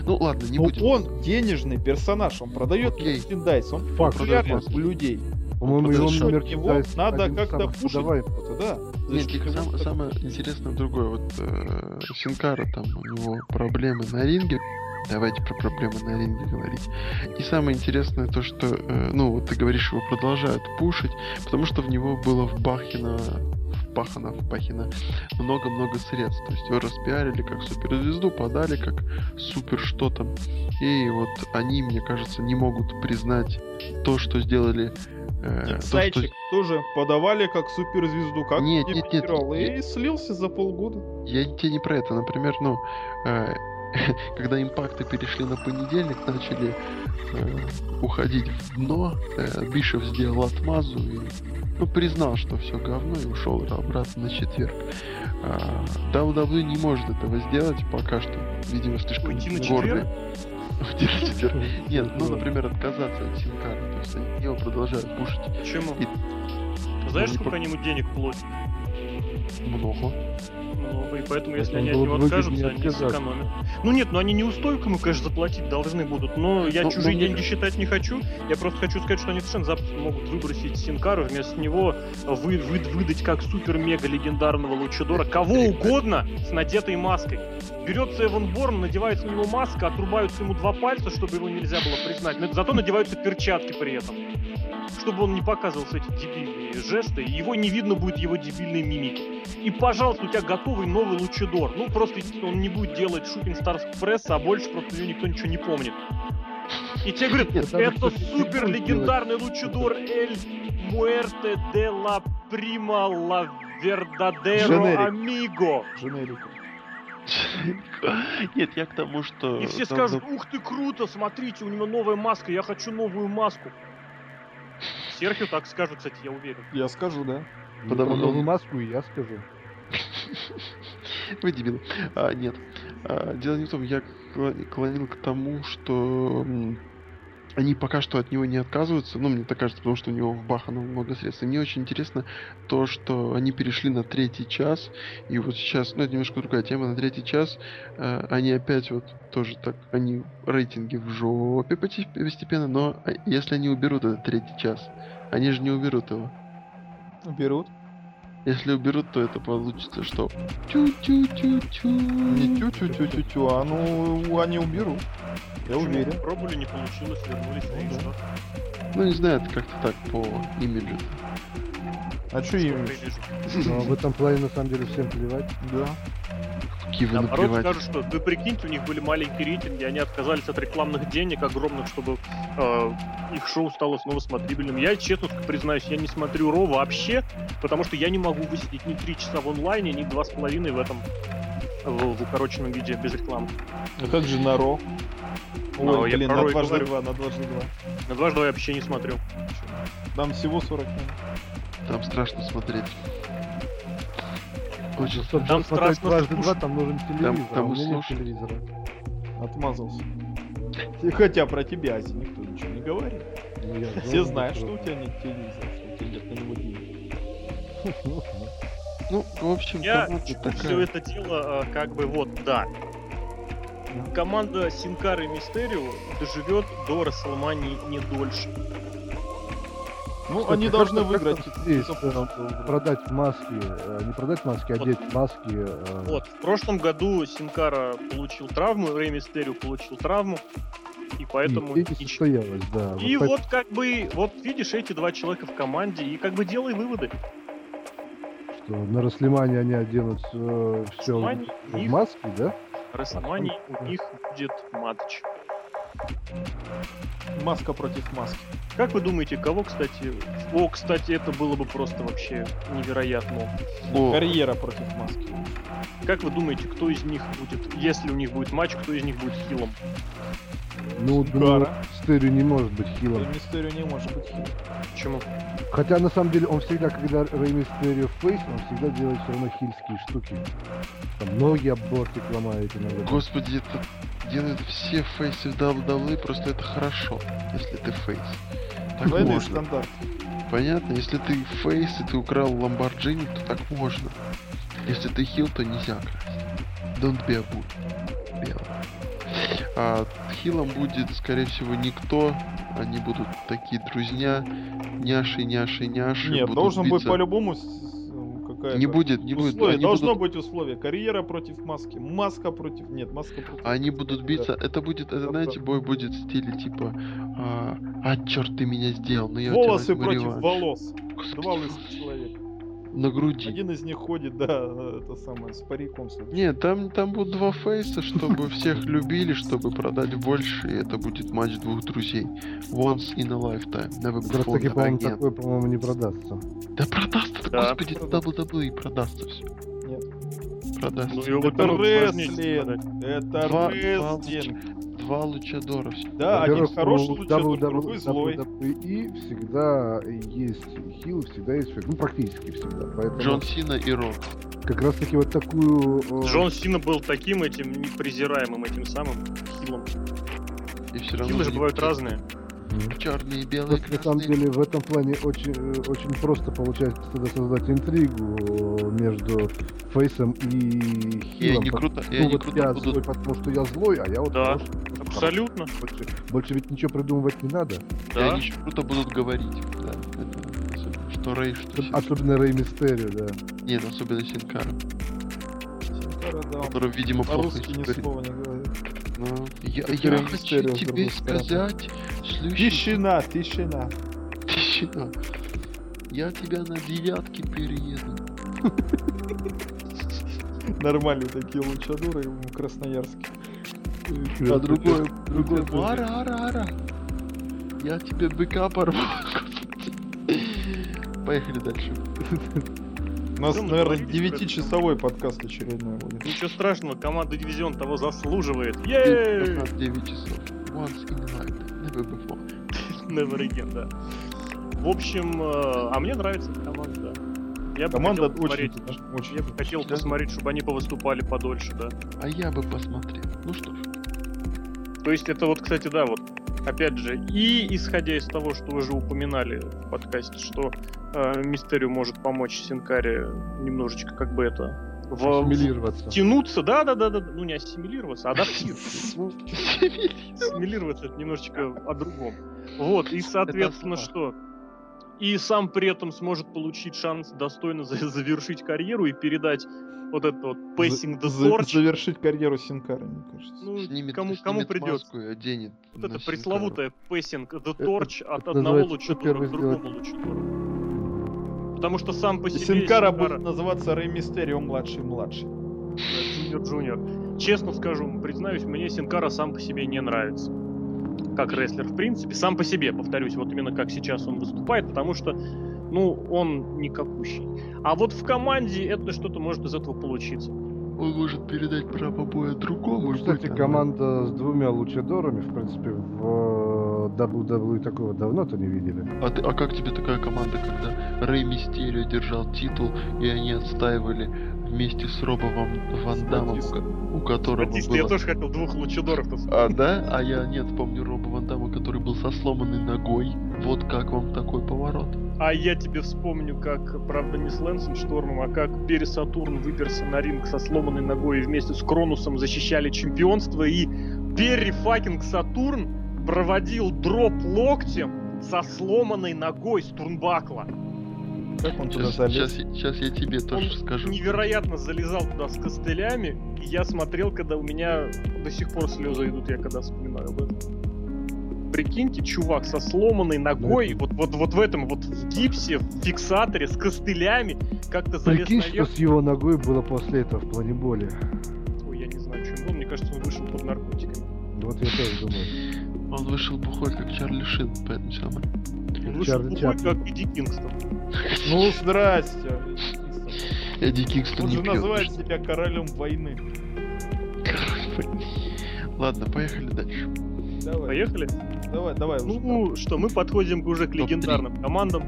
Ну, ладно, не Но будем. он денежный персонаж, он продает Окей. мерчендайз, он Факт. популярен Продает у людей. По-моему, За его него мерчендайз надо как-то пушить. Вот, да. Нет, сам- так- самое интересное другое. Вот э, Синкара, там у него проблемы на ринге. Давайте про проблемы на ринге говорить. И самое интересное то, что, э, ну, вот ты говоришь, его продолжают пушить, потому что в него было вбахено, впахано, впахено много-много средств. То есть его распиарили как суперзвезду, подали как супер что там. И вот они, мне кажется, не могут признать то, что сделали... э, то, что- тоже подавали как суперзвезду, как Нет, нет, нет, дебютировал, я- и слился за полгода. Я тебе не про это. Например, ну, э, когда импакты перешли на понедельник, начали э, уходить в дно, э, Бишев сделал отмазу и ну, признал, что все говно и ушел обратно на четверг. А, WWE не может этого сделать пока что. Видимо, слишком Уйти гордый. Нет, ну, например, отказаться от Синкара. То есть они его продолжают пушить. Почему? И- Знаешь, сколько они ему денег платят? Много. много, и поэтому, если он они от него откажутся, они отказаться. сэкономят. Ну нет, ну они неустойку ему, конечно, заплатить должны будут, но я Ну, чужие ну, деньги мне- считать не хочу. Я просто хочу сказать, что они совершенно запросто могут выбросить Синкару, вместо него вы, вы- выдать как супер-мега легендарного Лучидора кого угодно с надетой маской. Берется Эван Борн, надевается на него маска, отрубаются ему два пальца, чтобы его нельзя было признать. Но зато надеваются перчатки при этом. Чтобы он не показывал эти дебильные жесты, его не видно будет его дебильной мимики. И, пожалуйста, у тебя готовый новый Лучидор. Ну, просто он не будет делать шутинг Stars пресса, а больше просто никто ничего не помнит. И тебе говорят, Нет, это супер легендарный Лучидор Эль Муэрте де ла Прима ла Вердадеро. Амиго. Дженерика. Нет, я к тому, что... И все скажут, ух ты, круто, смотрите, у него новая маска, я хочу новую маску. Серхио так скажет, кстати, я уверен. Я скажу, да. Потому новую он- маску и я скажу. Вы дебилы. А, нет. А, дело не в том, я клонил к тому, что они пока что от него не отказываются, ну, мне так кажется, потому что у него вбахано много средств. И мне очень интересно то, что они перешли на третий час, и вот сейчас, ну, это немножко другая тема, на третий час э, они опять вот тоже так, они рейтинги в жопе постепенно, но а, если они уберут этот третий час, они же не уберут его. Берут. Если уберут, то это получится что? Тю-тю-тю-тю. Не тю-тю-тю-тю-тю, а ну они уберут. Я Почему? уверен. Пробовали, не получилось, вернулись, Ну и да. что? Ну, не знаю, это как-то так по имиджу. А что им? прилежно? Но в этом плане на самом деле всем плевать. Да. Кивы Наоборот, наплевать. скажут, что вы прикиньте, у них были маленькие рейтинги, они отказались от рекламных денег огромных, чтобы э, их шоу стало снова смотрибельным. Я, честно признаюсь, я не смотрю Ро вообще, потому что я не могу высидеть ни три часа в онлайне, ни два с половиной в этом в, в укороченном виде без рекламы. А как же на Ро? Ну, Ой, я блин, на Ро и дважды говорю. два, на дважды два. На дважды я вообще не смотрю. Там всего 40 минут. Там страшно смотреть. Очень Чтобы Там смотреть страшно дважды два, там нужен телевизор, там а у меня нет телевизора. Отмазался. И Хотя про тебя, Ази, никто ничего не говорит. Ну, я Все знаю, знают, что- у тебя нет телевизора, что у тебя нет на него денег. Ну, в общем, Я все это дело э, как бы вот, да. Команда Синкар и Мистерио доживет до Расселмании не дольше. Ну, Кстати, они должны выиграть. здесь, э, продать маски, э, не продать маски, а Вот. одеть маски. э, Вот, в прошлом году Синкара получил травму, Рэй Мистерио получил травму, и поэтому... и нич- состоялось, да. И Вот вот как бы, вот видишь, эти два человека в команде, и как бы делай выводы. что на Расслемане они оденут все, Расселмане у в маски, да? Расселмании у них будет матч. Маска против маски. Как вы думаете, кого, кстати... О, кстати, это было бы просто вообще невероятно. О, Карьера против маски. Как вы думаете, кто из них будет, если у них будет матч, кто из них будет хилом? Ну, думаю, Стерио не может быть хилом. Мистерио не может быть хилом. Почему? Хотя, на самом деле, он всегда, когда Рэй Мистерио face, он всегда делает все равно heel'ские штуки. Там ноги об бортик ломает иногда. Господи, это делают все face'ы в WWE, просто это хорошо, если ты face. Так Двойные можно. стандарты. Понятно? Если ты фейс и ты украл Ламборджини, то так можно. Если ты хил, то нельзя красть. Don't be a bull. Белый. А хилом будет, скорее всего, никто. Они будут такие друзья. Няши, няши, няши. Нет, должен быть по-любому какая-то... Не будет, не будет. Условие, Они должно будут, быть условие. Карьера против маски. Маска против... Нет, маска против... они будут биться. Это будет, это, Да, знаете, да. бой будет в стиле типа. А, а черт, ты меня сделал. Ну я Волосы против реванш». волос. Господи, Два лысых человека. На груди. Один из них ходит, да, это самое, с париком. собственно. Нет, там, там будут два фейса, чтобы всех любили, чтобы продать больше, и это будет матч двух друзей. Once in a lifetime. Never before, never по-моему, again. такое, по-моему, не продастся. Да продастся, Да. господи, это WWE продастся все. Нет. Продастся. Ну, Это рестлинг. Это рестлинг. Два лучадора. Да, один хороший у лучадор, другой злой. WWE всегда есть хил, всегда есть фейк. Ну, практически всегда. Поэтому Джон Сина и Рок. как раз таки вот такую... э, Джон Сина был таким этим непрезираемым этим самым хилом. И все равно. Хилы же бывают разные. Мгм. черные и белые. Просто на самом деле в этом плане очень, э, очень просто получается тогда создать интригу между Фейсом и И Хилом. они Как- круто, и ну они вот круто я будут. злой, потому что я злой, а я вот Да, хороший. Абсолютно. Больше, больше ведь ничего придумывать не надо. И Да. они еще круто будут говорить. Да, это особенно, что Рэй, что Особенно Рэй Мистерио, да. Нет, особенно Синкара, Синкара, да, который, видимо, плохо по-русски ни слова не говорит. Ну, я, я хочу тебе сказать, слышишь, Тишина, тишина. тишина. Я тебя на девятке перееду. Нормальные такие лучадуры в Красноярске. А другой, другой, ара, ара, ара. Я тебе быка порву. Поехали дальше. У нас, мы наверное, говорили про это? 9-часовой подкаст очередной будет. Ничего страшного, команда Дивизион того заслуживает. Ей! 9 часов. Once in a life, never before. Never again, да. В общем, э, а мне нравится эта команда, да. Я бы Команда хотел очень, посмотреть, очень. я бы хотел посмотреть, чтобы они повыступали подольше, да. А я бы посмотрел. Ну что ж, То есть это вот, кстати, да, вот, опять же, и исходя из того, что вы же упоминали в подкасте, что э, Мистерию может помочь Синкаре немножечко как бы это в, Ассимилироваться. тянуться, да, да, да, да, ну не ассимилироваться, а адаптироваться. Ассимилироваться это немножечко о другом. Вот, и соответственно, что? И сам при этом сможет получить шанс достойно за- завершить карьеру и передать вот это вот passing the torch. Завершить карьеру Синкара, мне кажется. Ну, снимет, кому, снимет кому придется. маску и оденет. Вот это Синкару. пресловутая passing the Это- torch от это одного первый к другому лучидору. Потому что сам по себе Синкара Синкара- будет называться Рэй Мистерио младший-младший. Junior Junior. Честно скажу, признаюсь, мне Син Кара сам по себе не нравится. Как рестлер, в принципе, сам по себе, повторюсь, вот именно как сейчас он выступает, потому что, ну, он никакущий. А вот в команде это что-то может из этого получиться. Он может передать право боя другому. Ну, кстати, команда с двумя лучадорами, в принципе, в э, WWE такого давно-то не видели. А, ты- а как тебе такая команда, когда Рэй Мистерио держал титул, и они отстаивали вместе с Робом Ван Дамом, у, которого Батиста, я было... тоже хотел двух лучадоров А, да? А я нет, помню Роба Ван Дамма, который был со сломанной ногой. Вот как вам такой поворот? А я тебе вспомню, как, правда, не с Лэнсом Штормом, а как Перри Сатурн выперся на ринг со сломанной ногой и вместе с Кронусом защищали чемпионство, и Перри fucking Сатурн проводил drop локтем со сломанной ногой с turnbuckle'а. Как он туда Сейчас, залез? сейчас, сейчас я тебе тоже Он скажу. невероятно залезал туда с костылями, и я смотрел, когда у меня до сих пор слезы идут, я когда вспоминаю об этом. Прикиньте, чувак со сломанной ногой, вот, вот, вот в этом, вот в гипсе, в фиксаторе, с костылями, как-то залез Прикинь, что наверх. с его ногой было после этого в плане боли. Ой, я не знаю, что он мне кажется, он вышел под наркотиками. Вот я тоже думаю. Он вышел бухой, как Чарли Шин, поэтому самое. Он вышел Чарли бухой, как Эдди Кингстон. Ну, здрасте. Эдди Кингстон Он же называет себя королем войны. Ладно, поехали дальше. Давай, Поехали? Давай, давай. уже Ну что, мы подходим уже к легендарным командам.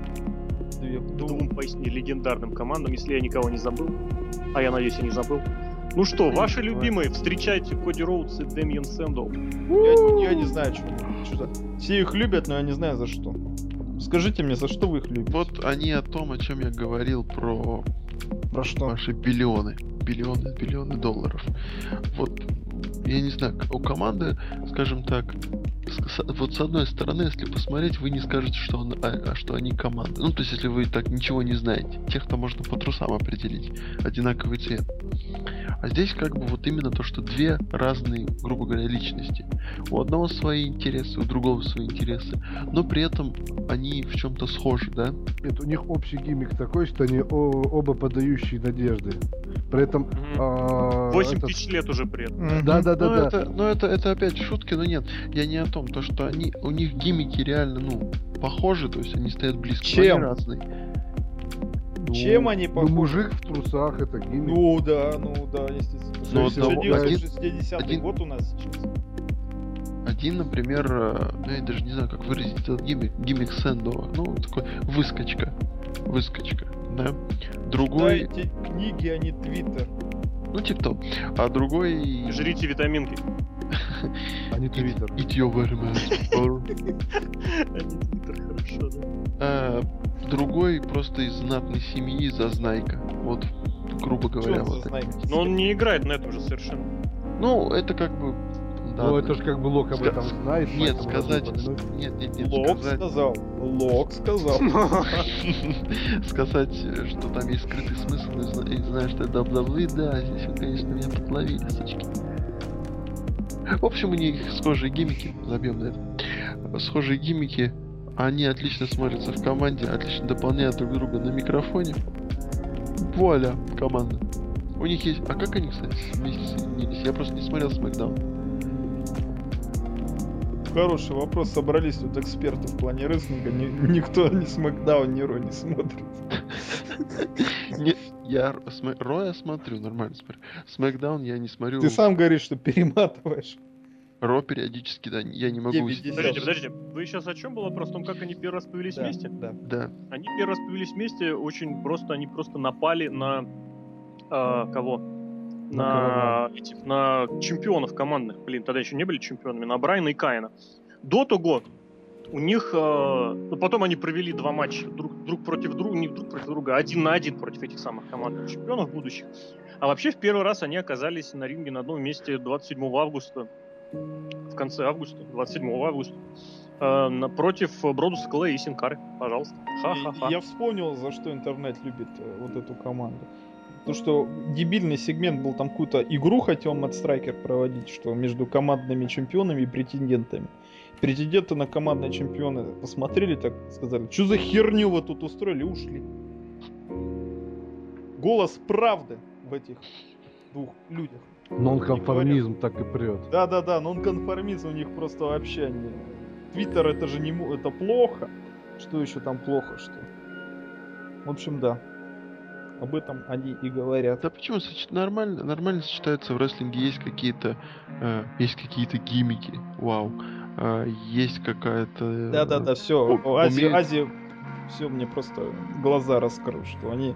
две- двум. поясни, легендарным командам, если я никого не забыл. А я надеюсь, я не забыл. Ну что, ваши давай. любимые, встречайте Коди Роудс и Дэмиен Сэндл. Я, я не знаю, что, что за- Все их любят, но я не знаю за что. Скажите мне, за что вы их любите? Вот они о том, о чем я говорил про Про что? ваши биллионы. Биллионы, биллионы долларов. Вот, я не знаю, у команды, скажем так, вот с одной стороны, если посмотреть, вы не скажете, что, он, а- а что они команда. Ну, то есть, если вы так ничего не знаете. Тех-то можно по трусам определить. Одинаковый цвет. А здесь как бы вот именно то, что две разные, грубо говоря, личности. У одного свои интересы, у другого свои интересы. Но при этом они в чем-то схожи, да? Нет, у них общий гиммик такой, что они о- оба подающие надежды. При этом... а, 8 этот- тысяч лет уже при этом. Да, да, да, ну, да. это, ну это, это опять шутки, но нет, я не о том, то что они, у них гиммики реально, ну, похожи, то есть они стоят близко, но Чем? они разные. Ну, Чем они ну, похожи? мужик в трусах, это гиммик. Ну да, ну да, естественно. Ну, вот одного- 1960 один- год у нас сейчас. Один, например, э, ну я даже не знаю, как выразить этот гиммик, гиммик Сэндова, ну, такой выскочка, выскочка, да. Другой, Читайте книги, а не твиттер. ну, типа того, а другой... Жрите витаминки. А не Твиттер. Eat your very much. А не Твиттер, хорошо, да. Другой просто из знатной семьи Зазнайка. Вот, грубо говоря, вот. Но он не играет на этом же совершенно. Ну, это как бы... Ну, ладно. это же как бы Лок об Ска- этом знает. Нет, сказать... Нет, нет, нет, Лок сказать... сказал. Лок сказал. сказать, что там есть скрытый смысл, и зна- и знаешь, что это WWE, да, здесь вы, конечно, меня подловили, сучки. В общем, у них схожие гиммики, забьем на это. Схожие гиммики, они отлично смотрятся в команде, отлично дополняют друг друга на микрофоне. Вуаля, команда. У них есть... А как они, кстати, вместе соединились? Я просто не смотрел SmackDown. Хороший вопрос. Собрались тут эксперты в плане рестлинга. Ни- никто ни Смакдаун, ни Ро не смотрит. Я Роя смотрю, нормально смотрю. SmackDown я не смотрю. Ты сам говоришь, что перематываешь. Ро периодически, да, я не могу... Девять с- десятых. Подождите, подождите. Вы сейчас о чем был вопрос? О том, как они первый раз появились Да, вместе? Да. Да. Они первый раз появились вместе очень просто, они просто напали на а, кого? На, этих, на чемпионов командных. Блин, тогда еще не были чемпионами, на Брайана и Каина. До того у них, э, ну, потом они провели два матча друг, друг против друга, не друг против друга, а один на один против этих самых командных чемпионов будущих. А вообще в первый раз они оказались на ринге на одном месте 27 августа, в конце августа, 27 августа, э, напротив Бродуса Клея и Синкары. Пожалуйста. Ха-ха-ха. Я вспомнил, за что интернет любит э, вот эту команду. То, что дебильный сегмент был, там какую-то игру хотел Мэтт Страйкер проводить, что между командными чемпионами и претендентами. Претенденты на командные чемпионы посмотрели, так сказали, что за херню вы тут устроили, ушли. Голос правды в этих двух людях. Нонконформизм так и прет. Да-да-да, нонконформизм у них просто вообще не... Твиттер это же не... му- Это плохо. Что еще там плохо, что? В общем, да. Об этом они и говорят. Да почему нормально, нормально сочетаются в рестлинге, есть какие-то, э, есть какие-то гиммики, вау, А, есть какая-то. э, Да-да-да, все. Азия, Азия, все мне просто глаза раскрыл, что они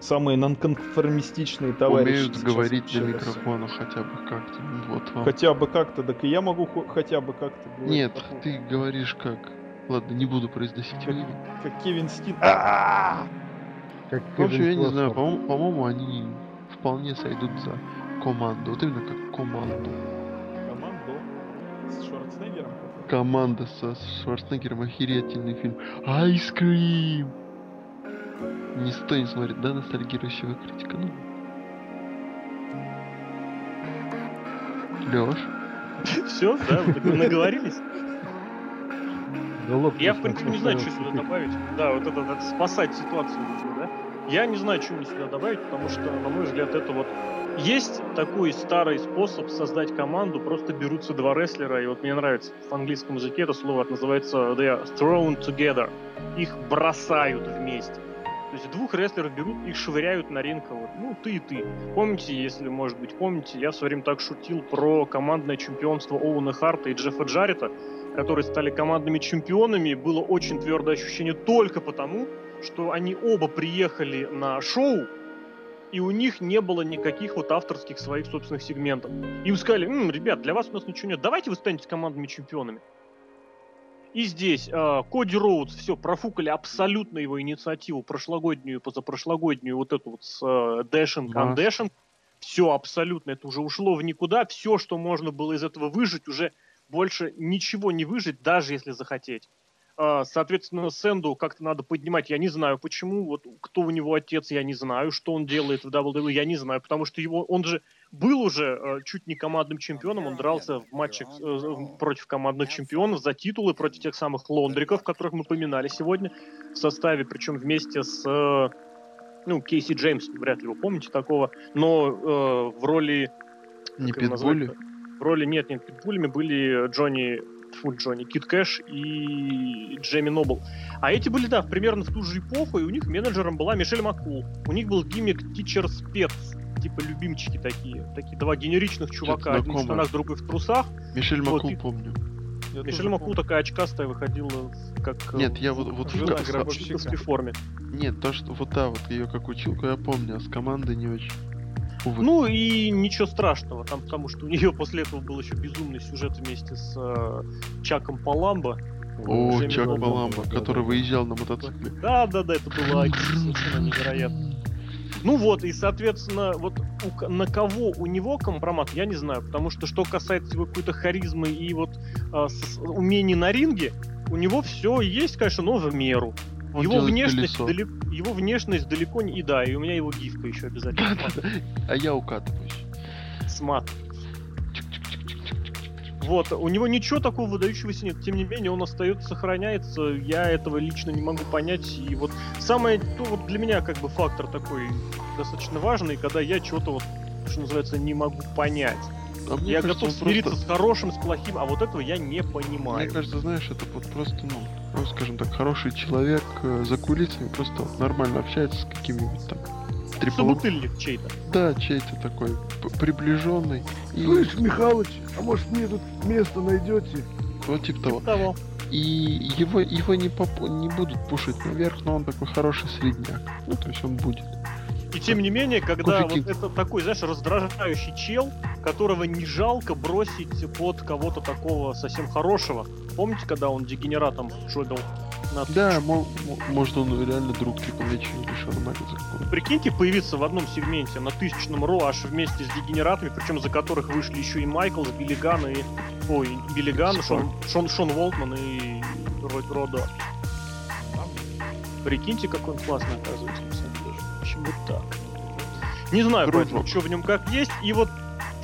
самые нонконформистичные товарищи. умеют сейчас говорить всем. микрофону хотя бы как-то. Ну, Вот вам. Хотя бы как-то, так и я могу хо- хотя бы как-то говорить. Нет, такое. ты говоришь как. Ладно, не буду произносить Как- имя. Как Кевин Стин. Как В общем, я не знаю, по-моему, по-моему, они вполне сойдут за команду. Вот именно как команду. Команду с Шварценеггером. Команда со Шварценеггером охерительный фильм. Ice Cream! Никто не смотрит, да, ностальгирующего критика? Ну. Лёш? Все, да, вот так мы наговорились. Я, в принципе, не знаю, что сюда добавить. Да, вот это, спасать ситуацию да? Я не знаю, что мне сюда добавить, потому что, на мой взгляд, это вот... Есть такой старый способ создать команду, просто берутся два рестлера, и вот мне нравится в английском языке это слово это называется they are thrown together. Их бросают вместе. То есть двух рестлеров берут и швыряют на ринг вот, ну, ты и ты. Помните, если, может быть, помните, я в свое время так шутил про командное чемпионство Оуэна Харта и Джеффа Джаррета, которые стали командными чемпионами, было очень твердое ощущение только потому, что они оба приехали на шоу, и у них не было никаких вот авторских своих собственных сегментов. Им сказали, «М, ребят, для вас у нас ничего нет, давайте вы станете командными чемпионами. И здесь э, Коди Роудс все профукали абсолютно его инициативу прошлогоднюю, позапрошлогоднюю, вот эту вот с э, Dashing, Да. Undashing. Все абсолютно, это уже ушло в никуда. Все, что можно было из этого выжать, уже больше ничего не выжать, даже если захотеть. А, Соответственно, Сэндоу как-то надо поднимать. Я не знаю, почему. Вот кто у него отец, я не знаю. Что он делает в WWE, я не знаю. Потому что его, он же был уже э, чуть не командным чемпионом. Он дрался в матчах э, против командных чемпионов за титулы против тех самых лондриков, которых мы поминали сегодня в составе, причем вместе с э, ну, Кейси Джеймс, вряд ли вы помните такого, но э, в роли Не питбули? В роли нет, нет, питбулями были Джонни, фу, Джонни, Кит Кэш и Джейми Нобл. А эти были, да, примерно в ту же эпоху, и у них менеджером была Мишель Маккул. У них был гиммик Teacher Спец, типа любимчики такие, такие два генеричных чувака, один в штанах, другой в трусах. Мишель Вот Макул и- помню. Я Мишель помню. такая очкастая выходила как... э, Нет, я вот, вот в гробовщика. форме. Нет, то, что вот да, вот ее как училку я помню, а с командой не очень. Увы. Ну и ничего страшного, там, потому что у нее после этого был еще безумный сюжет вместе с э, Чаком Паламбо. О, Чак Бонда. Паламба, который выезжал на мотоцикле. Да, да, да, это было совершенно невероятно. Ну вот, и, соответственно, вот у на кого у него компромат, я не знаю, потому что что касается его какой-то харизмы и вот а, с- умений на ринге, у него все есть, конечно, но в меру. Он его внешность, колесо. далек- его внешность далеко не... И да, и у меня его гифка еще обязательно. А я укатываюсь. Смат. Вот, у него ничего такого выдающегося нет. Тем не менее, он остается, сохраняется. Я этого лично не могу понять. И вот самое, то вот для меня как бы фактор такой достаточно важный, когда я чего-то вот, что называется, не могу понять. А мне я кажется, готов смириться просто- с хорошим, с плохим, а вот этого я не Мне понимаю. кажется, знаешь, это вот просто, ну, ну, скажем так, хороший человек э, за кулисами просто нормально общается с какими-нибудь там трипл... Собутыльник чей-то. Да, чей-то такой приближенный. И Слышь, Михалыч, а может мне тут место найдете? вот типа того. Того. И его, его не, поп- не будут пушить наверх, но он такой хороший средняк. Ну, то есть он будет. И тем не менее, когда вот это такой, знаешь, раздражающий чел, которого не жалко бросить под кого-то такого совсем хорошего. Помните, когда он дегенератом шобил на Да, мо- мо- может он реально друг Шона Майклса какого-то. Прикиньте, появиться в одном сегменте на тысячном Ро аж вместе с дегенератами, причем за которых вышли еще и Майклс, Биллиган и... Ой, Биллиган, Шон, Шон, Шон Волтман и Родо. Прикиньте, какой он классный оказывается, Почему так? Не знаю, Круто. поэтому, что в нем как есть. И вот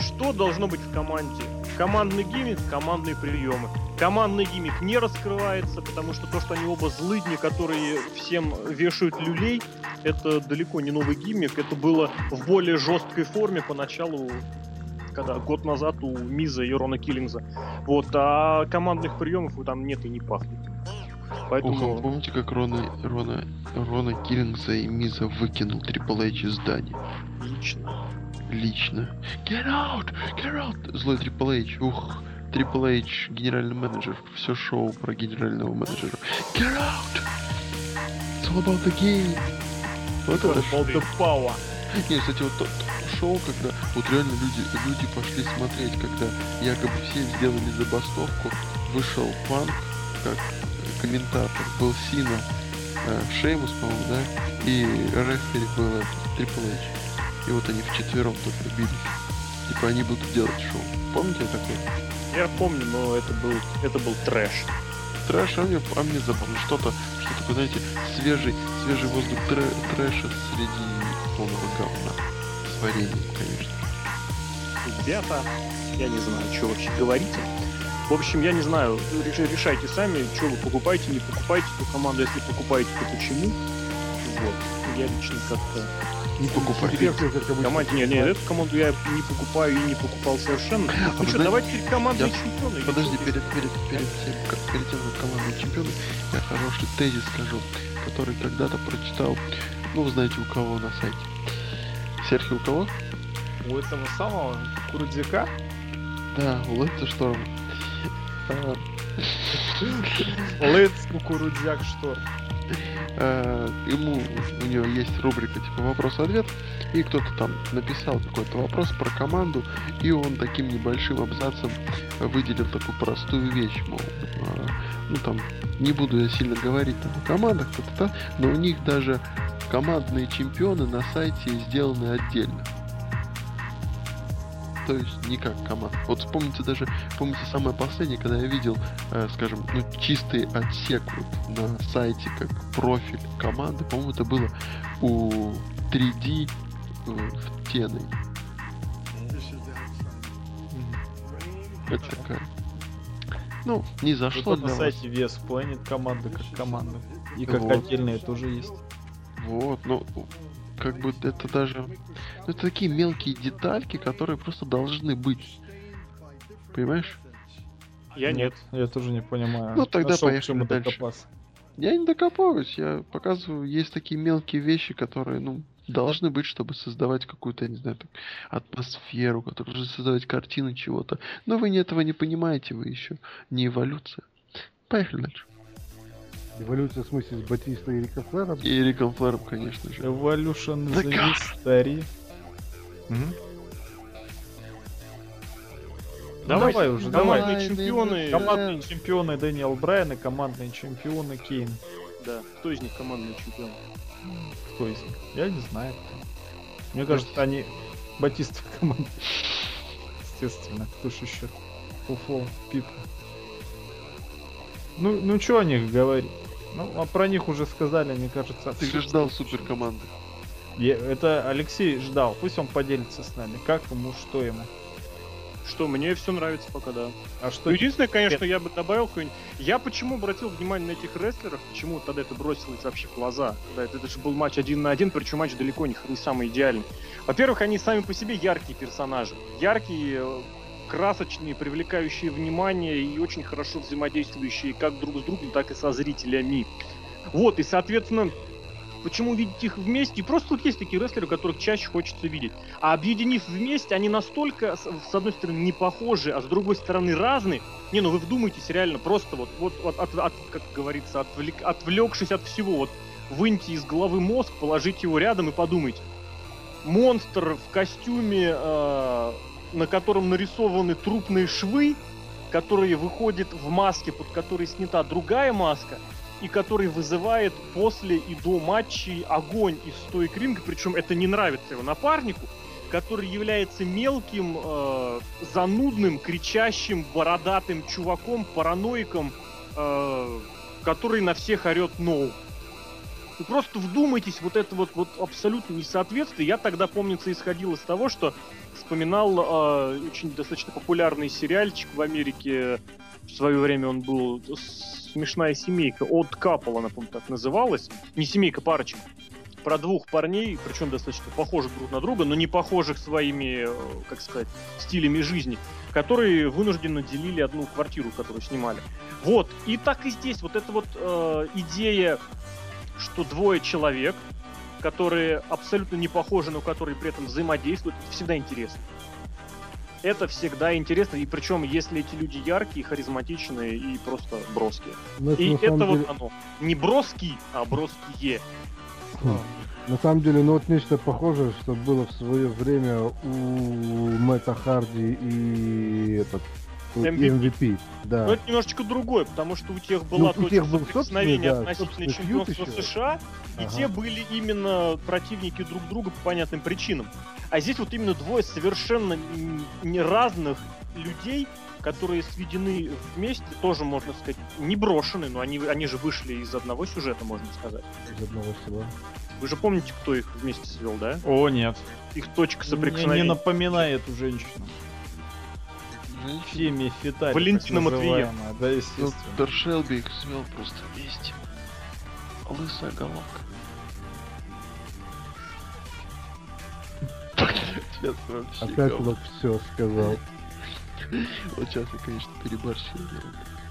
что должно быть в команде? Командный гиммик, командные приемы. Командный гиммик не раскрывается, потому что то, что они оба злыдни, которые всем вешают люлей, это далеко не новый гиммик. Это было в более жесткой форме поначалу, когда год назад у Миза и Рона Киллингза. Вот, а командных приемов там нет и не пахнет. Поэтому а помните, как Рона, Рона, Рона Киллингса и Миза выкинул Трипл Эйч из здания? лично. Лично. Get out! Get out! Злой Трипл Эйч. Ух, Трипл Эйч, генеральный менеджер. Все шоу про генерального менеджера. Get out! It's all about the game. Вот это. All the power. Не, кстати, вот то, то шоу, когда вот реально люди, люди пошли смотреть, когда якобы все сделали забастовку, вышел Панк, как комментатор, был Сина, э, Шеймус, по-моему, да, и рефери был Трипл Эйч. И вот они вчетвером только бились. Типа они будут делать шоу. Помните такое? Я помню, но это был, это был трэш. Трэш, а мне, а мне забавно. Что-то, что такое, знаете, свежий, свежий воздух трэ- трэша среди полного говна. С вареньем, конечно. Ребята, я не знаю, что вообще говорите. В общем, я не знаю, реш- решайте сами, что вы покупаете, не покупаете эту команду. Если покупаете, то почему? Вот. Я лично как-то Не обычно. Команде, не, не, эту команду я не покупаю и не покупал совершенно. А Ну что, давайте теперь командные я- чемпионы. Подожди, перед, перед, перед тем, как перед тем, как командные чемпионы, я хороший тезис скажу, который когда-то прочитал, ну, вы знаете, у кого на сайте. Серхи у кого? У этого самого Курдзика? Да, у Лэнса Шторма. Let's Кукурудзяк что? э, ему, у него есть рубрика типа вопрос-ответ, и кто-то там написал какой-то вопрос про команду, и он таким небольшим абзацем выделил такую простую вещь, мол, э, ну там, не буду я сильно говорить там о командах, та-та-та, но у них даже командные чемпионы на сайте сделаны отдельно. То есть не как команда. Вот вспомните даже, помните самое последнее, когда я видел, э, скажем, ну чистый отсек вот на сайте как профиль команды, по-моему, это было у 3D э, в Теной. Это такая. Ну, не зашло Зато на для вас. сайте Вес Planet команда как команда. И как Вот. отдельная тоже есть. Вот, ну, как бы это даже... Ну, это такие мелкие детальки, которые просто должны быть. Понимаешь? Я нет. Я тоже не понимаю. Ну, тогда Нашел, поехали дальше. докопаться. Я не докопываюсь, я показываю, есть такие мелкие вещи, которые, ну, должны быть, чтобы создавать какую-то, я не знаю, так, атмосферу, которые должны создавать картину чего-то. Но вы этого не понимаете, вы еще не эволюция. Поехали дальше. Эволюция в смысле с Батистой и Рикофлером. И Эриком Флэром, конечно же. Evolution The the. Давай, давай уже, командные давай. чемпионы. Командные чемпионы Дэниел Брайан и командные чемпионы Кейн. Да, кто из них командный чемпион? Кто из них? Я не знаю. кто. Мне кажется, они Батиста команда. Естественно, кто ж еще? Фуфол, Пип. Ну, ну что о них говорить? Ну, а про них уже сказали, мне кажется. Ты же ждал супер команды. Я- Это Алексей ждал. Пусть он поделится с нами. Как ему, что ему. Что, мне все нравится пока, да. А что Ну, единственное, конечно, я бы добавил какой-нибудь... Я почему обратил внимание на этих рестлеров, почему тогда это бросилось вообще в глаза? Да, это, это же был матч один на один, причем матч далеко не, не самый идеальный. Во-первых, они сами по себе яркие персонажи. Яркие, э, красочные, привлекающие внимание и очень хорошо взаимодействующие как друг с другом, так и со зрителями. Вот, и, соответственно, почему видеть их вместе? Просто вот есть такие рестлеры, которых чаще хочется видеть. А объединив вместе, они настолько, с, одной стороны, не похожи, а с другой стороны, разные. Не, ну вы вдумайтесь, реально, просто вот, вот, вот от, от- как говорится, отвлек, отвлекшись от всего, вот выньте из головы мозг, положите его рядом и подумайте. Монстр в костюме, э, на котором нарисованы трупные швы, которые выходит в маске, под которой снята другая маска, и который вызывает после и до матчей огонь из стоек ринга, причем это не нравится его напарнику, который является мелким, э, занудным, кричащим, бородатым чуваком, параноиком, э, который на всех орет «ноу». Вы просто вдумайтесь, вот это вот, вот абсолютно несоответствие. Я тогда, помнится, исходил из того, что вспоминал э, очень достаточно популярный сериальчик в Америке. В свое время он был «Смешная семейка». Odd Couple, она, по-моему, так называлась. Не семейка, парочка. Про двух парней, причем достаточно похожих друг на друга, но не похожих своими, э, как сказать, стилями жизни, которые вынужденно делили одну квартиру, которую снимали. Вот. И так и здесь. Вот эта вот э, идея, что двое человек, которые абсолютно не похожи, но которые при этом взаимодействуют, это всегда интересно. Это всегда интересно, и причем, если эти люди яркие, харизматичные и просто броские. Ну, это И это вот деле- оно. Не броский, а броские. На самом деле, ну вот нечто похожее, что было в свое время у Мэтта Харди и этот MVP. MVP. Да. Но это немножечко другое, потому что у тех Ну, была у точка тех был соприкосновения собственный, да, относительно чемпионства. США, и Ага. те были именно противники друг друга по понятным причинам. А здесь вот именно двое совершенно не разных людей, которые сведены вместе, тоже, можно сказать, не брошены, но они, они же вышли из одного сюжета, можно сказать. Из одного села. Вы же помните, кто их вместе свел, да? О, нет. Их точка Не, не соприкосновения. напоминай эту женщину. Феми Фиталь. Валентина называемая, Да, естественно. Даршелби их свел просто вместе. Лысая головка. Сейчас вообще Опять вот все сказал. Вот сейчас я, конечно, переборщил.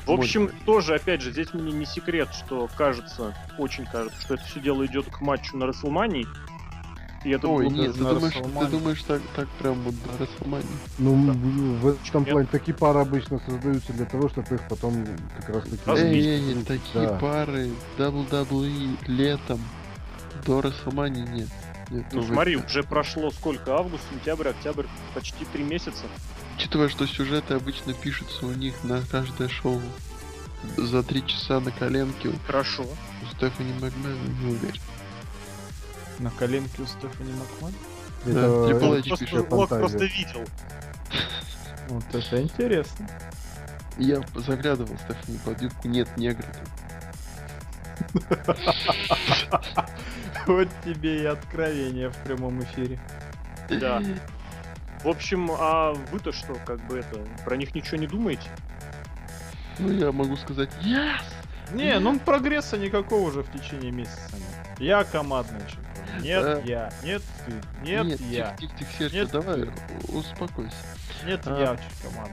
В общем, тоже, опять же, здесь мне не секрет, что кажется, очень кажется, что это все дело идет к матчу на Расселмании. И это Ой, нет, ты думаешь, ты думаешь так, так прям вот до Расселмании? Ну, Да. в этом плане такие пары обычно создаются для того, чтобы их потом как раз таки... Эй, эй, эй, такие Да. пары WWE летом до Расселмании нет. Нет, Ну уже- смотри, уже прошло сколько? Август, сентябрь, октябрь, почти три месяца. Учитывая, что сюжеты обычно пишутся у них на каждое шоу за три часа на коленке Хорошо. у Стефани Макмен, не уверен. На коленке у Стефани Макман. Да, Это, Triple это Просто, Лок просто видел. Вот это интересно. Я заглядывал Стефани под юбку, нет негра. Вот тебе и откровение в прямом эфире. Да. В общем, а вы-то что, как бы это, про них ничего не думаете? Ну, я могу сказать, yes! Не, ну прогресса никакого уже в течение месяца нет. Я командный чемпион. Нет, я. Нет, ты. Нет, я. тихо, тихо, тихо, Нет, давай, ты. успокойся. Нет, А. я чемпион.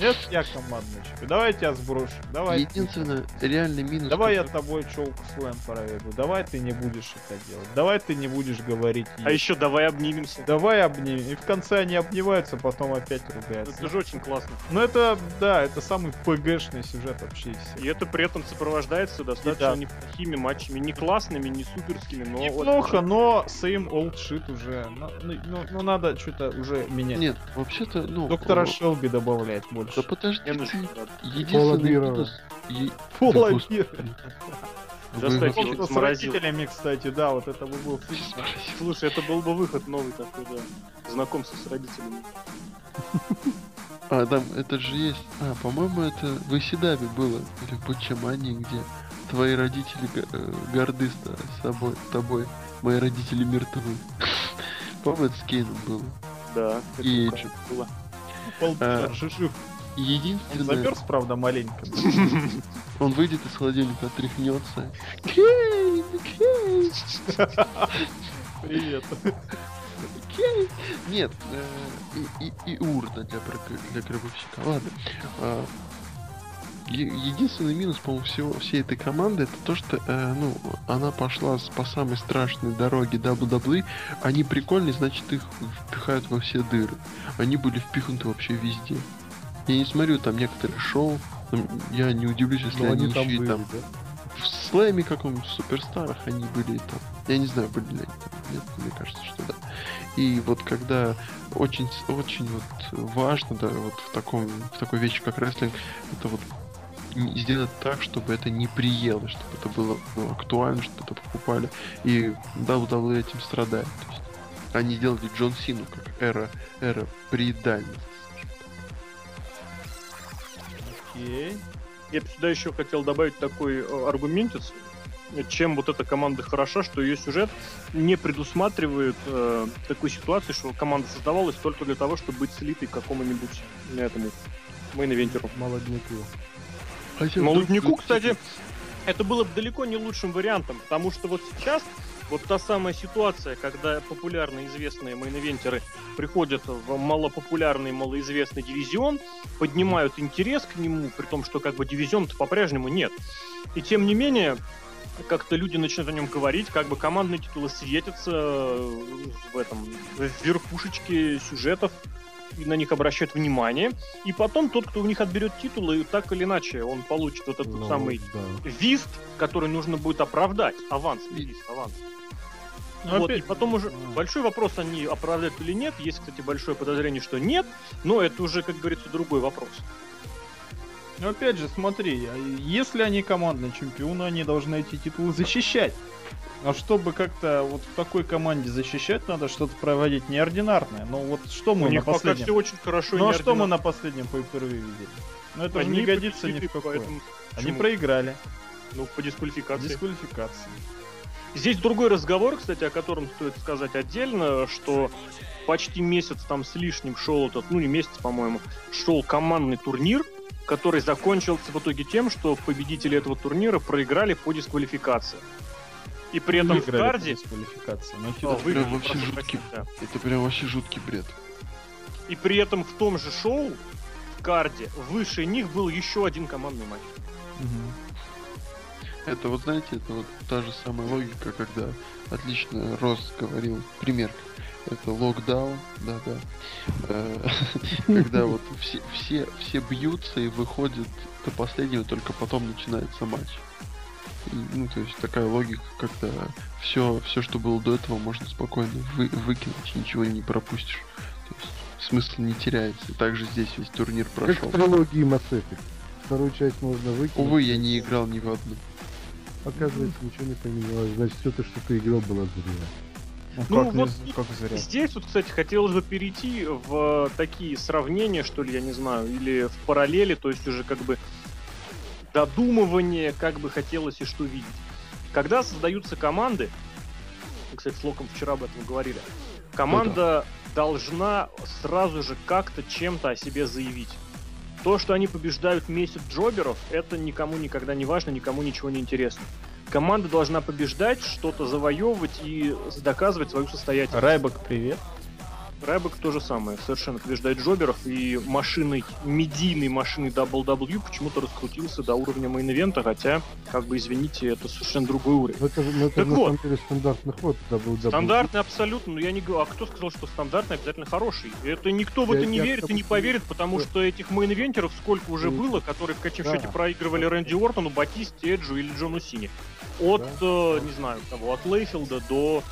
Нет, я командный чемпион. Давай я тебя сброшу. Давай. Единственное, реальный минус... Давай я который- тобой челку слэм проведу. Давай ты не будешь это делать. Давай ты не будешь говорить. А еще давай обнимемся. Давай обнимем. И в конце они обнимаются, потом опять ругаются. Это же очень классно. Ну это, да, это самый ПГшный сюжет вообще. И это при этом сопровождается достаточно да. неплохими матчами. Не классными, не суперскими, но... Неплохо, но same old shit уже. Ну, ну, ну, надо что-то уже менять. Нет, вообще-то, ну... Доктора Шелби добавлять Да больше. подожди, Не ты. единственный минус... е-. Да, Он вот с сморозил. родителями, кстати, да, вот это бы был. Слушай, это был бы выход новый такой, да. Знакомство с родителями. А, там, это же есть... А, по-моему, это в Исидаби было. Или в Бочамане, где твои родители э, горды с собой, тобой. Мои родители мертвы. По-моему, это с Кейном было. Да. это И было. Пол А, жив. Он Единственное... замерз, правда, маленько. Он выйдет из холодильника, отряхнется. Кейн! Кейн! Привет. Кейн! Нет, э, и, и, и урна для, для гробовщика. Ладно. Единственный минус, по-моему, всего, всей этой команды это то, что э, ну, она пошла по самой страшной дороге WWE. Они прикольные, значит, их впихают во все дыры. Они были впихнуты вообще везде. Я не смотрю там некоторые шоу, я не удивлюсь, если Но они, они там еще и были, там да? в слэме каком-нибудь в суперстарах они были и там. Я не знаю, были ли они там. Нет, мне кажется, что да. И вот когда очень, очень вот важно, да, вот в таком, в такой вещи, как рестлинг, это вот сделать так, чтобы это не приело, чтобы это было ну, актуально, чтобы это покупали. И WWE этим страдает. То есть они делали Джон Сину как эра, эра приедальности. Окей. Я бы сюда еще хотел добавить такой э, аргументец, чем вот эта команда хороша, что ее сюжет не предусматривает э, такой ситуации, что команда создавалась только для того, чтобы быть слитой к какому-нибудь э, этому мейн-ивентеру. Молодняку. Хотя Молодняку, вдруг- кстати, это было бы далеко не лучшим вариантом, потому что вот сейчас вот та самая ситуация, когда популярные известные мейн-ивентеры приходят в малопопулярный, малоизвестный дивизион, поднимают интерес к нему, при том, что как бы дивизион-то по-прежнему нет. И тем не менее, как-то люди начинают о нем говорить, как бы командные титулы светятся э, в этом, в верхушечке сюжетов, на них обращают внимание. И потом тот, кто у них отберет титулы, так или иначе, он получит вот этот Ну, самый да. вист, который нужно будет оправдать. Аванс, вист, аванс. Ну, вот, опять- и потом уже А. большой вопрос, они оправдают или нет. Есть, кстати, большое подозрение, что нет, но это уже, как говорится, другой вопрос. Ну опять же, смотри, если они командные чемпионы, они должны эти титулы защищать. А чтобы как-то вот в такой команде защищать, надо что-то проводить неординарное. Ну вот что мы У на них пока последнем... все очень хорошо. Ну а что мы на последнем pay видели? Ну это же Они не годится ни в какое. поэтому Они почему? проиграли. Ну, по дисквалификации. Дисквалификация. Здесь другой разговор, кстати, о котором стоит сказать отдельно, что почти месяц там с лишним шел этот, ну не месяц, по-моему, шел командный турнир, который закончился в итоге тем, что победители этого турнира проиграли по дисквалификации. И при этом в карде... Ну, выиграли, Прям вообще жуткий. да. Это прям вообще жуткий бред. И при этом в том же шоу, в карде, выше них был еще один командный матч. Это вот знаете, это вот та же самая логика, когда отлично Рос говорил, пример, это локдаун, да-да, Э, когда вот все, все, все бьются и выходят до последнего, только потом начинается матч. Ну, то есть такая логика, когда все, все, что было до этого, можно спокойно вы- выкинуть, ничего не пропустишь. То есть смысл не теряется. И также здесь весь турнир Как прошел. в трилогии Mass Effect. Вторую часть можно выкинуть. Увы, я не играл ни в одну. Оказывается, ничего не поменялось. Значит, все то, что ты играл, было зря. Ну, Ну, как, вот не- как зря. Здесь вот, кстати, хотелось бы перейти в такие сравнения, что ли, я не знаю, или в параллели, то есть уже как бы додумывание, как бы хотелось и что видеть. Когда создаются команды, мы, кстати, с Локом вчера об этом говорили, команда должна сразу же как-то чем-то о себе заявить. То, что они побеждают месяц джоберов, это никому никогда не важно, никому ничего не интересно. Команда должна побеждать, что-то завоевывать и доказывать свою состоятельность. Райбек, привет. Райбек то же самое, совершенно побеждает джоберов, и машиной, медийной машиной WWE почему-то раскрутился до уровня мейн-ивента, хотя, как бы, извините, это совершенно другой уровень. Ну, это, ну, это Так на вот. самом деле стандартный ход WWE. Стандартный абсолютно, но я не говорю, а кто сказал, что стандартный обязательно хороший? Это никто в Я- это не я верит и не поверит, потому Да. что этих мейн-ивентеров сколько уже Ну, было, которые в конечном да. счете проигрывали Рэнди Ортону, Батисте, Эджу или Джону Сине. От, э, не знаю, кого, от Лейфилда до...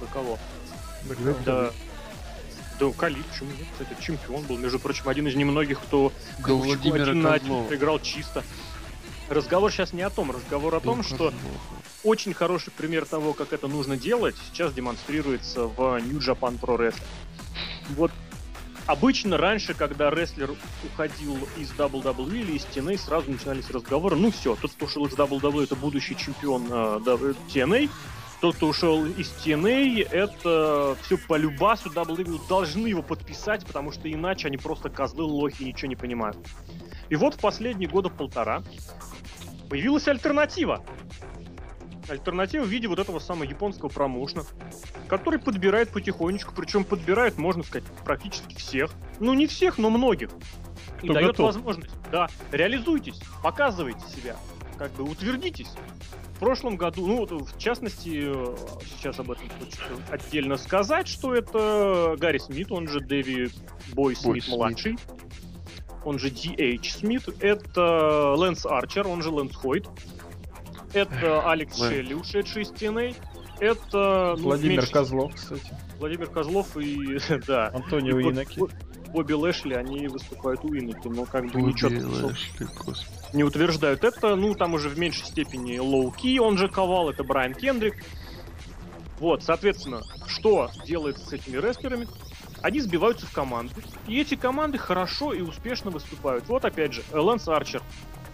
До кого? До... До Кали, почему нет? Кстати, чемпион был, между прочим, один из немногих, кто Ковчуку Владимира один на один проиграл чисто. Разговор сейчас не о том, разговор о том, До что очень хороший пример того, как это нужно делать, сейчас демонстрируется в New Japan Pro Wrestling. Вот обычно раньше, когда рестлер уходил из WWE или из TNA, сразу начинались разговоры, ну все, тот, кто ушел из WWE, это будущий чемпион э, TNA, тот, кто ушел из TNA, это все по любасу WWE должны его подписать, потому что иначе они просто козлы, лохи, ничего не понимают. И вот в последние года полтора появилась альтернатива. Альтернатива в виде вот этого самого японского промоушена, который подбирает потихонечку, причем подбирает, можно сказать, практически всех. Ну, не всех, но многих. И Кто дает готов. возможность. Да, реализуйтесь, показывайте себя, как бы утвердитесь. В прошлом году, ну, вот в частности, сейчас об этом хочется отдельно сказать, что это Гарри Смит, он же Дэви Бой Смит Смит. младший, он же DH Смит, это Лэнс Арчер, он же Лэнс Хойт, это Алекс Лэнс. Шелли, ушедший из TNA, это ну, Владимир меньше- Козлов, кстати. Владимир Козлов и да. Антонио И Боб- Иноки. Боб- Бобби Лэшли, они выступают у Иноки, но как бы Бобби ничего Лэшли, не утверждают это. Ну, там уже в меньшей степени Лоу Ки, он же Ковал, это Брайан Кендрик. Вот, соответственно, что делается с этими рестлерами? Они сбиваются в команды, и эти команды хорошо и успешно выступают. Вот опять же, Лэнс Арчер,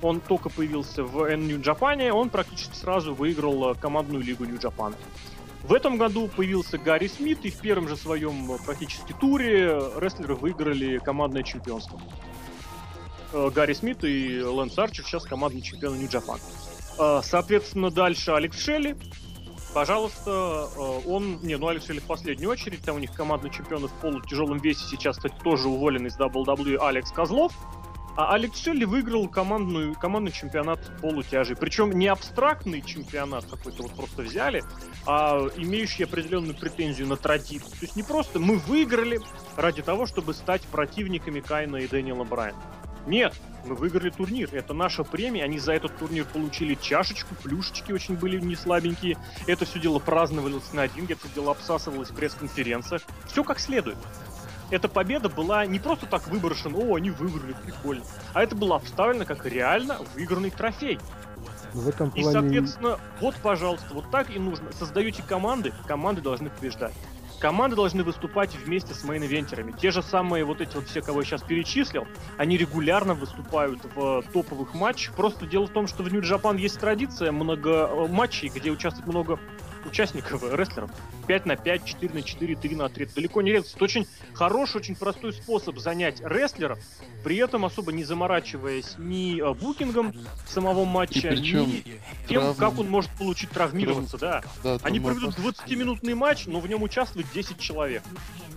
он только появился в New Japan, он практически сразу выиграл э, командную лигу New Japan. В этом году появился Гарри Смит, и в первом же своем э, практически туре рестлеры выиграли командное чемпионство. Э, Гарри Смит и Лэнс Арчер сейчас командные чемпионы Japan. Э, Соответственно, дальше Алекс Шелли. Пожалуйста, он... Не, ну Алекс Шелли в последнюю очередь. Там у них командный чемпион в полутяжелом весе. Сейчас, кстати, тоже уволен из WWE Алекс Козлов. А Алекс Шелли выиграл командную, командный чемпионат полутяжей. Причем не абстрактный чемпионат какой-то вот просто взяли, а имеющий определенную претензию на традицию. То есть не просто мы выиграли ради того, чтобы стать противниками Кайна и Дэниела Брайана. Нет, мы выиграли турнир. Это наша премия. Они за этот турнир получили чашечку, плюшечки очень были не слабенькие. Это все дело праздновалось на один, это дело обсасывалось в пресс-конференциях. Все как следует. Эта победа была не просто так выброшена, о, они выиграли, прикольно. А это было обставлено как реально выигранный трофей. В этом И, плане... соответственно, вот, пожалуйста, вот так и нужно. Создаете команды, команды должны побеждать. Команды должны выступать вместе с мейн-ивентерами. Те же самые вот эти вот все, кого я сейчас перечислил, они регулярно выступают в топовых матчах. Просто дело в том, что в Japan есть традиция много э, матчей, где участвует много участников, э, рестлеров. 5 на 5, 4 на 4, 3 на 3. Это далеко не редкость. Это очень хороший, очень простой способ занять рестлеров, при этом особо не заморачиваясь ни э, букингом самого матча, ни тем, травмами. как он может получить травмироваться, да. Да, Они проведут 20-минутный матч, но в нем участвует 10 человек.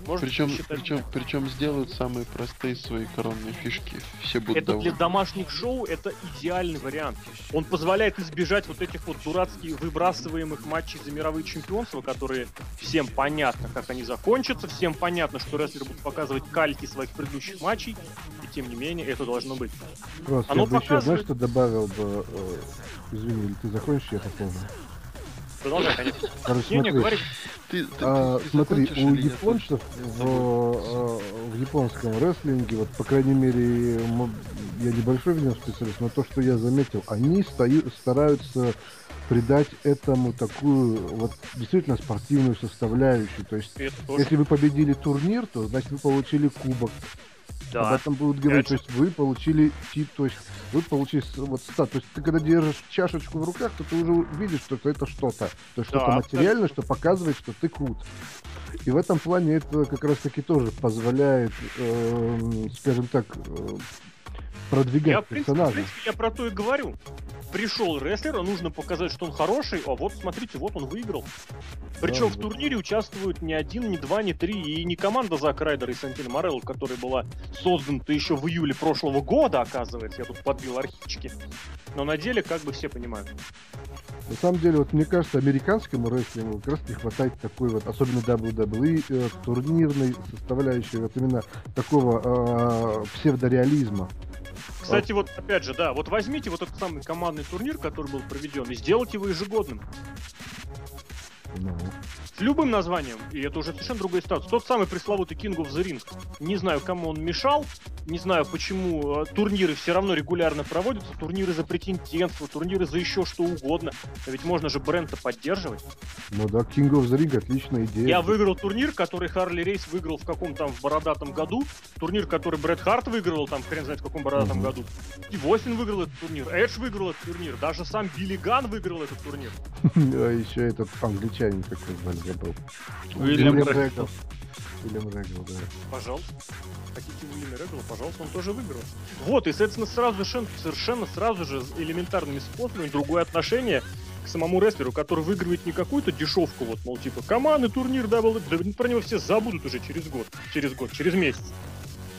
Можно Причем, посчитать. причем, причем сделают самые простые свои коронные фишки. Все будут Это для довольны. домашних шоу это идеальный вариант. Он позволяет избежать вот этих вот дурацких выбрасываемых матчей за мировые чемпионства, которые всем понятно, как они закончатся, всем понятно, что рестлеры будут показывать кальки своих предыдущих матчей, и тем не менее это должно быть. Просто Оно я бы еще, знаешь, показывает- что добавил бы... э, Извини, или ты закончишь, я попомню. Продолжай, конечно. Короче, Не, не, смотри, говори. Ты, ты- а, ты смотри, закончишь у японцев в, э, в японском рестлинге, вот, по крайней мере, я небольшой в нем специалист, но то, что я заметил, они стою, стараются придать этому такую вот действительно спортивную составляющую. То есть, Это тоже, если вы победили турнир, то значит вы получили кубок. Об да. этом будут говорить. То Опять есть вы получили тип, то есть вы получили вот стат. То есть ты когда держишь чашечку в руках, то ты уже видишь, что это что-то. То есть что-то Да, материальное, что показывает, что ты крут. И в этом плане это как раз таки тоже позволяет, эм, скажем так, э, продвигать Я, принципе, в персонажа. принципе, я про то и говорю. Пришел рестлер, а нужно показать, что он хороший, а вот, смотрите, вот он выиграл. Причем Да, в да. турнире участвуют не один, не два, не три, и не команда Зака Райдера и Сантина Морелло, которая была создана еще в июле прошлого года, оказывается, я тут подбил архивчики. Но на деле, как бы все понимают. На самом деле, вот мне кажется, американскому рестлингу как раз не хватает такой вот, особенно WWE, э, турнирной составляющей, вот именно такого э, псевдореализма. Кстати, вот опять же, да, вот возьмите вот этот самый командный турнир, который был проведен, и сделайте его ежегодным. Ну, С любым названием, и это уже совершенно другой статус. Тот самый пресловутый King of the Ring. Не знаю, кому он мешал, не знаю, почему э, турниры все равно регулярно проводятся, турниры за претендентство, турниры за еще что угодно. А ведь можно же бренд-то поддерживать. ну да, King of the Ring отличная идея. Я выиграл турнир, который Харли Рейс выиграл в каком там в бородатом году. Турнир, который Брэд Харт выиграл там хрен знает в каком бородатом Мгм. году. И Восин выиграл этот турнир, Эдж выиграл этот турнир, даже сам Билли Ган выиграл этот турнир. А еще этот англичанин какой звали, забыл. Уильям Уильям. Рэгл. Уильям Рэгл, да. Пожалуйста. Хотите Уильяма Регала, пожалуйста, он тоже выиграл. Вот, и, соответственно, сразу совершенно, совершенно сразу же с элементарными способами другое отношение к самому рестлеру, который выигрывает не какую-то дешевку, вот, мол, типа, командный турнир, да, был, да, про него все забудут уже через год, через год, через месяц.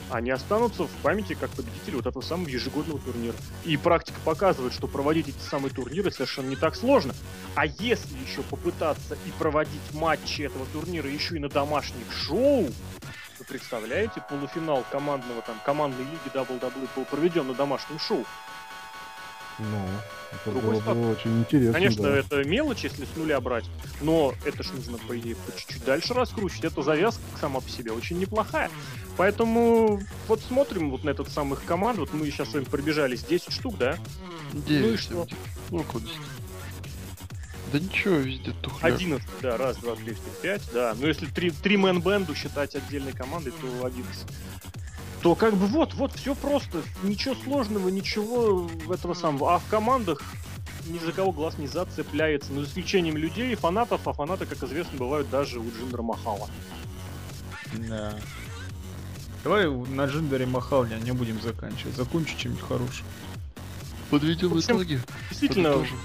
Они останутся в памяти как победители вот этого самого ежегодного турнира. И практика показывает, что проводить эти самые турниры совершенно не так сложно. А если еще попытаться и проводить матчи этого турнира еще и на домашних шоу, вы представляете, полуфинал командного там командной лиги WWE был проведен на домашнем шоу. Ну, это Другой было статус. бы очень интересно. Конечно, да. это мелочь, если с нуля брать, но это ж нужно, по идее, по чуть-чуть дальше раскручивать. Эта завязка сама по себе очень неплохая. Поэтому вот смотрим вот на этот самых команд. Вот мы сейчас с вами пробежались 10 штук, да? Девять, что? там, ну, около 10. Да ничего, везде тухляк. 11, да, раз, два, три, четыре, пять, да. Но если три, три мэн бенду считать отдельной командой, то 11. То как бы вот, вот, все просто. Ничего сложного, ничего этого самого. А в командах ни за кого глаз не зацепляется. Ну, за исключением людей и фанатов, а фанаты, как известно, бывают даже у Джиндера Махала. Да. Давай на Джиндере Махалне не будем заканчивать. Закончу чем-нибудь хорошим. Подведем общем, итоги. Действительно, Подытожим.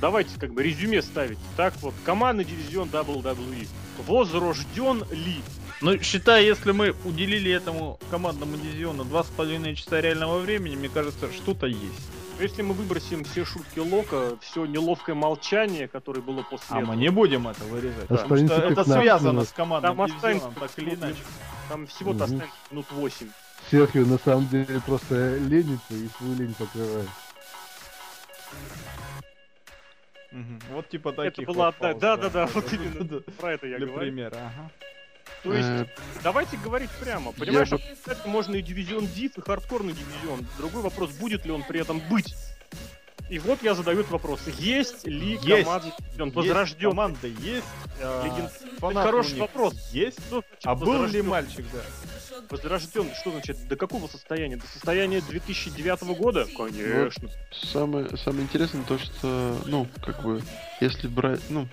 давайте как бы резюме ставить. Так вот, командный дивизион WWE. Возрожден ли? Ну, считай, если мы уделили этому командному дивизиону два с половиной часа реального времени, мне кажется, что-то есть. Если мы выбросим все шутки Лока, все неловкое молчание, которое было после А этого, мы не будем это вырезать. Потому что это 15 связано с командным Там останется так или иначе. Там всего-то Мгм. останется минут 8. Серхио на самом деле просто ленится и свою лень покрывает. Мгм. Вот типа таких была вот одна- пауз, да-да-да, вот именно. Да, Про это я Для говорю. примера, ага. То есть, Э, давайте говорить прямо. Понимаешь, это можно и дивизион Диф, и хардкорный дивизион. Другой вопрос, будет ли он при этом быть. И вот я задаю этот вопрос. Есть ли Есть. дивизион Есть возрожден? команда есть, а, Леген- фанаты хороший вопрос. Есть. Что значит А был ли мальчик, да? Возрожден, что значит, до какого состояния? До состояния 2009 года? Конечно. Самое, самое интересное то, что, ну, как бы, если брать, ну,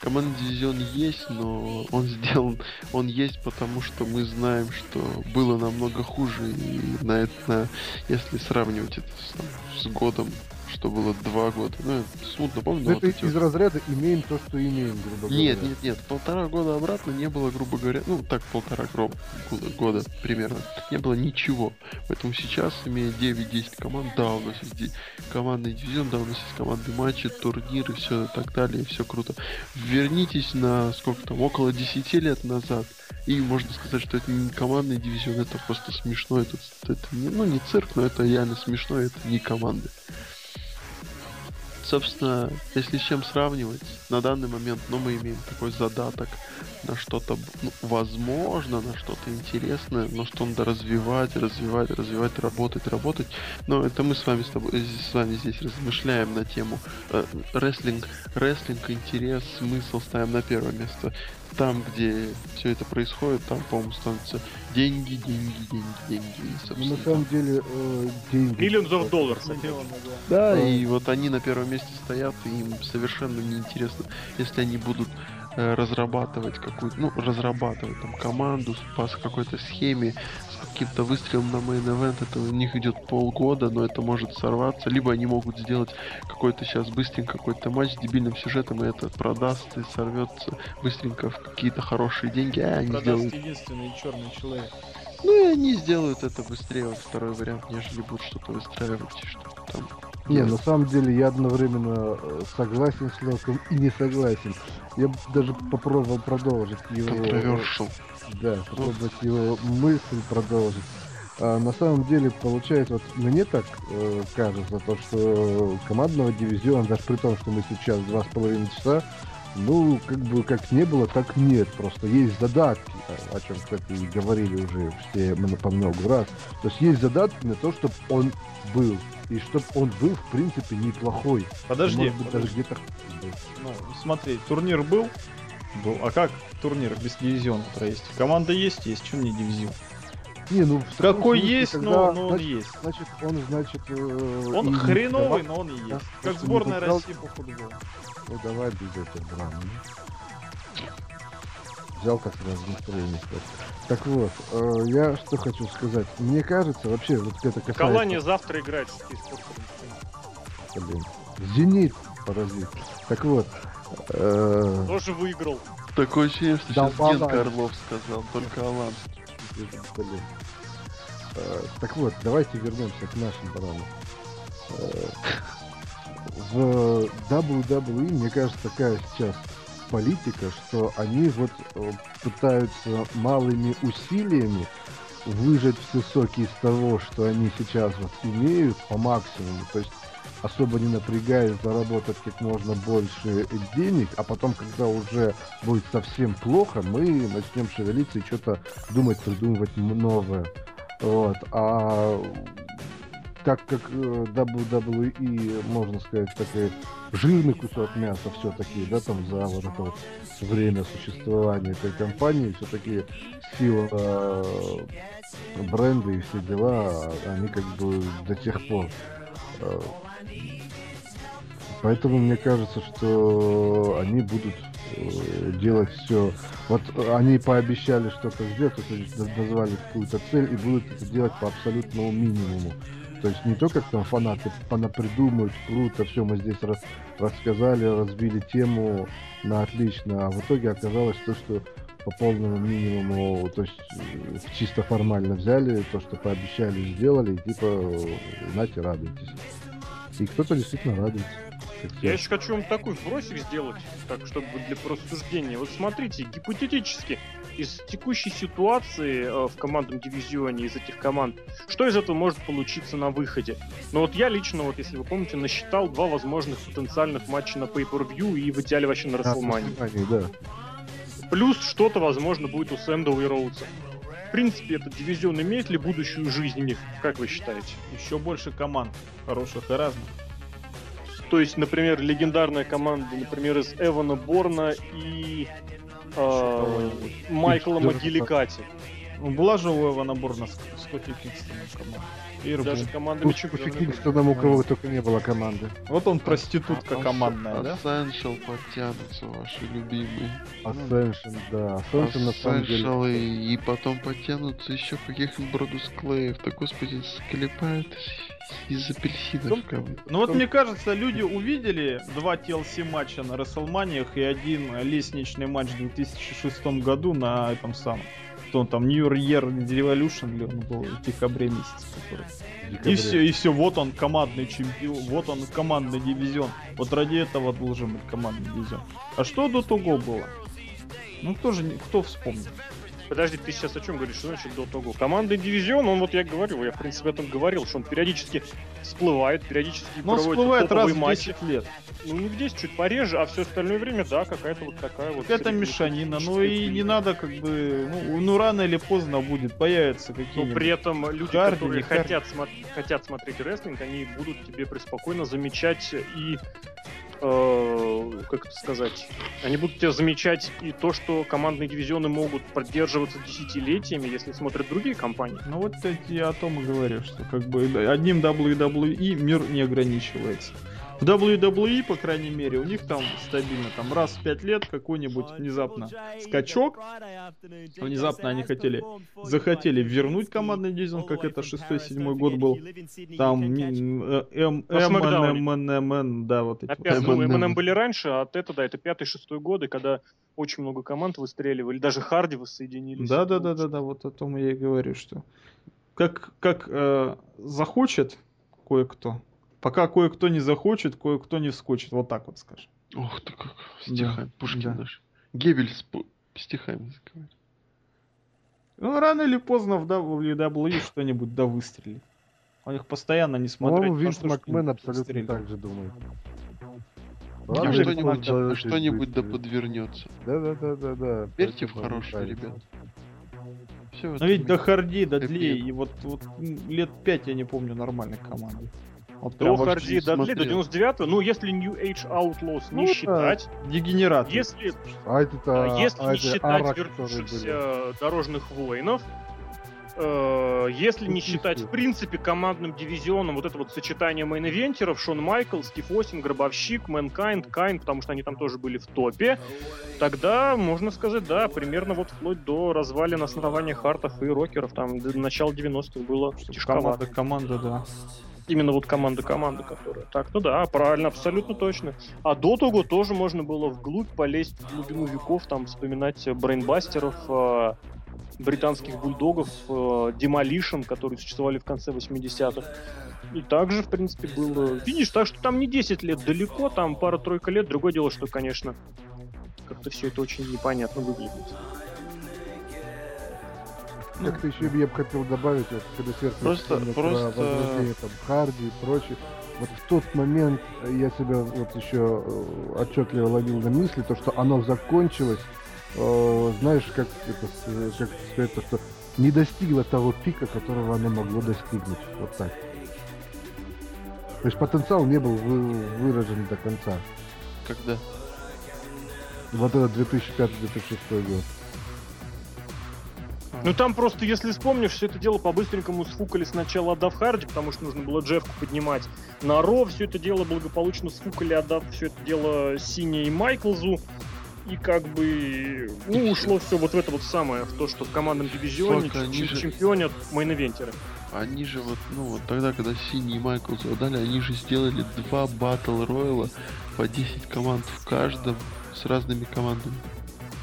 командный дивизион есть, но он сделан, он есть потому, что мы знаем, что было намного хуже, и на это, на- если сравнивать это с, там, с годом, что было два года, ну, смутно помню, это из разряда имеем то, что имеем, грубо говоря. Нет, нет, нет, полтора года обратно не было, грубо говоря, ну так полтора года, примерно, не было ничего. Поэтому сейчас, имея 9-10 команд, да, у нас есть командный дивизион, да, у нас есть командные матчи, турниры, все и так далее, все круто. Вернитесь на сколько там, около 10 лет назад, и можно сказать, что это не командный дивизион, это просто смешно, это, это не, ну не цирк, но это реально смешно, это не команды. Собственно, если с чем сравнивать, на данный момент, ну, мы имеем такой задаток на что-то, ну, возможно, на что-то интересное, но что надо развивать, развивать, развивать, работать, работать. Но это мы с вами с тобой, с вами здесь размышляем на тему э, рестлинг, рестлинг, интерес, смысл ставим на первое место. Там, где все это происходит, там, по-моему, становятся деньги, деньги, деньги, деньги. И, Ну, на самом деле, э, деньги... Опять же. Миллионы, Да, да. Да. и вот они на первом месте стоят, и им совершенно неинтересно, если они будут э, разрабатывать какую-то, ну, разрабатывать там команду по какой-то схеме, с каким-то выстрелом на мейн event, это у них идет полгода, но это может сорваться, либо они могут сделать какой-то сейчас быстренько какой-то матч с дебильным сюжетом, и это продаст и сорвется быстренько в какие-то хорошие деньги, а они Продаст сделают единственный черный человек. ну и они сделают это быстрее, вот второй вариант, нежели будут что-то выстраивать, и что-то там. Не, на самом деле я одновременно э, согласен с Локом и не согласен. Я даже попробовал продолжить его... Controversial. Да, попробовать его мысль продолжить. А на самом деле, получается, вот мне так э, кажется, то, что командного дивизиона, даже при том, что мы сейчас два с половиной часа, ну, как бы как не было, так нет. Просто есть задатки, о чем, кстати, и говорили уже все по много раз. То есть есть задатки на то, чтобы он был. И чтобы он был, в принципе, неплохой. Подожди, Может быть, даже подожди. где-то... Ну, смотри, турнир был? Был. А как турнир без дивизиона есть? Команда есть, есть, чем не дивизион? Не, ну, в Какой смысле, есть, когда, но, но он значит, есть. Значит, он, значит... э, Он хреновый, но он и есть. Да, Как сборная выбрал. России по футболу. Ну давай без этих драм. ну. Взял как раз настроение. Так вот, э, я что хочу сказать. Мне кажется, вообще, вот это касается... Калани завтра играет в. Блин. Зенит, паразит. Так вот, Тоже выиграл. Такое ощущение, что сейчас Ген. Карлов сказал, только Алан. Э, так вот, давайте вернемся к нашим баранам. Э, в WWE, мне кажется, такая сейчас политика, что они вот э, пытаются малыми усилиями выжать все соки из того, что они сейчас вот имеют по максимуму, то есть особо не напрягаясь заработать как можно больше денег, а потом, когда уже будет совсем плохо, мы начнем шевелиться и что-то думать, придумывать новое. Вот. А так как э, WWE, можно сказать, такой жирный кусок мяса все-таки, да, там за вот это вот время существования этой компании, все-таки сила э, бренда и все дела, они как бы до тех пор. э, Поэтому мне кажется, что они будут э, делать все. Вот они пообещали что-то сделать, то назвали какую-то цель и будут это делать по абсолютному минимуму. То есть не то, как там фанаты понапридумают, круто, все, мы здесь рас- рассказали, разбили тему на отлично, а в итоге оказалось то, что по полному минимуму, то есть э, чисто формально взяли, то, что пообещали, сделали, и типа, э, нате, радуйтесь. И кто-то действительно радуется. как Я еще хочу вам такой вбросик сделать, так, чтобы для просуждения. Вот смотрите, гипотетически, из текущей ситуации э, в командном дивизионе, из этих команд, что из этого может получиться на выходе? Ну вот я лично, вот если вы помните, насчитал два возможных потенциальных матча на Pay-Per-View и в идеале вообще на. WrestleMania, да. Плюс что-то, возможно, будет у Сэндоу и Роудса. В принципе, этот дивизион имеет ли будущую жизнь у них, как вы считаете? Еще больше команд хороших и разных. То есть, например, легендарная команда, например, из Эвана Борна и э. Майкла Могиликати. Была же у Эвана Борна Ск- Скотти Кингстона команда. И Даже команда была. Кингстона у кого только не было команды. Вот он проститутка А- командная, да? Essential подтянутся ваши любимые. Ascension, да. Ascension на самом деле... И, и потом подтянутся еще каких-нибудь Бродус Клеев. Да господи, склепают из, апельсинов. бы. Ну вот мне кажется, люди увидели два TLC матча на Расселманиях и один лестничный матч в 2006 году на этом самом. Что он там, New Year Revolution, ли он был в декабре месяце. который. И все, и все, вот он командный чемпион, вот он командный дивизион. Вот ради этого должен быть командный дивизион. А что до того было? Ну кто же, кто вспомнит? Подожди, ты сейчас о чем говоришь? Что значит до того? Командный дивизион, он вот я говорю, я в принципе о этом говорил, что он периодически всплывает, периодически Ну он проводит всплывает раз в матчи. 10 лет. Ну не в 10, чуть пореже, а все остальное время, да, какая-то вот такая вот... Это мешанина, ну и не надо как бы, ну, ну рано или поздно будет, появятся Но какие-нибудь. при этом люди, Харди, которые Харди. хотят, смо- хотят смотреть рестлинг, они будут тебе преспокойно замечать и э, как это сказать, они будут тебя замечать и то, что командные дивизионы могут поддерживаться десятилетиями, если смотрят другие компании. Ну вот я о том и говорю, что как бы одним WWE мир не ограничивается. В WWE, по крайней мере, у них там стабильно, там раз в пять лет какой-нибудь внезапно скачок. Внезапно они хотели, захотели вернуть командный дивизион, как это 6-7 год был. Там э, М, На Смакдауне. МНМН, да, вот эти. вот. Опять, ну. МНМ были раньше, а от это, да, это пятый-шестой годы, когда очень много команд выстреливали, даже Харди воссоединились. Да, да, да, да, да, вот о том я и говорю, что как, как э, захочет кое-кто, пока кое-кто не захочет, кое-кто не вскочит, вот так вот скажем. Ох ты как стихами. Пушкин да. наш. Гебель с стихами заговорил. Ну, рано или поздно в WWE что-нибудь да выстрелит. У них постоянно, несмотря По-моему, ни на Винс что, Макмен абсолютно выстрелит. так же думает. А Ладно, что-нибудь, а что-нибудь да подвернется. Да, да, да, да, да. Верьте в не ребят. Все Но ведь до Харди, до Длей, и вот, вот лет пять я не помню нормальной команды. Вот До Харди, до Дли, до смотрел. 99 ну, если New Age Outlaws Ну, не считать, дегенерат. если, А это, а, если а не это считать Ара, которые были. вернувшихся дорожных воинов, э, если не считать, в принципе, командным дивизионом вот это вот сочетание мейн-ивентеров, Шон Майкл, Стив Осин, Гробовщик, Мэнкайнд, Кайн, потому что они там тоже были в топе, тогда, можно сказать, да, примерно вот вплоть до развалин основания хартов и рокеров, там, до начала 90-х было тяжковато. команда, команда, да. Именно вот команда-команда, которая. Так, ну да, правильно, абсолютно точно. А до того тоже можно было вглубь полезть в глубину веков, там вспоминать брейнбастеров, э, британских бульдогов, э, Demolition, которые существовали в конце 80-х. И также, в принципе, было... Видишь, так что там не 10 лет далеко, там пара-тройка лет. Другое дело, что, конечно, как-то все это очень непонятно выглядит. Как-то еще я бы хотел добавить, вот, когда Серхио Просто- вспомнил про просто- возрождение, там, Харди и прочее. Вот в тот момент я себя вот еще э, отчетливо ловил на мысли, то, что оно закончилось, э, знаешь, как это, как сказать, то, что не достигло того пика, которого оно могло достигнуть. Вот так. То есть потенциал не был вы- выражен до конца. Когда? Вот это 2005-2006 год. Ну там просто, если вспомнишь, все это дело по-быстренькому сфукали сначала отдав Харди, потому что нужно было Джеффку поднимать на Raw, все это дело благополучно сфукали, отдав все это дело Сине и Майклзу. И как бы, ну, ушло все вот в это вот самое, в то, что в командном дивизионе они же- чемпионят мейн-ивентеры. Они же вот, ну вот тогда, когда Синий и Майкл задали, они же сделали два батл ройла по 10 команд в каждом с разными командами.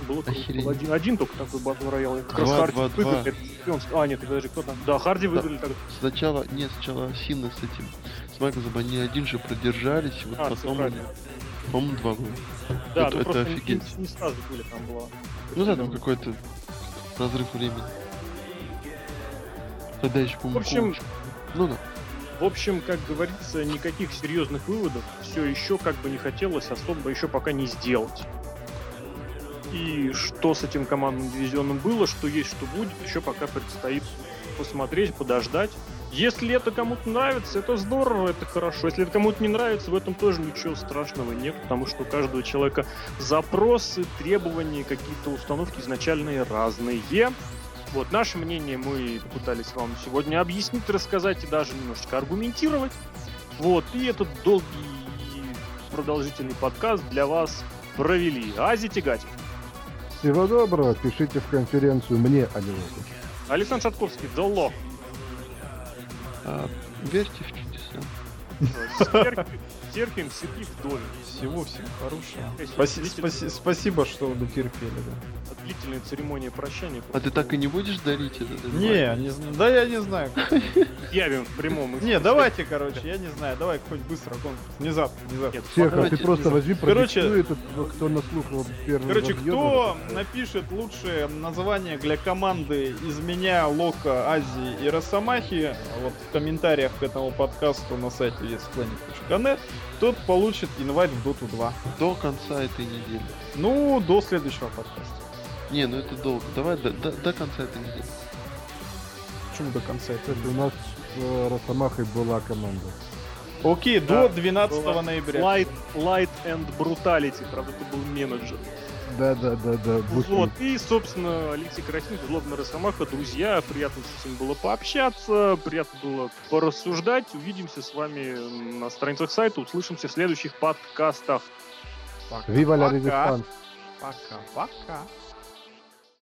Было один, один только такой батл роял. Как раз Харди два, два. выиграли. А, нет, подожди, кто там? Да, Харди выиграли тогда. Сначала, нет, сначала Сина с этим, с Майклзом, они один же продержались, и вот А, потом, правильно. по-моему, два года. Да, это- ну это просто не- офигеть. не, не сразу были, там было. Ну да, там какой-то разрыв времени. Тогда еще, В по-моему, общем, Коуч. Ну да. В общем, как говорится, никаких серьезных выводов все еще как бы не хотелось особо еще пока не сделать. И что с этим командным дивизионом было, что есть, что будет, еще пока предстоит посмотреть, подождать. Если это кому-то нравится, это здорово, это хорошо. Если это кому-то не нравится, в этом тоже ничего страшного нет, потому что у каждого человека запросы, требования, какие-то установки изначальные разные. Вот, наше мнение мы попытались вам сегодня объяснить, рассказать и даже немножечко аргументировать. Вот, и этот долгий продолжительный подкаст для вас провели. Ази Тягатик, Всего доброго, пишите в конференцию мне, а не эту. Александр Шатковский, Долло, А, верьте в чудеса. Серхием Сергей Вдовин. Всего всем хорошего. Если Спаси- длительная- спаси- спасибо, что дотерпели, да. Длительная церемония прощания. А ты так и не будешь дарить это? Не, не да я не знаю. Явим в прямом. Не, давайте, короче, я не знаю, давай хоть быстро конкурс. Внезапно, внезапно. А Давайте, ты просто возьми, Короче- этот, кто наслухал первый Короче, кто напишет лучшее название для команды из меня, Лока, Азии и Росомахи вот в комментариях к этому подкасту на сайте letsplanet.net, тот получит инвайт в Доту 2. До конца этой недели. Ну, до следующего подкаста. Не, ну это долго. Давай до, до- до конца этой недели. Почему до конца? Это у нас с э, Росомахой была команда. Окей, Да, до 12 Была ноября. Light, light and Brutality, правда, это был менеджер. Да, да, да, да. Вот, и, собственно, Алексей Красинов, Злобная Росомаха, друзья, приятно с ним было пообщаться, приятно было порассуждать. Увидимся с вами на страницах сайта, услышимся в следующих подкастах. Вива ля резистанс. Пока-пока.